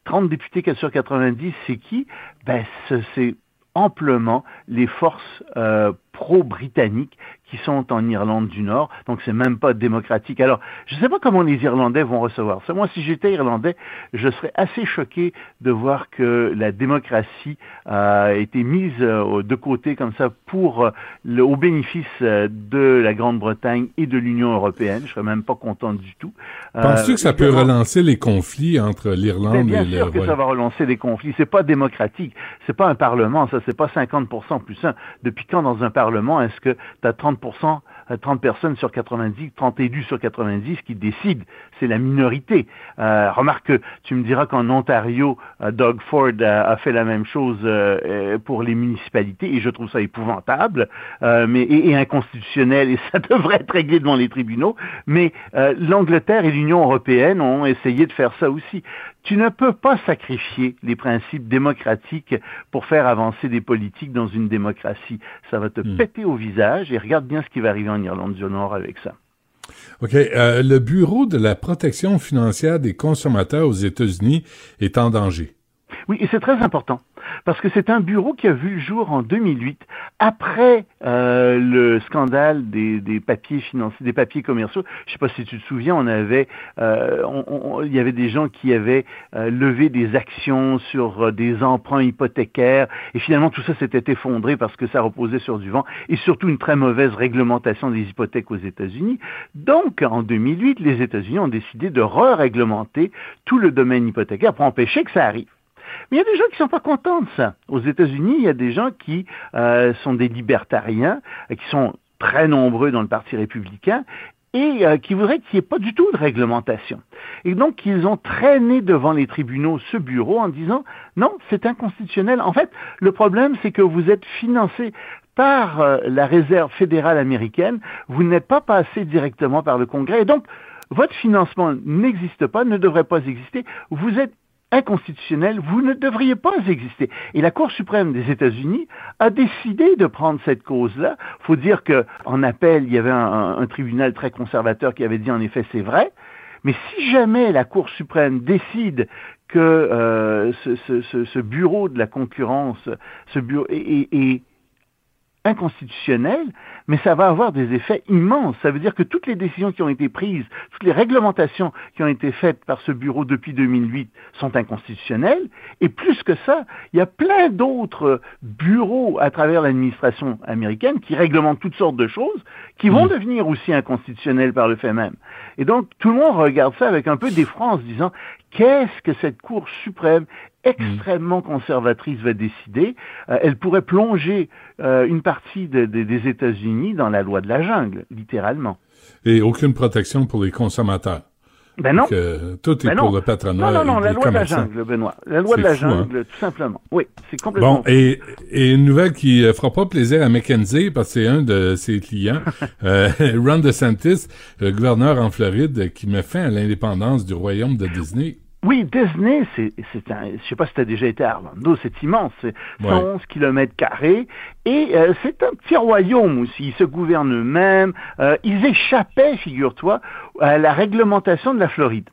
30 députés sur 90, c'est qui? Ben, C'est amplement les forces euh, pro-britanniques qui sont en Irlande du Nord, donc c'est même pas démocratique. Alors, je ne sais pas comment les Irlandais vont recevoir ça. Moi, si j'étais Irlandais, je serais assez choqué de voir que la démocratie a été mise euh, de côté comme ça pour euh, le, au bénéfice de la Grande-Bretagne et de l'Union européenne. Je serais même pas content du tout. Penses-tu que ça peut relancer les conflits entre l'Irlande et le Bien sûr que ça va relancer les conflits. C'est pas démocratique. C'est pas un parlement. Ça, c'est pas 50% plus 1. Depuis quand dans un parlement est-ce que tu as 30%, 30% personnes sur 90, 30 élus sur 90 qui décident C'est la minorité. Euh, remarque que tu me diras qu'en Ontario, euh, Doug Ford a, fait la même chose euh, pour les municipalités et je trouve ça épouvantable mais, et, inconstitutionnel et ça devrait être réglé devant les tribunaux. Mais l'Angleterre et l'Union européenne ont essayé de faire ça aussi. Tu ne peux pas sacrifier les principes démocratiques pour faire avancer des politiques dans une démocratie. Ça va te hmm. péter au visage et regarde bien ce qui va arriver en Irlande du Nord avec ça. OK. Euh, le Bureau de la protection financière des consommateurs aux États-Unis est en danger. Oui, et c'est très important parce que c'est un bureau qui a vu le jour en 2008, après euh, le scandale des, des, papiers financiers, des papiers commerciaux. Je ne sais pas si tu te souviens, on avait, euh, il y avait des gens qui avaient euh, levé des actions sur euh, des emprunts hypothécaires, et finalement tout ça s'était effondré parce que ça reposait sur du vent, et surtout une très mauvaise réglementation des hypothèques aux États-Unis. Donc, en 2008, les États-Unis ont décidé de re-réglementer tout le domaine hypothécaire pour empêcher que ça arrive. Mais il y a des gens qui sont pas contents de ça. Aux États-Unis, il y a des gens qui euh, sont des libertariens, qui sont très nombreux dans le Parti républicain, et euh, qui voudraient qu'il n'y ait pas du tout de réglementation. Et donc, ils ont traîné devant les tribunaux ce bureau en disant non, c'est inconstitutionnel. En fait, le problème, c'est que vous êtes financé par euh, la réserve fédérale américaine, vous n'êtes pas passé directement par le Congrès, et donc votre financement n'existe pas, ne devrait pas exister. Vous êtes inconstitutionnel, vous ne devriez pas exister. Et la Cour suprême des États-Unis a décidé de prendre cette cause-là. Il faut dire qu'en appel, il y avait un, un, tribunal très conservateur qui avait dit en effet c'est vrai. Mais si jamais la Cour suprême décide que euh, ce, ce, ce, bureau de la concurrence, ce bureau est, est, inconstitutionnel, mais ça va avoir des effets immenses. Ça veut dire que toutes les décisions qui ont été prises, toutes les réglementations qui ont été faites par ce bureau depuis 2008 sont inconstitutionnelles. Et plus que ça, il y a plein d'autres bureaux à travers l'administration américaine qui réglementent toutes sortes de choses qui vont mmh. devenir aussi inconstitutionnelles par le fait même. Et donc, tout le monde regarde ça avec un peu d'effroi en se disant, qu'est-ce que cette Cour suprême extrêmement conservatrice va décider, euh, elle pourrait plonger euh, une partie de, de, des États-Unis dans la loi de la jungle, littéralement. Et aucune protection pour les consommateurs. Ben non. tout est ben pour le patronat. Non, non, non, la loi de la jungle, Benoît. La loi de la fou, hein? jungle, tout simplement. Oui, c'est complètement. Bon, et, et une nouvelle qui euh, fera pas plaisir à McKenzie, parce que c'est un de ses clients, euh, Ron DeSantis, le gouverneur en Floride, qui met fin à l'indépendance du royaume de Disney. Oui, Disney, c'est, c'est un, je sais pas si tu as déjà été à Orlando, c'est immense, c'est 111 kilomètres carrés, et euh, c'est un petit royaume aussi, ils se gouvernent eux-mêmes, euh, ils échappaient, figure-toi, à la réglementation de la Floride.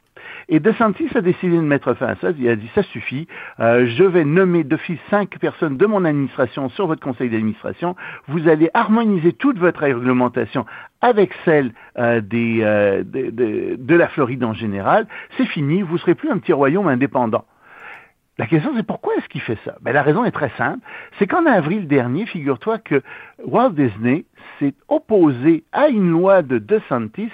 Et DeSantis a décidé de mettre fin à ça. Il a dit ça suffit. Euh, je vais nommer d'office cinq personnes de mon administration sur votre conseil d'administration. Vous allez harmoniser toute votre réglementation avec celle euh, des, euh, de, de, la Floride en général. C'est fini. Vous serez plus un petit royaume indépendant. La question, c'est pourquoi est-ce qu'il fait ça? Ben, la raison est très simple. C'est qu'en avril dernier, figure-toi que Walt Disney s'est opposé à une loi de DeSantis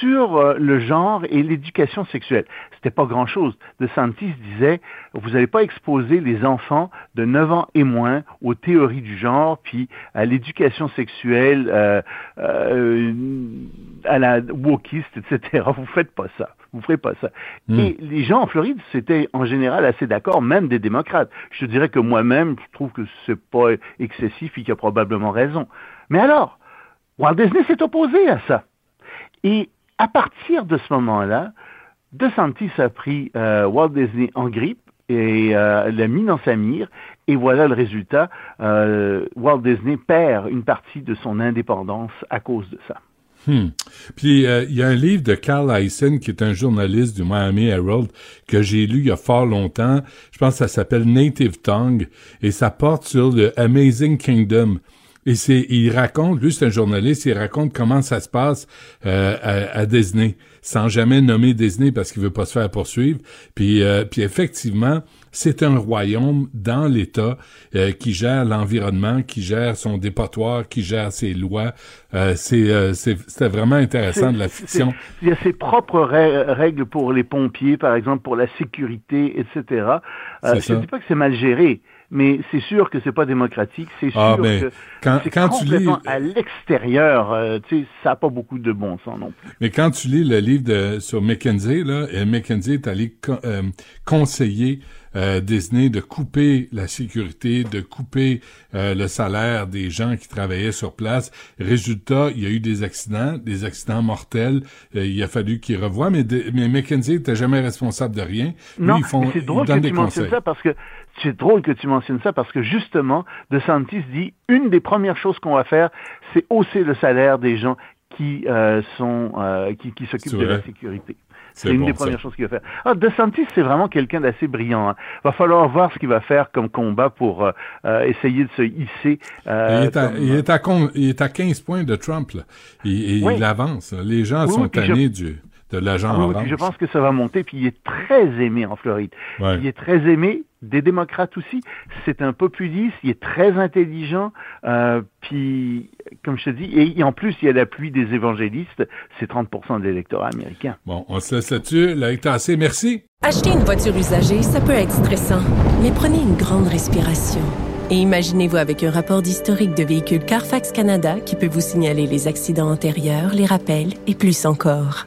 sur euh, le genre et l'éducation sexuelle. C'était pas grand-chose. DeSantis disait, vous n'allez pas exposer les enfants de 9 ans et moins aux théories du genre, puis à l'éducation sexuelle, euh, euh, à la wokiste, etc. Vous faites pas ça. Vous ferez pas ça. Hmm. Et les gens en Floride, c'était en général assez d'accord, même des démocrates. Je te dirais que moi-même, je trouve que c'est pas excessif et qu'il a probablement raison. Mais alors, Walt Disney s'est opposé à ça. Et à partir de ce moment-là, DeSantis a pris euh, Walt Disney en grippe et euh, l'a mis dans sa mire. Et voilà le résultat. Euh, Walt Disney perd une partie de son indépendance à cause de ça. Hmm. Puis il y a un livre de Carl Eisen qui est un journaliste du Miami Herald que j'ai lu il y a fort longtemps. Je pense que ça s'appelle Native Tongue et ça porte sur le Amazing Kingdom. Et c'est, il raconte, lui c'est un journaliste, il raconte comment ça se passe euh, à, à, Disney, sans jamais nommer Disney parce qu'il veut pas se faire poursuivre. Puis, euh, puis effectivement, c'est un royaume dans l'État euh, qui gère l'environnement, qui gère son dépotoir, qui gère ses lois. Euh, c'est, c'était vraiment intéressant de la fiction. Il y a ses propres règles pour les pompiers, par exemple, pour la sécurité, etc. je ne dis pas que c'est mal géré mais c'est sûr que c'est pas démocratique, c'est sûr ah, que quand, c'est quand complètement tu lis... à l'extérieur, euh, tu sais, ça n'a pas beaucoup de bon sens non plus. Mais quand tu lis le livre de, sur McKenzie, là, et McKenzie est allé euh, conseiller euh, Disney de couper la sécurité, de couper euh, le salaire des gens qui travaillaient sur place. Résultat, il y a eu des accidents, des accidents mortels. Euh, il a fallu qu'ils revoient, mais, de, mais McKenzie n'était jamais responsable de rien. Lui, non, ils font, c'est drôle que tu mentionnes ça parce que c'est drôle que tu mentionnes ça parce que justement, DeSantis dit une des premières choses qu'on va faire, c'est hausser le salaire des gens qui euh, sont euh, qui, qui s'occupent de la sécurité. C'est une bon, des ça. premières choses qu'il va faire. Ah, DeSantis, c'est vraiment quelqu'un d'assez brillant. Hein. Va falloir voir ce qu'il va faire comme combat pour euh, euh, essayer de se hisser. euh, il, est à, comme- il, est à con- il est à 15 points de Trump. Là. Il, il, Oui. il avance. là. Les gens Oui, sont oui, puis je- tannés du, de l'agent Ah oui, orange. puis je pense que ça va monter, puis il est très aimé en Floride. Ouais. Il est très aimé des démocrates aussi. C'est un populiste, il est très intelligent, euh, puis comme je te dis, et, et en plus il y a l'appui des évangélistes, c'est 30% de l'électorat américain. Bon, on se laisse là-dessus. Là, assez. Merci. Acheter une voiture usagée, ça peut être stressant, mais prenez une grande respiration. Et imaginez-vous avec un rapport d'historique de véhicule Carfax Canada qui peut vous signaler les accidents antérieurs, les rappels et plus encore.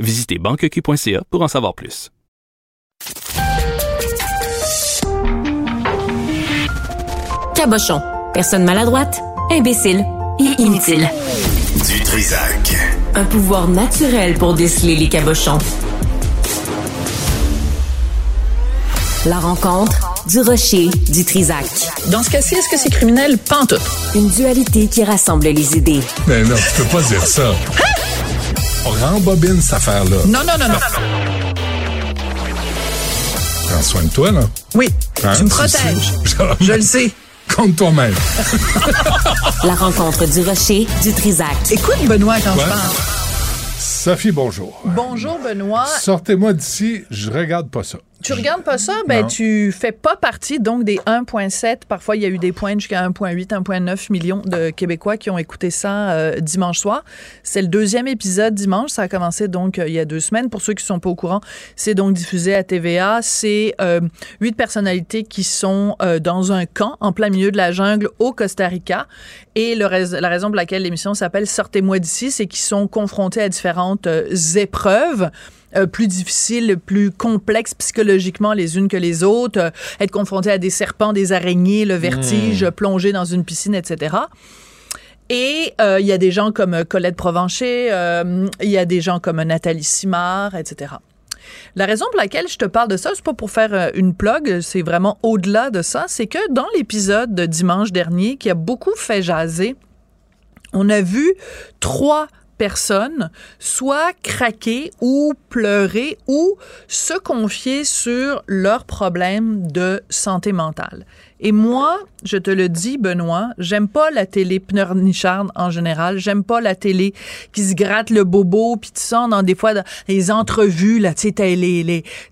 Visitez banqueq.ca pour en savoir plus. Cabochon. Personne maladroite, imbécile et inutile. Du Trisac. Un pouvoir naturel pour déceler les cabochons. La rencontre du rocher du Trisac. Dans ce cas-ci, est-ce que c'est criminel? Pantoute. Une dualité qui rassemble les idées. Mais non, tu peux pas dire ça. On rembobine cette affaire-là. Non, non, non, non. Prends soin de toi, là. Oui, Hein, tu me protèges. Je le sais. Compte toi-même. La rencontre du rocher du Trisac. Écoute, Benoît, quand Ouais. je parle. Sophie, bonjour. Bonjour, Benoît. Sortez-moi d'ici, je regarde pas ça. Tu regardes pas ça, ben Non. tu fais pas partie donc des 1.7. Parfois, il y a eu des points jusqu'à 1.8, 1.9 millions de Québécois qui ont écouté ça euh, dimanche soir. C'est le deuxième épisode dimanche. Ça a commencé donc euh, il y a deux semaines. Pour ceux qui sont pas au courant, c'est donc diffusé à TVA. C'est euh, huit personnalités qui sont euh, dans un camp en plein milieu de la jungle au Costa Rica. Et le rais- la raison pour laquelle l'émission s'appelle Sortez-moi d'ici, c'est qu'ils sont confrontés à différentes euh, épreuves euh, plus difficiles, plus complexes psychologiquement les unes que les autres, euh, être confronté à des serpents, des araignées, le vertige, Mm. plonger dans une piscine, etc. Et euh, il y a des gens comme Colette Provencher, il y a des gens comme Nathalie Simard, etc. La raison pour laquelle je te parle de ça, c'est pas pour faire une plug, c'est vraiment au-delà de ça, c'est que dans l'épisode de dimanche dernier, qui a beaucoup fait jaser, on a vu trois personnes soit craquer ou pleurer ou se confier sur leurs problèmes de santé mentale. Et moi, je te le dis, Benoît, j'aime pas la télé pleurnicharde en général. J'aime pas la télé qui se gratte le bobo, puis tu sens dans des fois dans les entrevues, là, tu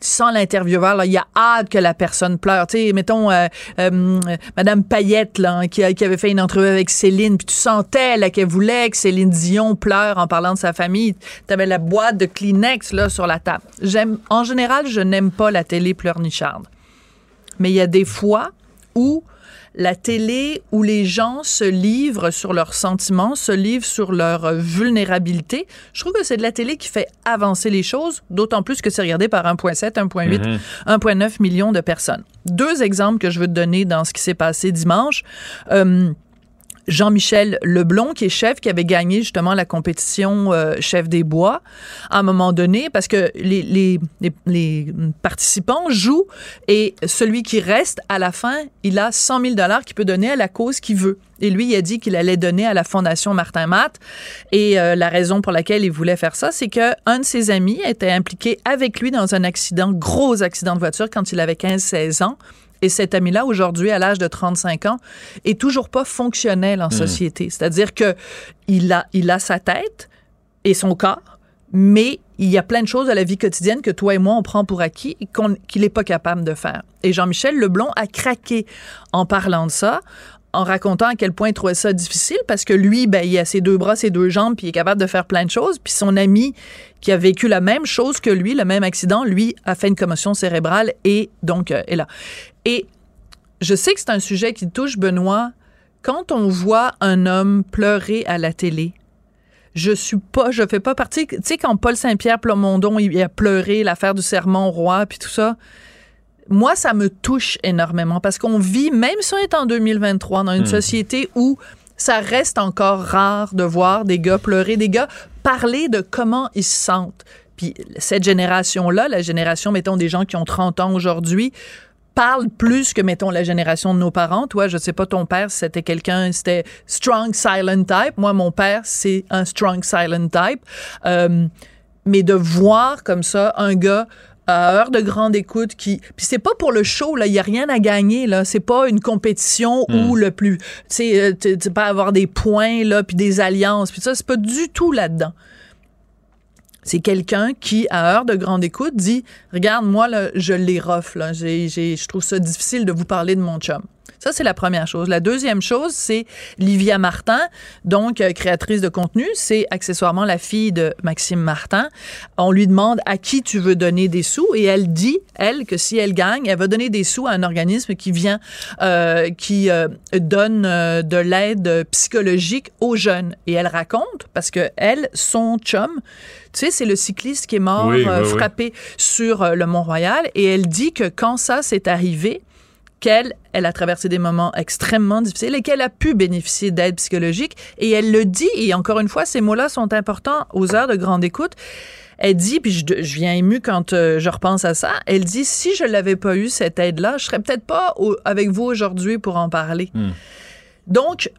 sens l'intervieweur, là, il y a hâte que la personne pleure. Tu sais, mettons, euh, euh, Madame Payette, là, hein, qui, avait fait une entrevue avec Céline, puis tu sentais, qu'elle voulait que Céline Dion pleure en parlant de sa famille. T'avais la boîte de Kleenex, là, sur la table. J'aime, en général, je n'aime pas la télé pleurnicharde. Mais il y a des fois où la télé, où les gens se livrent sur leurs sentiments, se livrent sur leur vulnérabilité, je trouve que c'est de la télé qui fait avancer les choses, d'autant plus que c'est regardé par 1,7, 1,8, Mhm. 1,9 millions de personnes. Deux exemples que je veux te donner dans ce qui s'est passé dimanche. Euh, Jean-Michel Leblon, qui est chef, qui avait gagné justement la compétition euh, chef des bois, à un moment donné, parce que les, les, les, les participants jouent et celui qui reste à la fin, il a 100 000 dollars qu'il peut donner à la cause qu'il veut. Et lui, il a dit qu'il allait donner à la Fondation Martin Matt. Et euh, la raison pour laquelle il voulait faire ça, c'est que un de ses amis était impliqué avec lui dans un accident, gros accident de voiture, quand il avait 15-16 ans. Et cet ami-là, aujourd'hui, à l'âge de 35 ans, est toujours pas fonctionnel en Hmm. société. C'est-à-dire que il a, il a sa tête et son corps, mais il y a plein de choses de la vie quotidienne que toi et moi, on prend pour acquis et qu'il n'est pas capable de faire. Et Jean-Michel Leblon a craqué en parlant de ça, en racontant à quel point il trouvait ça difficile parce que lui, ben, il a ses deux bras, ses deux jambes, puis il est capable de faire plein de choses. Puis son ami qui a vécu la même chose que lui, le même accident, lui a fait une commotion cérébrale et donc euh, est là. Et je sais que c'est un sujet qui touche Benoît. Quand on voit un homme pleurer à la télé, je suis pas, je fais pas partie. Tu sais, quand Paul Saint-Pierre Plamondon, il a pleuré l'affaire du serment au roi, puis tout ça, moi, ça me touche énormément parce qu'on vit, même si on est en 2023, dans une Hmm. société où ça reste encore rare de voir des gars pleurer, des gars parler de comment ils se sentent. Puis cette génération-là, la génération, mettons, des gens qui ont 30 ans aujourd'hui, parle plus que, mettons, la génération de nos parents. Toi, je sais pas, ton père, c'était quelqu'un, c'était strong silent type. Moi, mon père, c'est un strong silent type. Euh, mais de voir comme ça un gars à heure de grande écoute qui puis c'est pas pour le show là il y a rien à gagner là c'est pas une compétition où le plus tu sais euh, pas avoir des points là puis des alliances puis ça c'est pas du tout là-dedans c'est quelqu'un qui, à heure de grande écoute, dit Regarde, moi, là, je les rough, là. J'ai, j'ai- je trouve ça difficile de vous parler de mon chum. Ça, c'est la première chose. La deuxième chose, c'est Livia Martin, donc euh, créatrice de contenu. C'est accessoirement la fille de Maxime Martin. On lui demande à qui tu veux donner des sous et elle dit, elle, que si elle gagne, elle va donner des sous à un organisme qui vient, euh, qui euh, donne de l'aide psychologique aux jeunes. Et elle raconte, parce que elle, son chum, tu sais, c'est le cycliste qui est mort Oui, oui, oui. frappé sur le Mont-Royal. Et elle dit que quand ça s'est arrivé, qu'elle, elle a traversé des moments extrêmement difficiles et qu'elle a pu bénéficier d'aide psychologique. Et elle le dit, et encore une fois, ces mots-là sont importants aux heures de grande écoute. Elle dit, puis je, je viens émue quand euh, je repense à ça, elle dit, si je l'avais pas eu, cette aide-là, je serais peut-être pas au- avec vous aujourd'hui pour en parler. Donc,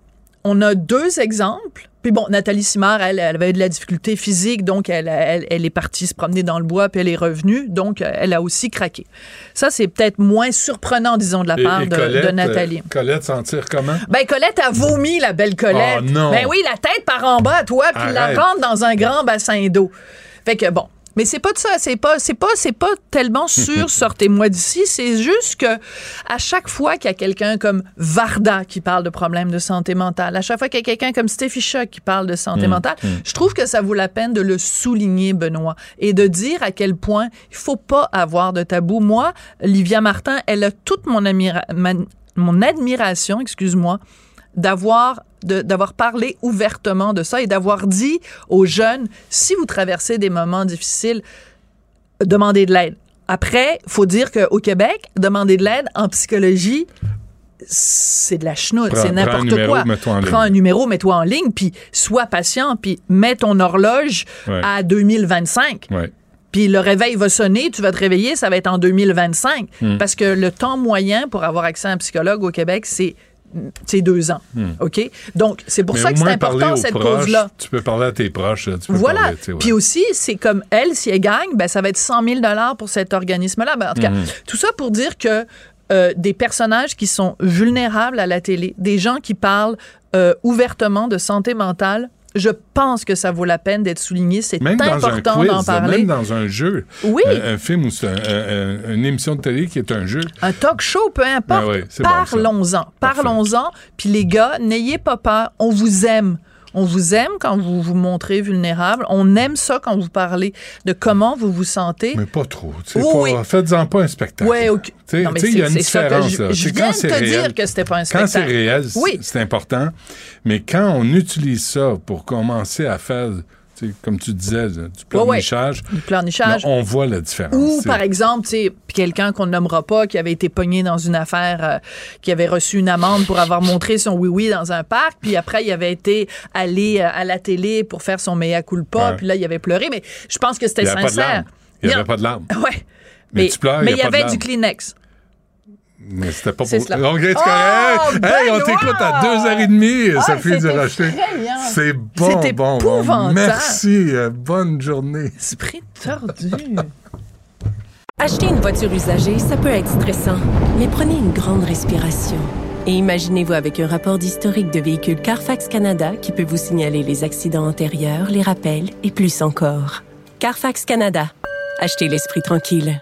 on a deux exemples. Puis bon, Nathalie Simard, elle, elle avait eu de la difficulté physique, donc elle, elle, elle est partie se promener dans le bois, puis elle est revenue, donc euh, elle a aussi craqué. Ça, c'est peut-être moins surprenant, disons, de la part et de, Colette, de Nathalie. euh, Colette s'en tire comment? Ben, Colette a vomi, la belle Colette. Oh, non. Ben oui, la tête par en bas à toi, puis la rentre dans un grand bassin d'eau. Fait que bon. Mais c'est pas de ça, c'est pas, c'est pas, c'est pas tellement sûr, sortez-moi d'ici. C'est juste que à chaque fois qu'il y a quelqu'un comme Varda qui parle de problèmes de santé mentale, à chaque fois qu'il y a quelqu'un comme Steffi Choc qui parle de santé Mm, mentale, mm. je trouve que ça vaut la peine de le souligner, Benoît, et de dire à quel point il faut pas avoir de tabou. Moi, Livia Martin, elle a toute mon, mon admiration, excuse-moi, d'avoir d'avoir parlé ouvertement de ça et d'avoir dit aux jeunes si vous traversez des moments difficiles demandez de l'aide. Après, faut dire qu'au Québec, demander de l'aide en psychologie, c'est de la chenoute, c'est n'importe quoi. Prends un numéro, mets-toi en ligne, puis sois patient, puis mets ton horloge Ouais. à 2025. Ouais. Puis le réveil va sonner, tu vas te réveiller, ça va être en 2025. Hmm. Parce que le temps moyen pour avoir accès à un psychologue au Québec, c'est c'est deux ans. Hmm. OK? Donc, c'est pour Mais ça que c'est important, cette cause-là. Tu peux parler à tes proches. Tu peux Voilà. parler, ouais. Puis aussi, c'est comme elle, si elle gagne, ben, ça va être 100 000 pour cet organisme-là. Ben, en tout cas, Mhm. tout ça pour dire que euh, des personnages qui sont vulnérables à la télé, des gens qui parlent euh, ouvertement de santé mentale, je pense que ça vaut la peine d'être souligné. C'est important d'en parler. même dans un jeu. Oui. Un, un film ou un- un- un- une émission de télé qui est un jeu. Un talk show, peu importe. Ah bon. Parlons-en. Parlons-en. Puis les gars, n'ayez pas peur. On vous aime. On vous aime quand vous vous montrez vulnérable. On aime ça quand vous parlez de comment vous vous sentez. Mais pas trop. Oui, pas- oui. Faites-en pas un spectacle. Ouais, ok. Tu sais, Non, mais tu sais, il y a une différence. je- là. je viens quand de te réel. dire que c'était pas un Quand c'est spectacle. réel, Oui. c'est important. Mais quand on utilise ça pour commencer à faire, comme tu disais, du pleurnichage, Du pleurnichage. là, on voit la différence. Ou, par exemple, tu sais, quelqu'un qu'on ne nommera pas, qui avait été pogné dans une affaire, euh, qui avait reçu une amende pour avoir montré son oui-oui dans un parc, puis après, il avait été allé euh, à la télé pour faire son mea culpa, Ouais. puis là, il avait pleuré, mais je pense que c'était sincère. Il n'y avait pas de larmes. Ouais. Mais Mais, tu pleures, mais il y avait du Kleenex. Mais c'était pas pour. cela. C'est Oh, correct. Hey, on t'écoute à deux heures et demie, Ah, Sophie c'est Durocher. effrayant. C'est bon, bon, bon. épouvantable. Merci. euh, bonne journée. Esprit tordu. Acheter une voiture usagée, ça peut être stressant, mais prenez une grande respiration. Et imaginez-vous avec un rapport d'historique de véhicule Carfax Canada qui peut vous signaler les accidents antérieurs, les rappels et plus encore. Carfax Canada. Achetez l'esprit tranquille.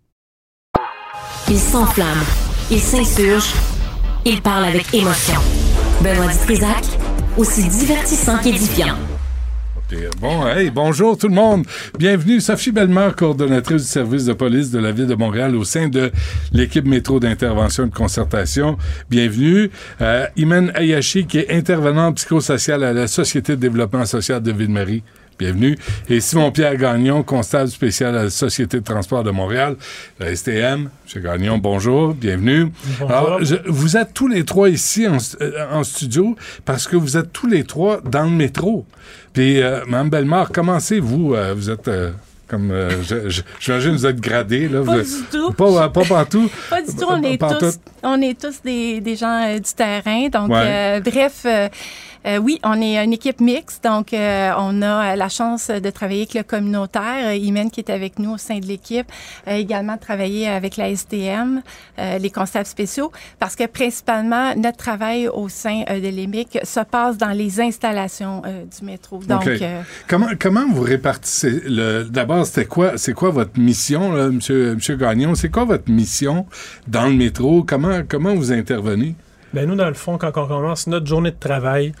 Il s'enflamme, il s'insurge, il parle avec émotion. Benoît Dutrisac, aussi divertissant qu'édifiant. Bon, hey, bonjour tout le monde. Bienvenue, Sophie Bellemare, coordonnatrice du service de police de la Ville de Montréal au sein de l'équipe métro d'intervention et de concertation. Bienvenue. Euh, Imen qui est intervenante psychosociale à la Société de développement social de Ville-Marie. Bienvenue. Et Simon-Pierre Gagnon, constable spécial à la Société de transport de Montréal, la STM. Monsieur Gagnon, bonjour, bienvenue. Bonjour. Alors, je- vous êtes tous les trois ici en, euh, en studio parce que vous êtes tous les trois dans le métro. Puis, euh, Mme Bellemare, commencez-vous. euh, vous êtes... euh, comme euh, je- je- j'imagine vous êtes gradé là. Pas vous du tout. Pas, pas partout. Pas du tout. On est Pas tous, on est tous des, des gens euh, du terrain. Donc, Ouais. euh, bref, euh, oui, on est une équipe mixte. Donc, euh, on a euh, la chance de travailler avec le communautaire. Imen qui est avec nous au sein de l'équipe. Euh, également de travailler avec la STM, euh, les constables spéciaux, parce que principalement, notre travail au sein de l'EMIC se passe dans les installations du métro. Donc, euh, comment, comment vous répartissez le d'abord c'était quoi c'est quoi votre mission là, monsieur monsieur Gagnon? C'est quoi votre mission dans le métro? Comment comment vous intervenez? Ben nous, dans le fond, quand on commence notre journée de travail,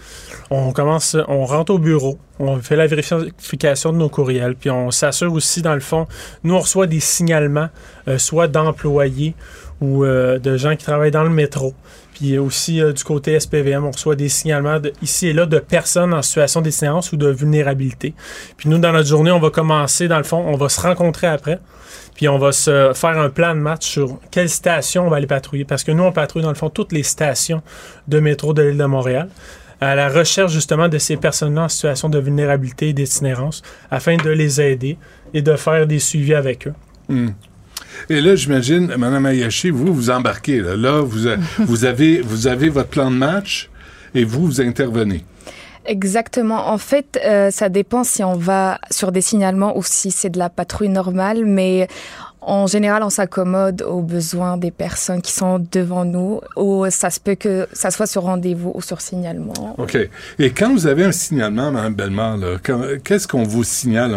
on commence, on rentre au bureau, on fait la vérification de nos courriels, puis on s'assure aussi, dans le fond, nous, on reçoit des signalements, euh, soit d'employés ou euh, de gens qui travaillent dans le métro. Puis aussi, euh, du côté SPVM, on reçoit des signalements ici et là de personnes en situation d'itinérance ou de vulnérabilité. Puis nous, dans notre journée, on va commencer, dans le fond, on va se rencontrer après. Puis on va se faire un plan de match sur quelle station on va aller patrouiller. Parce que nous, on patrouille dans le fond toutes les stations de métro de l'île de Montréal à la recherche justement de ces personnes-là en situation de vulnérabilité et d'itinérance afin de les aider et de faire des suivis avec eux. Hmm. Et là, j'imagine, Mme Ayashi, vous, vous embarquez. Là, Là, vous, a- vous, avez, vous avez votre plan de match et vous, vous intervenez. Exactement. En fait, euh, ça dépend si on va sur des signalements ou si c'est de la patrouille normale, mais en général, on s'accommode aux besoins des personnes qui sont devant nous, ou ça se peut que ça soit sur rendez-vous ou sur signalement. OK. Et quand vous avez un signalement, Mme Bellemare, qu'est-ce qu'on vous signale?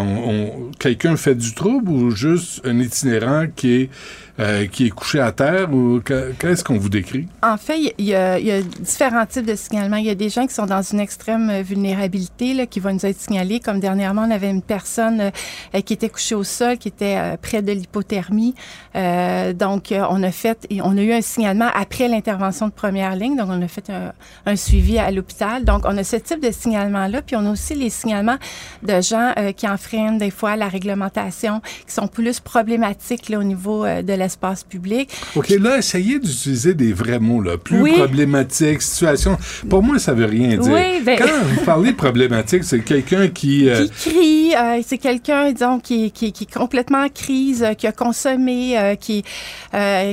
Quelqu'un fait du trouble ou juste un itinérant qui est, euh, qui est couché à terre? ou que- Qu'est-ce qu'on vous décrit? En fait, il y, a, y a différents types de signalements. Il y a des gens qui sont dans une extrême vulnérabilité, là, qui vont nous être signalés. Comme dernièrement, on avait une personne euh, qui était couchée au sol, qui était euh, près de l'hypothermie. Donc, on a fait, on a eu un signalement après l'intervention de première ligne. Donc, on a fait un, un suivi à l'hôpital. Donc, on a ce type de signalement-là. Puis, on a aussi les signalements de gens qui enfreignent des fois la réglementation, qui sont plus problématiques là, au niveau de l'espace public. OK, là, essayez d'utiliser des vrais mots, là. Plus Oui. problématique, situation. Pour moi, ça veut rien dire. Oui, ben- Quand vous parlez problématique, c'est quelqu'un qui... euh, qui crie, euh, c'est quelqu'un, disons, qui, qui, qui est complètement en crise, euh, qui a consommé, euh, qui,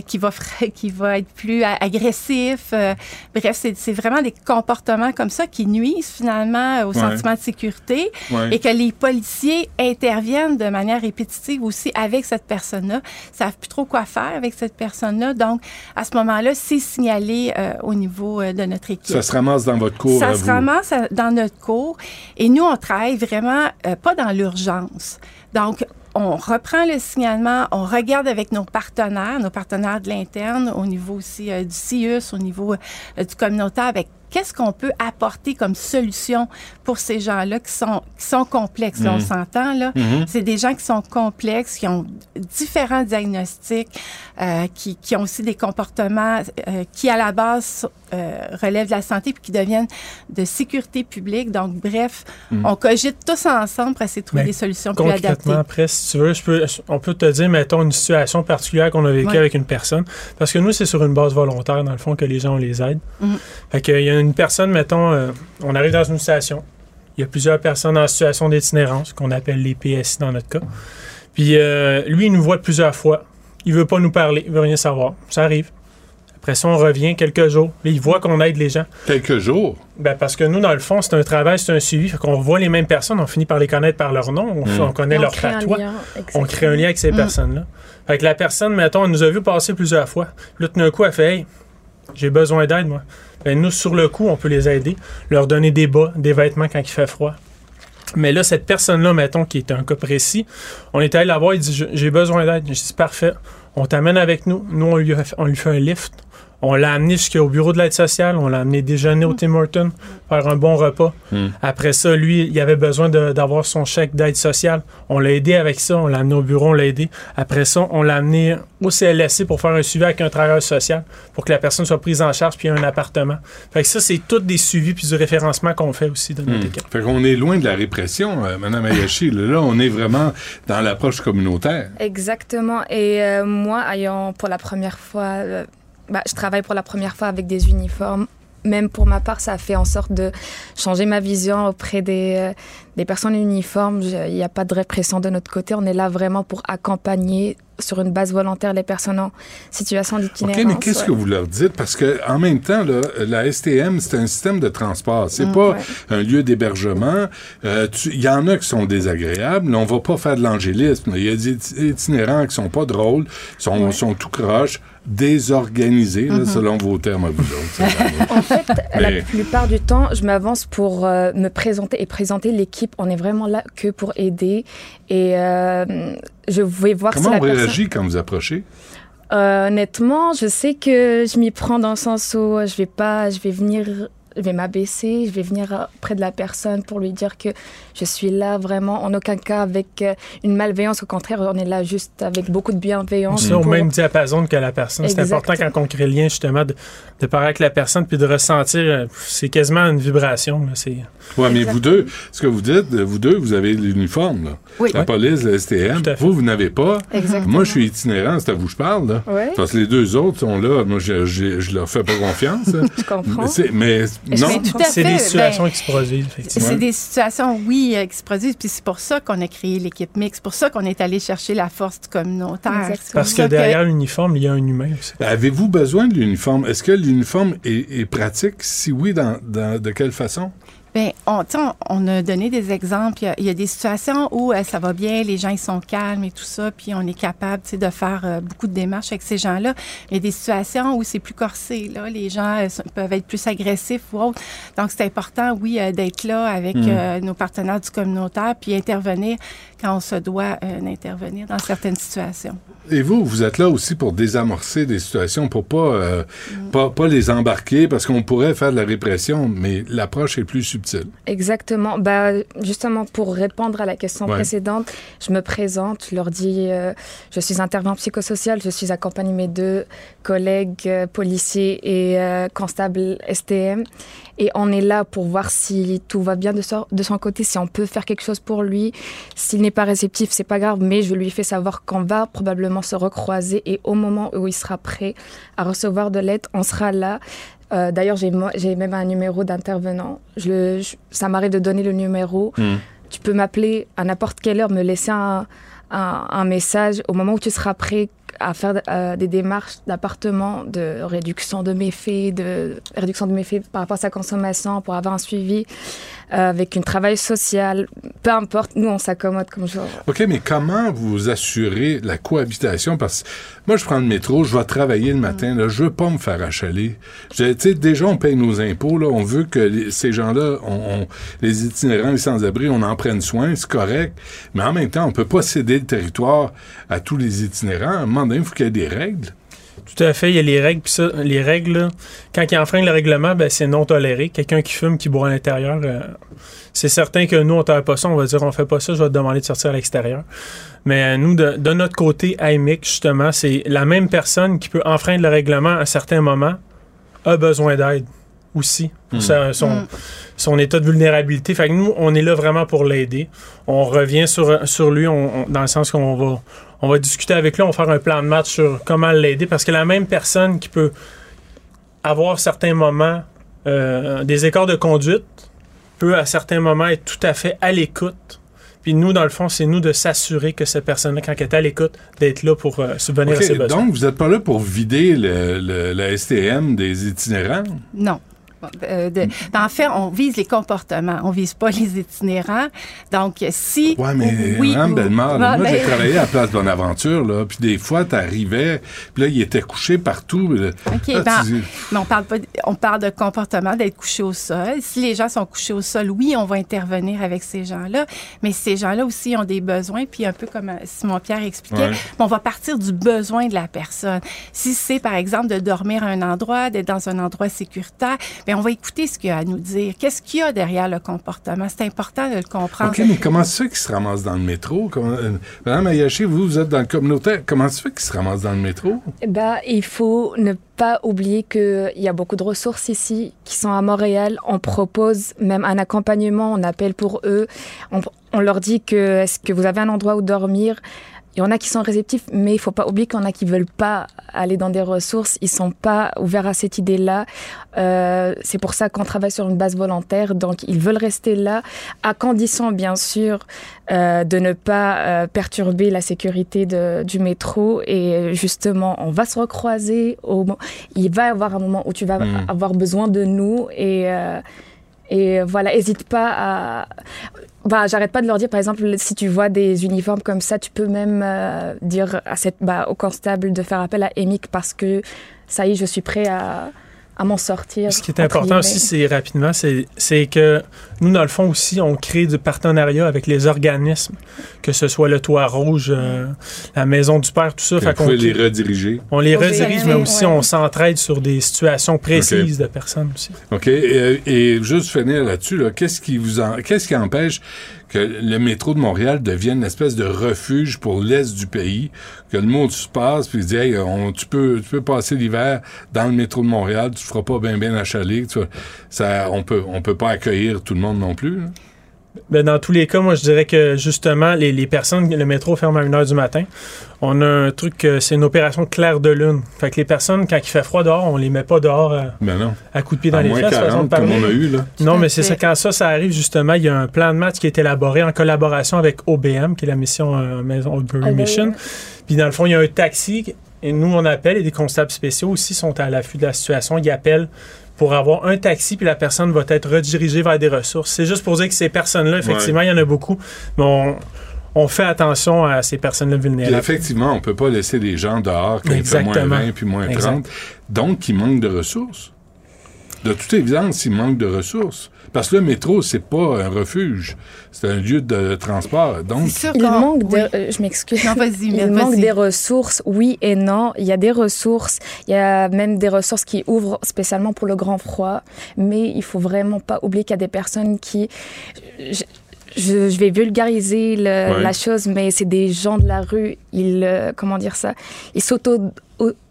qui, va, qui va être plus a- agressif. bref, c'est c'est vraiment des comportements comme ça qui nuisent finalement au Ouais. sentiment de sécurité Ouais. et que les policiers interviennent de manière répétitive aussi avec cette personne-là, savent plus trop quoi faire avec cette personne-là. Donc, à ce moment-là, c'est signalé euh, au niveau euh, de notre équipe. ça se ramasse dans votre cours, Ça à se vous. ramasse à- dans notre cours. Et nous, on travaille vraiment euh, pas dans l'urgence. Donc, on reprend le signalement, on regarde avec nos partenaires, nos partenaires de l'interne, au niveau aussi euh, du CIUS, au niveau euh, du communautaire, avec qu'est-ce qu'on peut apporter comme solution pour ces gens-là qui sont, qui sont complexes? Là, on Mhm. s'entend, là. Mhm. C'est des gens qui sont complexes, qui ont différents diagnostics, euh, qui, qui ont aussi des comportements euh, qui, à la base, euh, relèvent de la santé puis qui deviennent de sécurité publique. Donc, bref, Mhm. on cogite tous ensemble pour essayer de trouver des solutions plus adaptées. Concrètement, après, si tu veux, je peux, on peut te dire, mettons, une situation particulière qu'on a vécue Ouais. avec une personne. Parce que nous, c'est sur une base volontaire, dans le fond, que les gens, on les aide. Mhm. Fait qu'il y a une personne, mettons, euh, on arrive dans une station. Il y a plusieurs personnes en situation d'itinérance, qu'on appelle les PSI dans notre cas. Puis euh, lui, il nous voit plusieurs fois. Il veut pas nous parler, il veut rien savoir. Ça arrive. Après ça, on revient quelques jours. Là, il voit qu'on aide les gens. Quelques jours? Ben, parce que nous, dans le fond, c'est un travail, c'est un suivi. Fait qu'on voit les mêmes personnes, on finit par les connaître par leur nom, on, Mm. on connaît on leur patois. On crée un lien avec ces Mm. personnes-là. Fait que la personne, mettons, elle nous a vu passer plusieurs fois. Là, tout d'un coup, elle fait Hey, j'ai besoin d'aide, moi. Ben, nous, sur le coup, on peut les aider, leur donner des bas, des vêtements quand il fait froid. Mais là, cette personne-là, mettons, qui est un cas précis, on est allé la voir, il dit J'ai- besoin d'aide. J'ai dit Parfait, on t'amène avec nous. Nous, on lui, a fait- on lui fait un lift. On l'a amené jusqu'au bureau de l'aide sociale, on l'a amené déjeuner au Tim Hortons, faire un bon repas. Hmm. Après ça, lui, il avait besoin d'avoir son chèque d'aide sociale. On l'a aidé avec ça, on l'a amené au bureau, on l'a aidé. Après ça, on l'a amené au CLSC pour faire un suivi avec un travailleur social pour que la personne soit prise en charge puis ait un appartement. Fait que ça, c'est tous des suivis puis du référencement qu'on fait aussi dans notre équipe. Fait qu'on est loin de la répression, euh, Mme Ayashi. là, Là, on est vraiment dans l'approche communautaire. Exactement. Et euh, moi, ayant pour la première fois, euh, bah, je travaille pour la première fois avec des uniformes. Même pour ma part, ça a fait en sorte de changer ma vision auprès des, euh, des personnes uniformes. Il n'y a pas de répression de notre côté. On est là vraiment pour accompagner sur une base volontaire les personnes en situation OK, d'itinérance. mais qu'est-ce ouais. que vous leur dites? Parce que en même temps, là, la STM, c'est un système de transport. C'est Mm, pas ouais. un lieu d'hébergement. Euh, Il y en a qui sont désagréables. On va pas faire de l'angélisme. Il y a des iti- itinérants qui sont pas drôles, sont, sont tout croches, désorganisés, là, Mhm. selon vos termes à vous autres. En fait, la plupart du temps, je m'avance pour euh, me présenter et présenter l'équipe. On est vraiment là que pour aider. Et euh, je vais voir Comment si la on personne... réagit quand vous approchez? Euh, honnêtement, je sais que je m'y prends dans le sens où je vais pas, je vais venir, je vais m'abaisser, je vais venir près de la personne pour lui dire que je suis là vraiment en aucun cas avec euh, une malveillance. Au contraire, on est là juste avec beaucoup de On bienveillance. est au pour- même diapason que la personne. C'est important quand on crée le lien, justement, de, de parler avec la personne puis de ressentir. euh, C'est quasiment une vibration. là, C'est. Oui, mais vous deux, ce que vous dites, vous deux, vous avez l'uniforme, là. Oui. La Oui. police, la STM. Vous, vous n'avez pas. Exactement. Moi, je suis itinérant, c'est à vous que je parle, là. Ouais. Parce que les deux autres sont là. Moi, je, je, je leur fais pas confiance. Je comprends. Mais, c'est- mais non. C'est des situations ben, qui se produisent, effectivement. C'est des situations, oui, qui se produisent, puis c'est pour ça qu'on a créé l'équipe mixte, c'est pour ça qu'on est allé chercher la force du communautaire. Parce que derrière l'uniforme, il y a un humain aussi. Avez-vous besoin de l'uniforme? Est-ce que l'uniforme est, est pratique? Si oui, dans, dans- de quelle façon? Ben, on, a donné des exemples. Il y a, il y a des situations où euh, ça va bien, les gens ils sont calmes et tout ça, puis on est capable de faire euh, beaucoup de démarches avec ces gens-là. Il y a des situations où c'est plus corsé. Là. Les gens euh, peuvent être plus agressifs ou autres. Donc, c'est important, oui, d'être là avec Mm. nos partenaires du communautaire, puis intervenir quand on se doit d'intervenir dans certaines situations. Et vous, vous êtes là aussi pour désamorcer des situations, pour pas, euh, pas, pas les embarquer, parce qu'on pourrait faire de la répression, mais l'approche est plus subtile. Exactement. Bah, justement, pour répondre à la question Ouais. précédente, je me présente, je leur dis euh, je suis intervenant psychosocial, je suis accompagnée de mes deux collègues euh, policiers et euh, constables STM. Et on est là pour voir si tout va bien de, so- de son côté, si on peut faire quelque chose pour lui. S'il n'est pas réceptif, c'est pas grave, mais je lui fais savoir qu'on va probablement se recroiser et au moment où il sera prêt à recevoir de l'aide, on sera là. Euh, D'ailleurs, j'ai même un numéro d'intervenant. Je le- je- ça m'arrive de donner le numéro. Tu peux m'appeler à n'importe quelle heure, me laisser un, un- un message au moment où tu seras prêt à faire euh, des démarches d'appartement, de réduction de méfaits, de réduction de méfaits par rapport à sa consommation, pour avoir un suivi avec une travail social. Peu importe, nous, on s'accommode comme genre. OK, mais comment vous assurez la cohabitation? Parce que moi, je prends le métro, je vais travailler le matin, là, je veux pas me faire achaler. Je- Tu sais, déjà, on paye nos impôts, là, on veut que les- ces gens-là, on, on- les itinérants, les sans-abri, on en prenne soin, c'est correct. Mais en même temps, on peut pas céder le territoire à tous les itinérants. À un moment donné, il faut qu'il y ait des règles. Tout à fait, il y a les règles. Puis ça, les règles, là, quand ils enfreignent le règlement, ben, c'est non toléré. Quelqu'un qui fume, qui boit à l'intérieur, euh, c'est certain que nous, on ne pas ça. On va dire, on fait pas ça, je vais te demander de sortir à l'extérieur. Mais euh, nous, de, de notre côté, IMIC, justement, c'est la même personne qui peut enfreindre le règlement à un certain moment a besoin d'aide aussi pour Mm. sa- son, Mm. son état de vulnérabilité. Fait que nous, on est là vraiment pour l'aider. On revient sur, sur lui on- on- dans le sens qu'on va, on va discuter avec lui, on va faire un plan de match sur comment l'aider parce que la même personne qui peut avoir certains moments euh, des écarts de conduite peut à certains moments être tout à fait à l'écoute. Puis nous, dans le fond, c'est nous de s'assurer que cette personne-là, quand elle est à l'écoute, d'être là pour euh, subvenir à ses besoins. donc, vous n'êtes pas là pour vider le- le- la STM des itinérants? Non. Euh, de, en fait, on vise les comportements, on vise pas les itinérants. Donc, si... Ouais, mais oui, Mme Bellemare, Ouais, moi, j'ai travaillé à Place Bonaventure, là, puis des fois, t'arrivais, puis là, il était couché partout. là. OK, Là, ben, tu dis, mais on parle pas, on parle de comportement, d'être couché au sol. Si les gens sont couchés au sol, oui, on va intervenir avec ces gens-là, mais ces gens-là aussi ont des besoins, puis un peu comme euh, Simon Pierre expliquait, Ouais. on va partir du besoin de la personne. Si c'est par exemple de dormir à un endroit, d'être dans un endroit sécuritaire, ben on va écouter ce qu'il y a à nous dire. Qu'est-ce qu'il y a derrière le comportement? C'est important de le comprendre. OK, mais comment ça fait qu'ils se ramassent dans le métro? Comment, euh, Madame Ayashi, vous, vous êtes dans le communautaire. Comment ça fait qu'ils se ramassent dans le métro? Eh ben, il faut ne pas oublier qu'il y a beaucoup de ressources ici qui sont à Montréal. On propose même un accompagnement, on appelle pour eux. On, on leur dit que est-ce que vous avez un endroit où dormir? Il y en a qui sont réceptifs, mais il faut pas oublier qu'il y en a qui veulent pas aller dans des ressources. Ils sont pas ouverts à cette idée-là. Euh, c'est pour ça qu'on travaille sur une base volontaire. Donc, ils veulent rester là, à condition, bien sûr, euh, de ne pas euh, perturber la sécurité de- du métro. Et justement, on va se recroiser. Au, il va y avoir un moment où tu vas Mm. avoir besoin de nous. Et, et voilà, hésite pas à. Bah, j'arrête pas de leur dire, par exemple, si tu vois des uniformes comme ça, tu peux même euh, dire à cette, bah, au constable de faire appel à EMIC parce que ça y est, je suis prêt à, à m'en sortir. Ce qui est important aussi, c'est rapidement, c'est que nous, dans le fond aussi, on crée du partenariat avec les organismes, que ce soit le Toit Rouge, euh, la Maison du Père, tout ça. Vous Fait pouvez les rediriger. On les redirige, mais aussi ouais. on s'entraide sur des situations précises de personnes aussi. OK. Et, et juste finir là-dessus, là, qu'est-ce qui vous en- qu'est-ce qui empêche que le métro de Montréal devienne une espèce de refuge pour l'Est du pays, que le monde se passe puis dit hey, on, tu peux tu peux passer l'hiver dans le métro de Montréal, tu feras pas bien bien tu vois. ça on peut on peut pas accueillir tout le monde non plus. là. Ben, dans tous les cas, moi, je dirais que justement, les, les personnes, le métro ferme à 1h du matin. On a un truc, c'est une opération clair de lune. Fait que les personnes, quand il fait froid dehors, on les met pas dehors euh, Ben non. à coups de pied dans À les moins fesses. façon 40 de parler. comme on a eu, là. Non, mais c'est ça. Quand ça, ça arrive, justement, il y a un plan de match qui est élaboré en collaboration avec OBM, qui est la mission euh, Maison Oldbury Ah, ben Mission. Puis dans le fond, il y a un taxi. Et nous, on appelle, et des constables spéciaux aussi sont à l'affût de la situation. Ils appellent pour avoir un taxi, puis la personne va être redirigée vers des ressources. C'est juste pour dire que ces personnes-là, effectivement, il y en a beaucoup. Mais on, on fait attention à ces personnes-là vulnérables. effectivement, on peut pas laisser les gens dehors quand il fait moins Exactement. 20 puis moins 30. Exact. Donc, il manque de ressources. De toute évidence, il manque de ressources. Parce que le métro, c'est pas un refuge. C'est un lieu de transport. Donc, Il manque de, euh, je m'excuse. Il manque des ressources, oui et non. Il y a des ressources, il y a même des ressources qui ouvrent spécialement pour le grand froid, mais il faut vraiment pas oublier qu'il y a des personnes qui je, je- je vais vulgariser le- Ouais. la chose, mais c'est des gens de la rue. Ils, euh, comment dire ça? Ils s'auto au-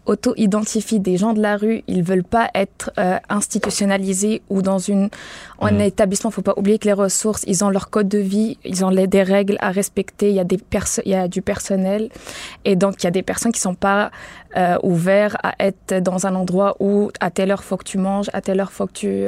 auto-identifient des gens de la rue. Ils veulent pas être euh, institutionnalisés ou dans une un établissement. Faut pas oublier que les ressources, ils ont leur code de vie, ils ont les, des règles à respecter. Il y a des il y a du personnel et donc il y a des personnes qui sont pas euh, ouverts à être dans un endroit où à telle heure faut que tu manges, à telle heure faut que tu.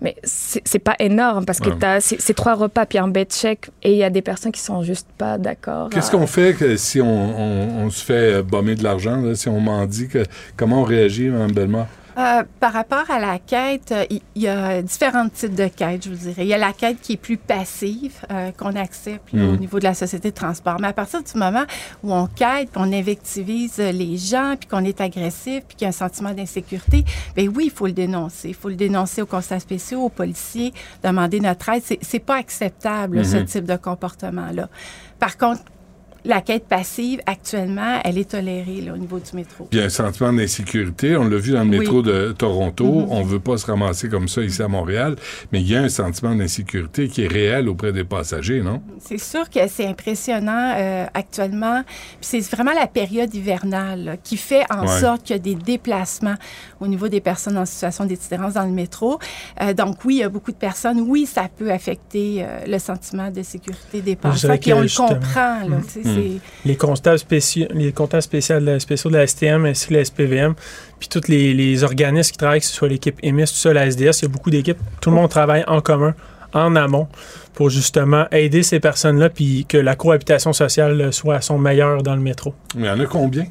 Mais c'est pas énorme parce que Ouais. t'as c'est c'est trois repas puis un bed check et il y a des personnes qui sont juste pas d'accord. qu'est-ce à- qu'on fait si on, on- on se fait euh, bomber de l'argent, si on m'en dit que comment on réagit, Mme Bellemare? Euh, par rapport à la quête, euh, il y, a différents types de quêtes, je vous dirais. Il y a la quête qui est plus passive, euh, qu'on accepte là, au niveau de la société de transport. Mais à partir du moment où on quête, puis on invectivise les gens, puis qu'on est agressif, puis qu'il y a un sentiment d'insécurité, ben oui, il faut le dénoncer. Il faut le dénoncer aux constats spéciaux, aux policiers, demander notre aide. C'est- C'est pas acceptable, ce. Mhm. type de comportement-là. Par contre, la quête passive, actuellement, elle est tolérée là, au niveau du métro. Il y a un sentiment d'insécurité. On l'a vu dans le Oui. métro de Toronto. Mhm. On veut pas se ramasser comme ça ici à Montréal, mais il y a un sentiment d'insécurité qui est réel auprès des passagers, non? C'est sûr que c'est impressionnant euh, actuellement. Puis c'est vraiment la période hivernale là, qui fait en Ouais. sorte qu'il y a des déplacements au niveau des personnes en situation d'itinérance dans le métro. Euh, donc oui, il y a beaucoup de personnes. Oui, ça peut affecter euh, le sentiment de sécurité des dirais Puis on le comprend. Là, sais, c'est- Les constables spéciaux, les comptables spéciaux de la, spéciaux de la STM ainsi que la SPVM, puis tous les, les organismes qui travaillent, que ce soit l'équipe EMIS, tout ça, la SDS, il y a beaucoup d'équipes. Tout le monde travaille en commun, en amont, pour justement aider ces personnes-là, puis que la cohabitation sociale soit à son meilleur dans le métro. Il y en a combien?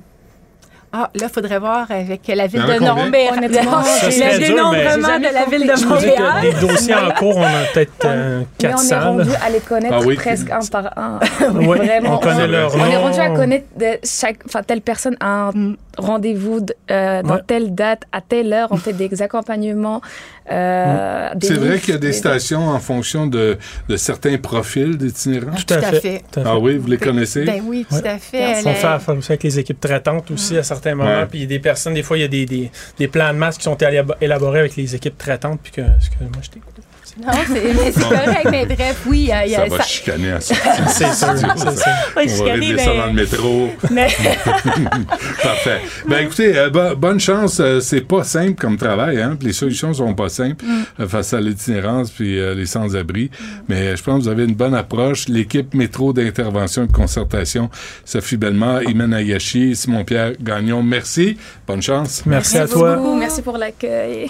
Ah, là, il faudrait voir avec la ville Il y en a de? Montréal. Le dénombrement de la ville de Montréal. des dossiers en cours, on a peut-être euh, Mais on 400. est rendu à les connaître Ah oui. presque un par un. Oui, Vraiment. on connaît leur On est nom. rendu à connaître de chaque, enfin, telle personne a un rendez-vous de- euh, dans Ouais. telle date, à telle heure. On fait des accompagnements. Euh, des C'est vrai qu'il y a des stations en fonction de, de certains profils d'itinérants? Tout à Tout à fait. fait. tout à fait. Ah oui, vous les connaissez? Ben oui, tout Ouais. à fait. On La- fait affaire avec les équipes traitantes aussi à certains moments. Ouais. Puis il y a des personnes, des fois, il y a des, des, des plans de masse qui sont élab- élaborés avec les équipes traitantes. Puis que, excuse-moi, je t'écoute. Non, c'est correct, mais bref, oui, il y a- y Ça a va ça- chicaner à ça. C'est sûr, On va régler ça mais- dans le métro. Mais- Parfait. Ben écoutez, euh, bo- bonne chance. Euh, c'est pas simple comme travail, hein. Les solutions sont pas simples Mm. euh, face à l'itinérance puis euh, les sans-abri. Mais je pense que vous avez une bonne approche. L'équipe métro d'intervention et de concertation, Sophie Bellemare, Imen Ayashi, Simon-Pierre Gagnon, merci. Bonne chance. Merci, à Merci toi. beaucoup. Merci pour l'accueil.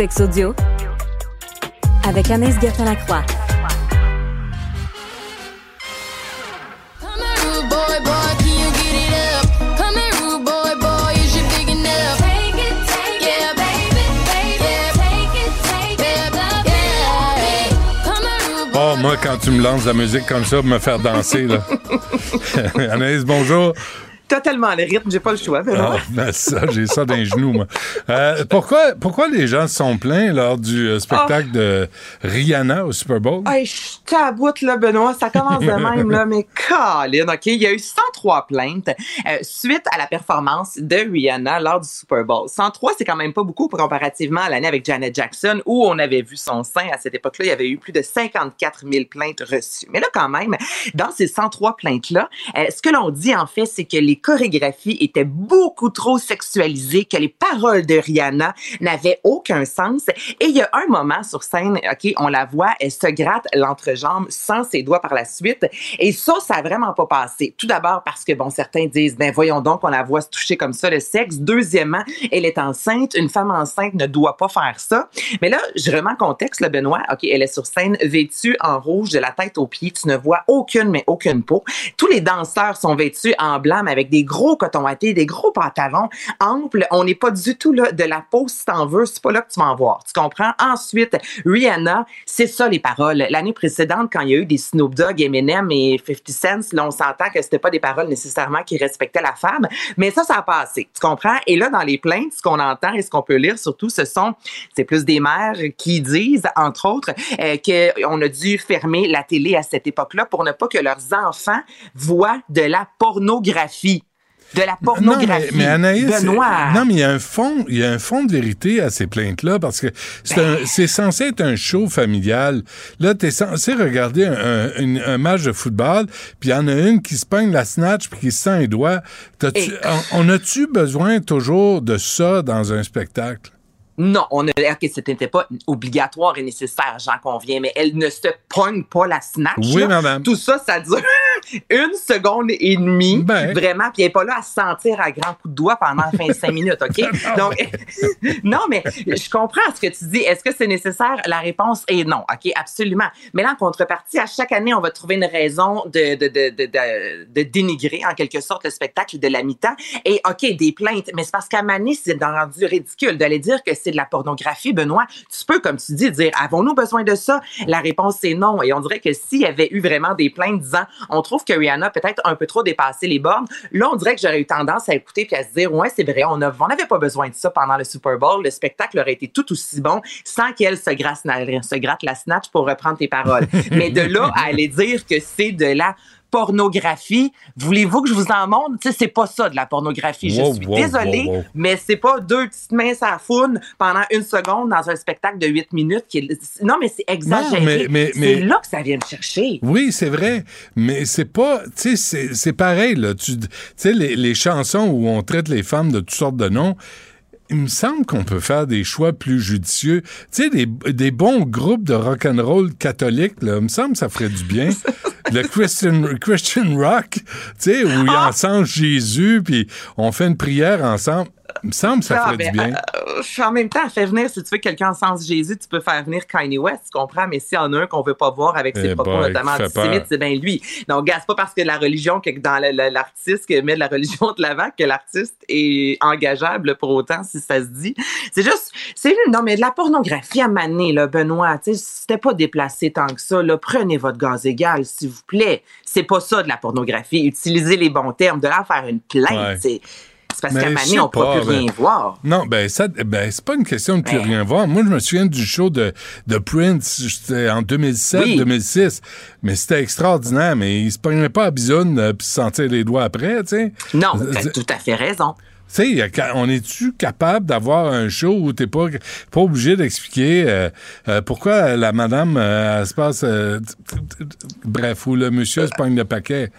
Sex audio avec Anaïs Gertin-Lacroix. Oh, moi, quand tu me lances la musique comme ça pour me faire danser, là. Anaïs, bonjour. Totalement le rythme, j'ai pas le choix. Ah, ben ça, j'ai ça dans les genoux, moi. Euh, pourquoi, pourquoi les gens sont plaints lors du euh, spectacle de Rihanna au Super Bowl? Hey, je taboute, là, Benoît. Ça commence de même, là, mais Colin, OK? Il y a eu 103 plaintes euh, suite à la performance de Rihanna lors du Super Bowl. 103, c'est quand même pas beaucoup comparativement à l'année avec Janet Jackson où on avait vu son sein. À cette époque-là, il y avait eu plus de 54 000 plaintes reçues. Mais là, quand même, dans ces 103 plaintes-là, ce que l'on dit, en fait, c'est que les chorégraphies étaient beaucoup trop sexualisées, que les paroles de Rihanna n'avaient aucun sens. Et il y a un moment sur scène, OK, on la voit, elle se gratte l'entrejambe sans ses doigts par la suite. Et ça, ça a vraiment pas passé. Tout d'abord parce que, bon, certains disent, ben voyons donc, on la voit se toucher comme ça le sexe. Deuxièmement, elle est enceinte. Une femme enceinte ne doit pas faire ça. Mais là, je remets en contexte, le Benoît. OK, elle est sur scène vêtue en rouge de la tête aux pieds. Tu ne vois aucune, mais aucune peau. Tous les danseurs sont vêtus en blanc, mais avec des gros cotons wattés, des gros pantalons amples. On n'est pas du tout là de la peau, si t'en veux. C'est pas là que tu vas en voir. Tu comprends? Ensuite, Rihanna, c'est ça les paroles. L'année précédente, quand il y a eu des Snoop Dogg, Eminem et 50 Cent, là, on s'entend que c'était pas des paroles nécessairement qui respectaient la femme. Mais ça, ça a passé. Tu comprends? Et là, dans les plaintes, ce qu'on entend et ce qu'on peut lire surtout, ce sont, c'est plus des mères qui disent, entre autres, euh, qu'on a dû fermer la télé à cette époque-là pour ne pas que leurs enfants voient de la pornographie. De la pornographie. Non, mais, mais Anaïs, Benoît. non, mais il y a un fond, il y a un fond de vérité à ces plaintes-là parce que c'est Ben. censé être un show familial. Là, t'es censé regarder un, un- match de football, puis il y en a une qui se peigne la snatch puis qui se sent les doigts. Et- on, on a-tu besoin toujours de ça dans un spectacle? Non, on a, ok, c'était pas obligatoire et nécessaire, j'en conviens, mais elle ne se pogne pas la snatch. Oui, là. madame. Tout ça, ça dure une seconde et demie. Ben. Vraiment, puis elle n'est pas là à se sentir à grands coups de doigt pendant 25 minutes, OK? Donc, non, mais je comprends ce que tu dis. Est-ce que c'est nécessaire? La réponse est non, OK? Absolument. Mais là, en contrepartie, à chaque année, on va trouver une raison de, de, de, de, de, dénigrer, en quelque sorte, le spectacle de la mi-temps. Et, OK, des plaintes, mais c'est parce qu'à Mané, c'est rendu ridicule d'aller dire que c'est de la pornographie, Benoît. Tu peux, comme tu dis, dire avons-nous besoin de ça? La réponse c'est non. Et on dirait que s'il y avait eu vraiment des plaintes disant on trouve trouve que Rihanna a peut-être un peu trop dépassé les bornes. Là, on dirait que j'aurais eu tendance à écouter puis à se dire, ouais, c'est vrai, on n'avait pas besoin de ça pendant le Super Bowl. Le spectacle aurait été tout aussi bon sans qu'elle se, se gratte la snatch pour reprendre tes paroles. Mais de là à aller dire que c'est de la pornographie. Voulez-vous que je vous en montre? Tu sais, c'est pas ça de la pornographie. je suis désolée, mais c'est pas deux petites mains à foune pendant une seconde dans un spectacle de huit minutes. Qui Non, mais c'est exagéré. c'est là que ça vient me chercher. Oui, c'est vrai. Mais c'est pas. Tu sais, c'est pareil, là. Tu sais, les, les chansons où on traite les femmes de toutes sortes de noms il me semble qu'on peut faire des choix plus judicieux. Tu sais, des, des bons groupes de rock'n'roll catholiques, là, il me semble que ça ferait du bien. le Christian, Christian rock, tu sais, où il y a ensemble Jésus, puis on fait une prière ensemble. Il me semble que ça ferait du bien. Euh, en même temps, fait venir, si tu veux quelqu'un en sens Jésus, tu peux faire venir Kanye West, tu comprends? Mais s'il y en a un qu'on veut pas voir avec ses eh propos, notamment antisémites, c'est bien lui. Donc, gars, c'est pas parce que la religion, que dans l'artiste, que met de la religion de l'avant, que l'artiste est engageable pour autant, si ça se dit. C'est juste, c'est non, mais de la pornographie à maner, là, Benoît, tu sais, c'était pas déplacé tant que ça, là. Prenez votre gaz égal, s'il vous plaît. C'est pas ça de la pornographie. Utilisez les bons termes, de là faire une plainte, c'est c'est parce qu'à un on ne peut plus rien ben, voir. Non, ben, ça, ben, c'est pas une question de plus ben. rien voir. Moi, je me souviens du show de, de Prince en 2007-2006. Mais c'était extraordinaire, mais il se prenait pas à bisoune euh, puis se sentir les doigts après, tu sais. Non, tu as tout à fait raison. Tu sais, on est-tu capable d'avoir un show où t'es pas, pas obligé d'expliquer euh, euh, pourquoi la madame se passe... bref, ou le monsieur se pogne le paquet?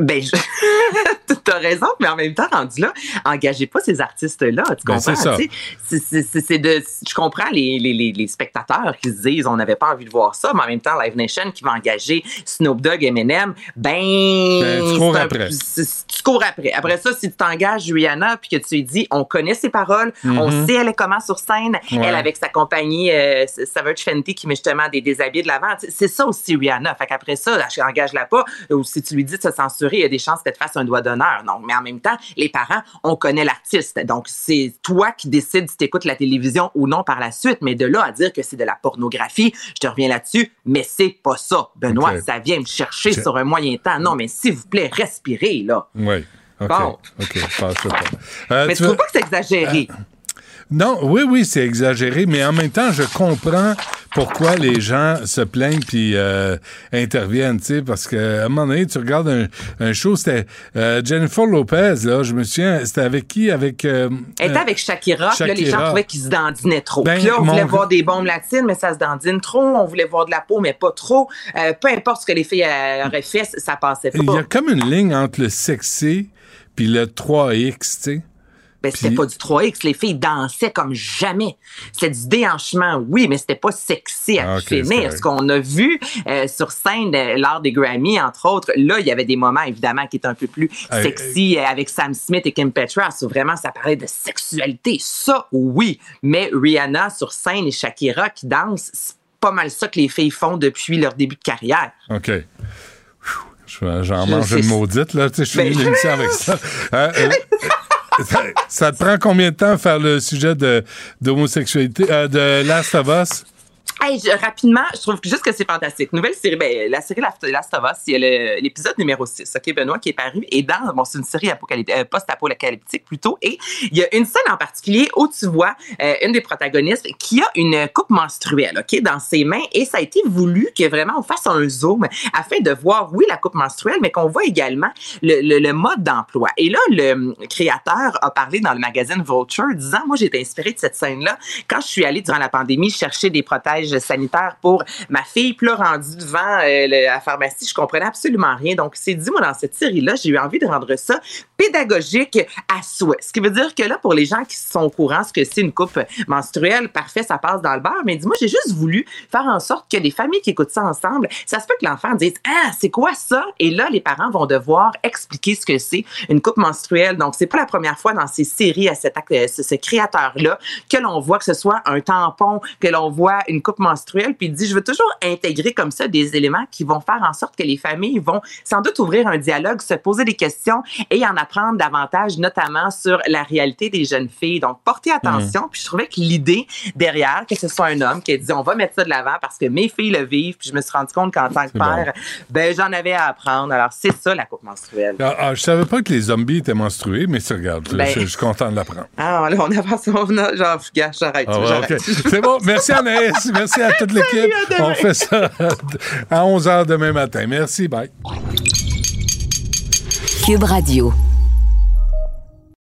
Ben, je... t'as raison, mais en même temps, rendu là, engagez pas ces artistes-là. Tu ben, comprends? c'est de, je comprends les, les, les, spectateurs qui se disent on n'avait pas envie de voir ça, mais en même temps, Live Nation qui va engager Snoop Dogg, Eminem, ben. ben tu cours après. Tu cours après. Après ça, si tu t'engages Rihanna puis que tu lui dis on connaît ses paroles, on mm-hmm. sait elle est comment sur scène, elle avec sa compagnie euh, Savage Fenty qui met justement des déshabillés de l'avant. C'est ça aussi Rihanna. Fait qu'après ça, engage-la pas. Ou si tu lui dis de se censurer, il y a des chances qu'elle te fasse un doigt d'honneur. Non, mais en même temps, les parents, on connaît l'artiste. Donc, c'est toi qui décides si tu écoutes la télévision ou non par la suite. Mais de là à dire que c'est de la pornographie, je te reviens là-dessus, mais c'est pas ça. Benoît, ça vient me chercher sur un moyen temps. Non, mais s'il vous plaît, respirez, là. Oui. Bon. OK, pas. Euh, mais tu, trouves pas que c'est exagéré? Euh, non, oui, oui, c'est exagéré, mais en même temps, je comprends pourquoi les gens se plaignent puis euh, interviennent, tu sais, parce qu'à un moment donné, tu regardes un, un show, c'était euh, Jennifer Lopez, là, je me souviens, c'était avec qui? Avec... Euh, Elle était avec Shakira, Shakira. Là, les gens trouvaient qu'ils se dandinaient trop. Ben, puis là, on voulait voir des bombes latines, mais ça se dandine trop. On voulait voir de la peau, mais pas trop. peu importe ce que les filles auraient fait, ça passait pas. Il y a comme une ligne entre le sexy puis le 3X, tu sais. Ben, c'était pas du 3X. Les filles dansaient comme jamais. C'était du déhanchement, oui, mais c'était pas sexy à ah, finir. Ce qu'on a vu euh, sur scène euh, lors des Grammy, entre autres, là, il y avait des moments, évidemment, qui étaient un peu plus sexy euh, avec Sam Smith et Kim Petras, où vraiment ça parlait de sexualité. Ça, oui. Mais Rihanna sur scène et Shakira qui dansent, c'est pas mal ça que les filles font depuis leur début de carrière. OK. J'en mange une maudite, là. Tu sais, je suis ben... avec ça. Ça, te prend combien de temps faire le sujet de d'homosexualité, euh, de Last of Us? Hey, rapidement, je trouve juste que c'est fantastique. Nouvelle série, ben, la série Last of Us, a l'épisode numéro 6, OK, Benoît, qui est paru. Et dans, bon, c'est une série euh, post-apocalyptique plutôt. Et il y a une scène en particulier où tu vois euh, une des protagonistes qui a une coupe menstruelle, OK, dans ses mains. Et ça a été voulu que vraiment on fasse un zoom afin de voir, oui, la coupe menstruelle, mais qu'on voit également le, le, mode d'emploi. Et là, le créateur a parlé dans le magazine Vulture disant, moi, j'ai été inspiré de cette scène-là quand je suis allée durant la pandémie chercher des protèges sanitaire pour ma fille. Puis là, rendue devant euh, la pharmacie, je comprenais absolument rien. Donc, c'est dit, moi, dans cette série-là, j'ai eu envie de rendre ça pédagogique à souhait. Ce qui veut dire que là, pour les gens qui sont au courant ce que c'est une coupe menstruelle, parfait, ça passe dans le beurre. Mais dis-moi, j'ai juste voulu faire en sorte que les familles qui écoutent ça ensemble, ça se peut que l'enfant dise Ah, c'est quoi ça? Et là, les parents vont devoir expliquer ce que c'est une coupe menstruelle. Donc, c'est pas la première fois dans ces séries à cet ce, ce créateur-là que l'on voit que ce soit un tampon, que l'on voit une coupe coupe menstruelle, puis il dit, je veux toujours intégrer comme ça des éléments qui vont faire en sorte que les familles vont sans doute ouvrir un dialogue, se poser des questions et en apprendre davantage, notamment sur la réalité des jeunes filles. Donc, portez attention. Mm. Puis je trouvais que l'idée derrière, que ce soit un homme qui a dit, on va mettre ça de l'avant parce que mes filles le vivent, puis je me suis rendu compte qu'en tant que père, ben j'en avais à apprendre. Alors, c'est ça, la coupe menstruelle. Ah, ah, je savais pas que les zombies étaient menstrués, mais ça, regarde, Ben- je, je suis content de l'apprendre. Ah, là, on avance, on a, genre, j'arrête. Ah ouais. C'est bon. Merci Anaïs. Merci à toute l'équipe. On fait ça à 11h demain matin. Merci. Bye. Cube Radio.